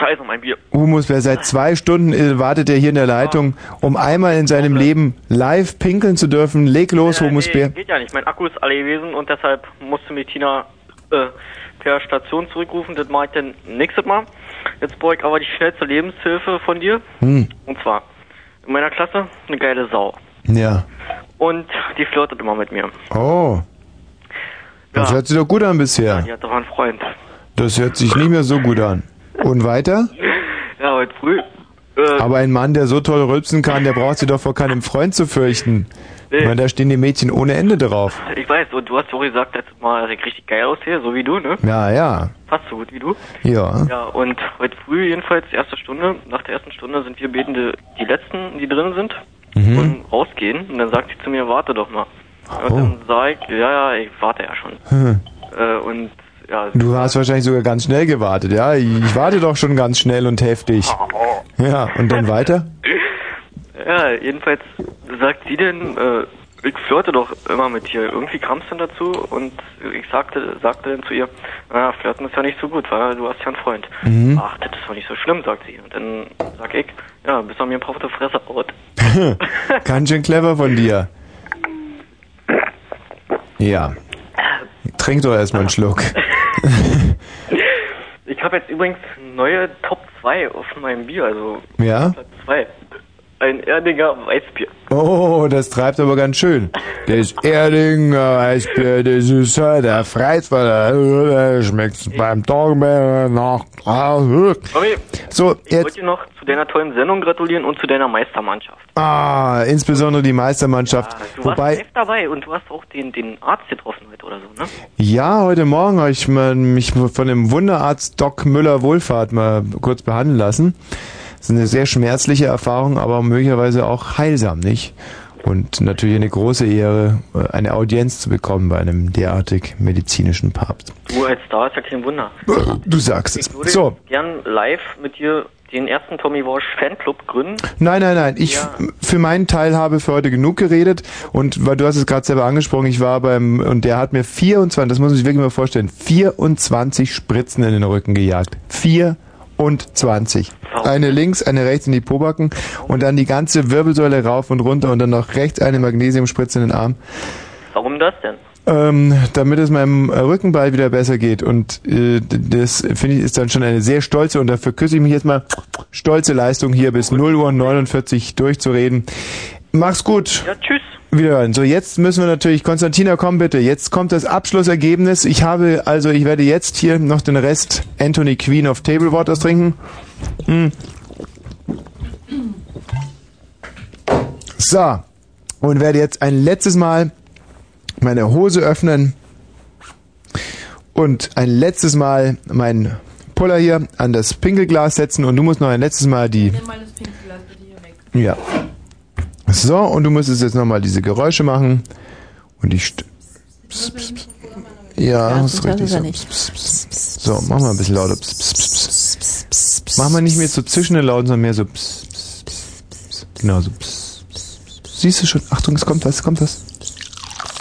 Scheiße, mein Bier. Humusbär, seit zwei Stunden äh, wartet er hier in der Leitung, um einmal in seinem Leben live pinkeln zu dürfen. Leg los, Humusbär. Nee, geht ja nicht. Mein Akku ist alle gewesen und deshalb musste mich Tina äh, per Station zurückrufen. Das mache ich dann nächstes Mal. Jetzt brauche ich aber die schnellste Lebenshilfe von dir. Hm, Und zwar in meiner Klasse eine geile Sau. ja. Und die flirtet immer mit mir. Oh. Das hört sich doch gut an bisher. Die hat doch einen Freund. Das hört sich nicht mehr so gut an. Und weiter? Ja, heute früh Äh, Aber ein Mann, der so toll rülpsen kann, der braucht sich doch vor keinem Freund zu fürchten. Nee. Ich meine, da stehen die Mädchen ohne Ende drauf. Ich weiß, und du hast auch gesagt, letztes Mal, dass ich richtig geil aussehe, so wie du, ne? Ja, ja. Fast so gut wie du. Ja. Ja, und heute früh jedenfalls, erste Stunde, nach der ersten Stunde sind wir Betende die Letzten, die drin sind Mhm. und rausgehen. Und dann sagt sie zu mir, warte doch mal. Und Oh. dann sag ich, ja, ja, ich warte ja schon. Hm. Äh, und ja, Du hast wahrscheinlich sogar ganz schnell gewartet, ja? Ich warte doch schon ganz schnell und heftig. Ja, und dann weiter? ja, jedenfalls sagt sie denn, äh, ich flirte doch immer mit dir. Irgendwie kam es dann dazu und ich sagte, sagte dann zu ihr, naja, flirten ist ja nicht so gut, weil du hast ja einen Freund. Mhm. Ach, das ist doch nicht so schlimm, sagt sie. Und dann sag ich, ja, bis er mir ein paar auf der Fresse haut. Ganz schön clever von dir. Ja. Trink doch erstmal einen Schluck. Ich habe jetzt übrigens neue Top 2 auf meinem Bier, also Ja? Platz 2. Ein Erdinger Weißbier. Oh, das treibt aber ganz schön. Das Erdinger Weißbier, das ist halt der Freizeiler, schmeckt beim Tag mehr nach. Okay, So, ich jetzt, wollte dir noch zu deiner tollen Sendung gratulieren und zu deiner Meistermannschaft. ah, insbesondere die Meistermannschaft. Du warst Wobei, live dabei und du hast auch den, den Arzt getroffen heute oder so, ne? ja, heute Morgen habe ich mich von dem Wunderarzt Doc Müller Wohlfahrt mal kurz behandeln lassen. Das ist eine sehr schmerzliche Erfahrung, aber möglicherweise auch heilsam, nicht? Und natürlich eine große Ehre, eine Audienz zu bekommen bei einem derartig medizinischen Papst. Du als Star ist ja kein Wunder. Du sagst es. Ich würde So, gern live mit dir den ersten Tommy Walsh Fanclub gründen. Nein, nein, nein. Ich Ja. für meinen Teil habe für heute genug geredet und weil du hast es gerade selber angesprochen, ich war beim und der hat mir 24, das muss man sich wirklich mal vorstellen, 24 Spritzen in den Rücken gejagt. 24. Eine links, eine rechts in die Pobacken und dann die ganze Wirbelsäule rauf und runter und dann noch rechts eine Magnesiumspritze in den Arm. Warum das denn? Ähm, damit es meinem Rücken bald wieder besser geht. Und äh, das finde ich ist dann schon eine sehr stolze und dafür küsse ich mich jetzt mal stolze Leistung hier bis 0 Uhr 49 durchzureden. Mach's gut. Ja, tschüss. Wiederhören. So, jetzt müssen wir natürlich, Konstantina, komm bitte. Jetzt kommt das Abschlussergebnis. Ich habe, also ich werde jetzt hier noch den Rest Anthony Queen of Table Waters trinken. Hm. So. Und werde jetzt ein letztes Mal meine Hose öffnen und ein letztes Mal meinen Puller hier an das Pinkelglas setzen und du musst noch ein letztes Mal die... Ja. So, und du musstest jetzt nochmal diese Geräusche machen. Und ich... Pss, pss, pss. Ja, das ist richtig so. So, mach mal ein bisschen lauter. Pss, pss, pss, pss. Mach mal nicht mehr so zischende Lauten, sondern mehr so... Genau so. Siehst du schon? Achtung, es kommt was, es kommt was.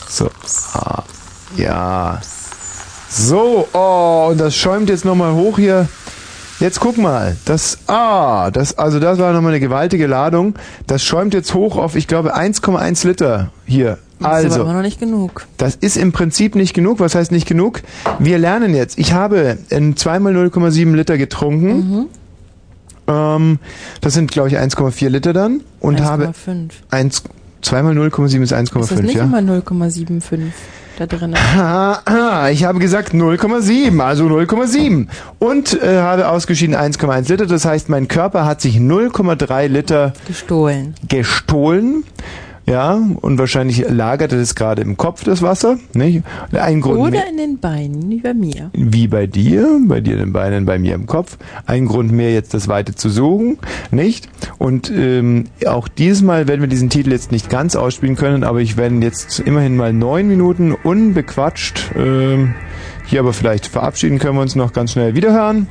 So. Ah, ja. So, oh, und das schäumt jetzt nochmal hoch hier. Jetzt guck mal, das, ah, das, also das war nochmal eine gewaltige Ladung. Das schäumt jetzt hoch auf, ich glaube, 1,1 Liter hier. Das ist aber Also, immer noch nicht genug. das ist im Prinzip nicht genug. Was heißt nicht genug? Wir lernen jetzt. Ich habe in zweimal 0,7 Liter getrunken. Mhm. Ähm, das sind, glaube ich, 1,4 Liter dann. Und habe 1,5. 1, zweimal 0,7 ist Ist das 1,5, nicht ja? immer 0,75 da drin? Ah, ah, ich habe gesagt 0,7, also 0,7. Und äh, habe ausgeschieden 1,1 Liter. Das heißt, mein Körper hat sich 0,3 Liter gestohlen. Gestohlen. Ja, und wahrscheinlich lagerte das gerade im Kopf, das Wasser. Nicht? Ein Grund Oder in den Beinen, wie bei mir. wie bei dir, bei dir in den Beinen, bei mir im Kopf. Ein Grund mehr, jetzt das Weite zu suchen, nicht? Und ähm, auch dieses Mal werden wir diesen Titel jetzt nicht ganz ausspielen können, aber ich werde jetzt immerhin mal neun Minuten unbequatscht ähm, hier aber vielleicht verabschieden können wir uns noch ganz schnell wiederhören.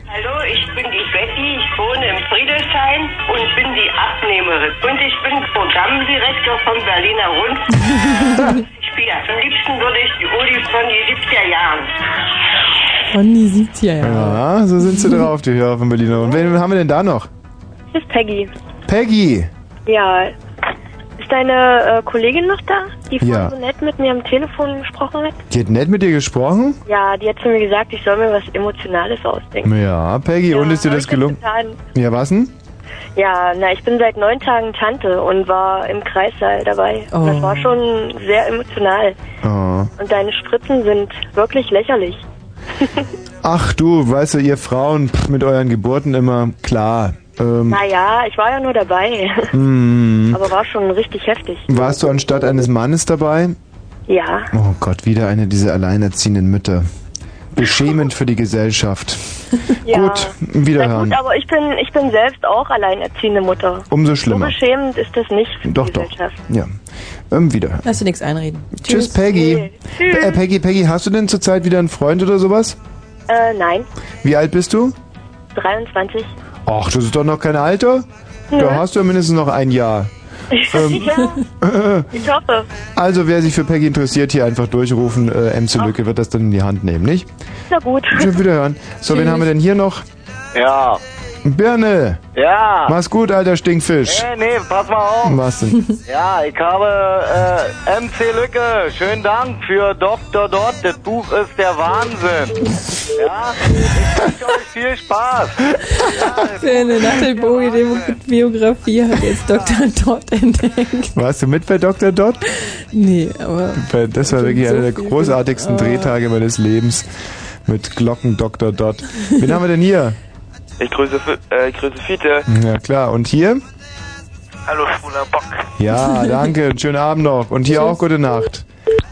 Programmdirektor vom Berliner Rundfunk. ich spiele. Am liebsten würde ich die Uli von den 70er Jahren. Von die 70er Jahre. Ja, so sind sie drauf, die Hörer von Berliner. Und wen haben wir denn da noch? Hier ist Peggy. Peggy. Ja. Ist deine äh, Kollegin noch da, die vorhin Ja. so nett mit mir am Telefon gesprochen hat? Die hat nett mit dir gesprochen? Ja, die hat zu mir gesagt, ich soll mir was Emotionales ausdenken. Ja, Peggy, und ist dir das gelungen? Ja, was denn? Ja, na, ich bin seit neun Tagen Tante und war im Kreissaal dabei. Und das Oh. war schon sehr emotional. Oh. Und deine Spritzen sind wirklich lächerlich. Ach du, weißt du, ihr Frauen pff, mit euren Geburten immer, klar. Ähm, Naja, ich war ja nur dabei. hm, Aber war schon richtig heftig. warst du anstatt eines Mannes dabei? Ja. Oh Gott, wieder eine dieser alleinerziehenden Mütter. Beschämend für die Gesellschaft. ja. Gut, wiederhören. gut, aber ich bin, ich bin selbst auch alleinerziehende Mutter. Umso So schlimmer. beschämend ist das nicht für Doch, die doch. Gesellschaft. Ja. Ähm, wiederhören. Lass dir nichts einreden. Tschüss, Peggy. Tschüss. Äh, Peggy, Peggy, hast du denn zurzeit wieder einen Freund oder sowas? Äh, nein. Wie alt bist du? 23. Ach, das ist doch noch kein Alter. Da hast du ja mindestens noch ein Jahr. Ähm, ja, ich hoffe. Also, wer sich für Peggy interessiert, hier einfach durchrufen. Äh, MC Lücke wird das dann in die Hand nehmen, nicht? Na gut. Schon wiederhören. So, wen Tschüss. haben wir denn hier noch? Ja. Birne. Ja. Mach's gut, alter Stinkfisch. Nee, nee, pass mal auf. Was denn? Ja, ich habe äh, MC Lücke. Schönen Dank für Dr. Dot. Das Buch ist der Wahnsinn. Ja, ich wünsche euch viel Spaß. Für eine Nachtelbogi-Biografie hat jetzt Dr. Dot entdeckt. Warst du mit bei Dr. Dot? Nee, aber Das war wirklich so einer der großartigsten. Drehtage meines Lebens. Mit Glocken Dr. Dot. Wen haben wir denn hier? Ich grüße, äh, ich grüße Fiete. Ja, klar. Und hier? Hallo, schwuler Bock. Ja, danke. Schönen Abend noch. Und hier auch gute Nacht.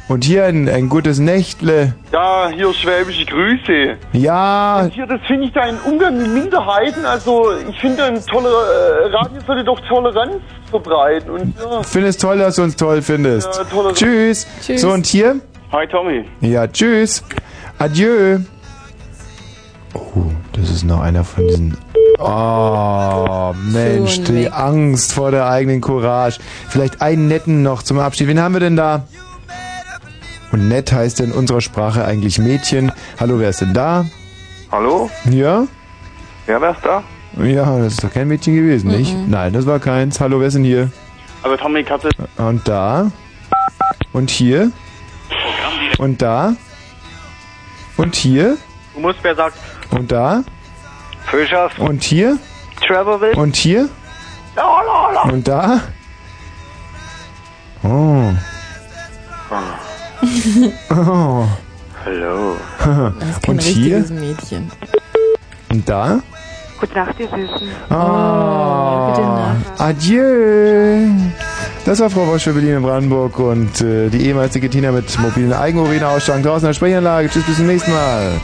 Und hier ein, ein gutes Nächtle. Ja, hier schwäbische Grüße. Ja. Und hier, das finde ich da ein Umgang mit Minderheiten. Also, ich finde, ein toller äh, Radio sollte doch Toleranz verbreiten. Und ja. Finde es toll, dass du uns toll findest. Ja, Tschüss. Tschüss. So, und hier? Hi, Tommy. Ja, tschüss. Adieu. Oh, das ist noch einer von diesen. Oh, Mensch, die. Angst vor der eigenen Courage. Vielleicht einen netten noch zum Abschied. Wen haben wir denn da? Und nett heißt in unserer Sprache eigentlich Mädchen. Hallo, wer ist denn da? Hallo? Ja? Ja, wer ist da? Ja, das ist doch kein Mädchen gewesen, nicht? Mhm. Nein, das war keins. Hallo, wer ist denn hier? Aber Tommy, ich hatte... Und da? Und hier? Und da? Und hier? Du musst wer sagt, Und da? Fischers. Und hier? Will. Und hier? La, la, la. Und da? Oh. Oh. Hallo. Das ist kein Und hier? Mädchen. Und da? Gute Nacht, ihr Süßen. Oh, gute Nacht. Adieu. Das war Frau Wosch für Berlin und Brandenburg und äh, die ehemalige Tina mit mobilen Eigenurinausstand draußen in der Sprechanlage. Tschüss, bis zum nächsten Mal.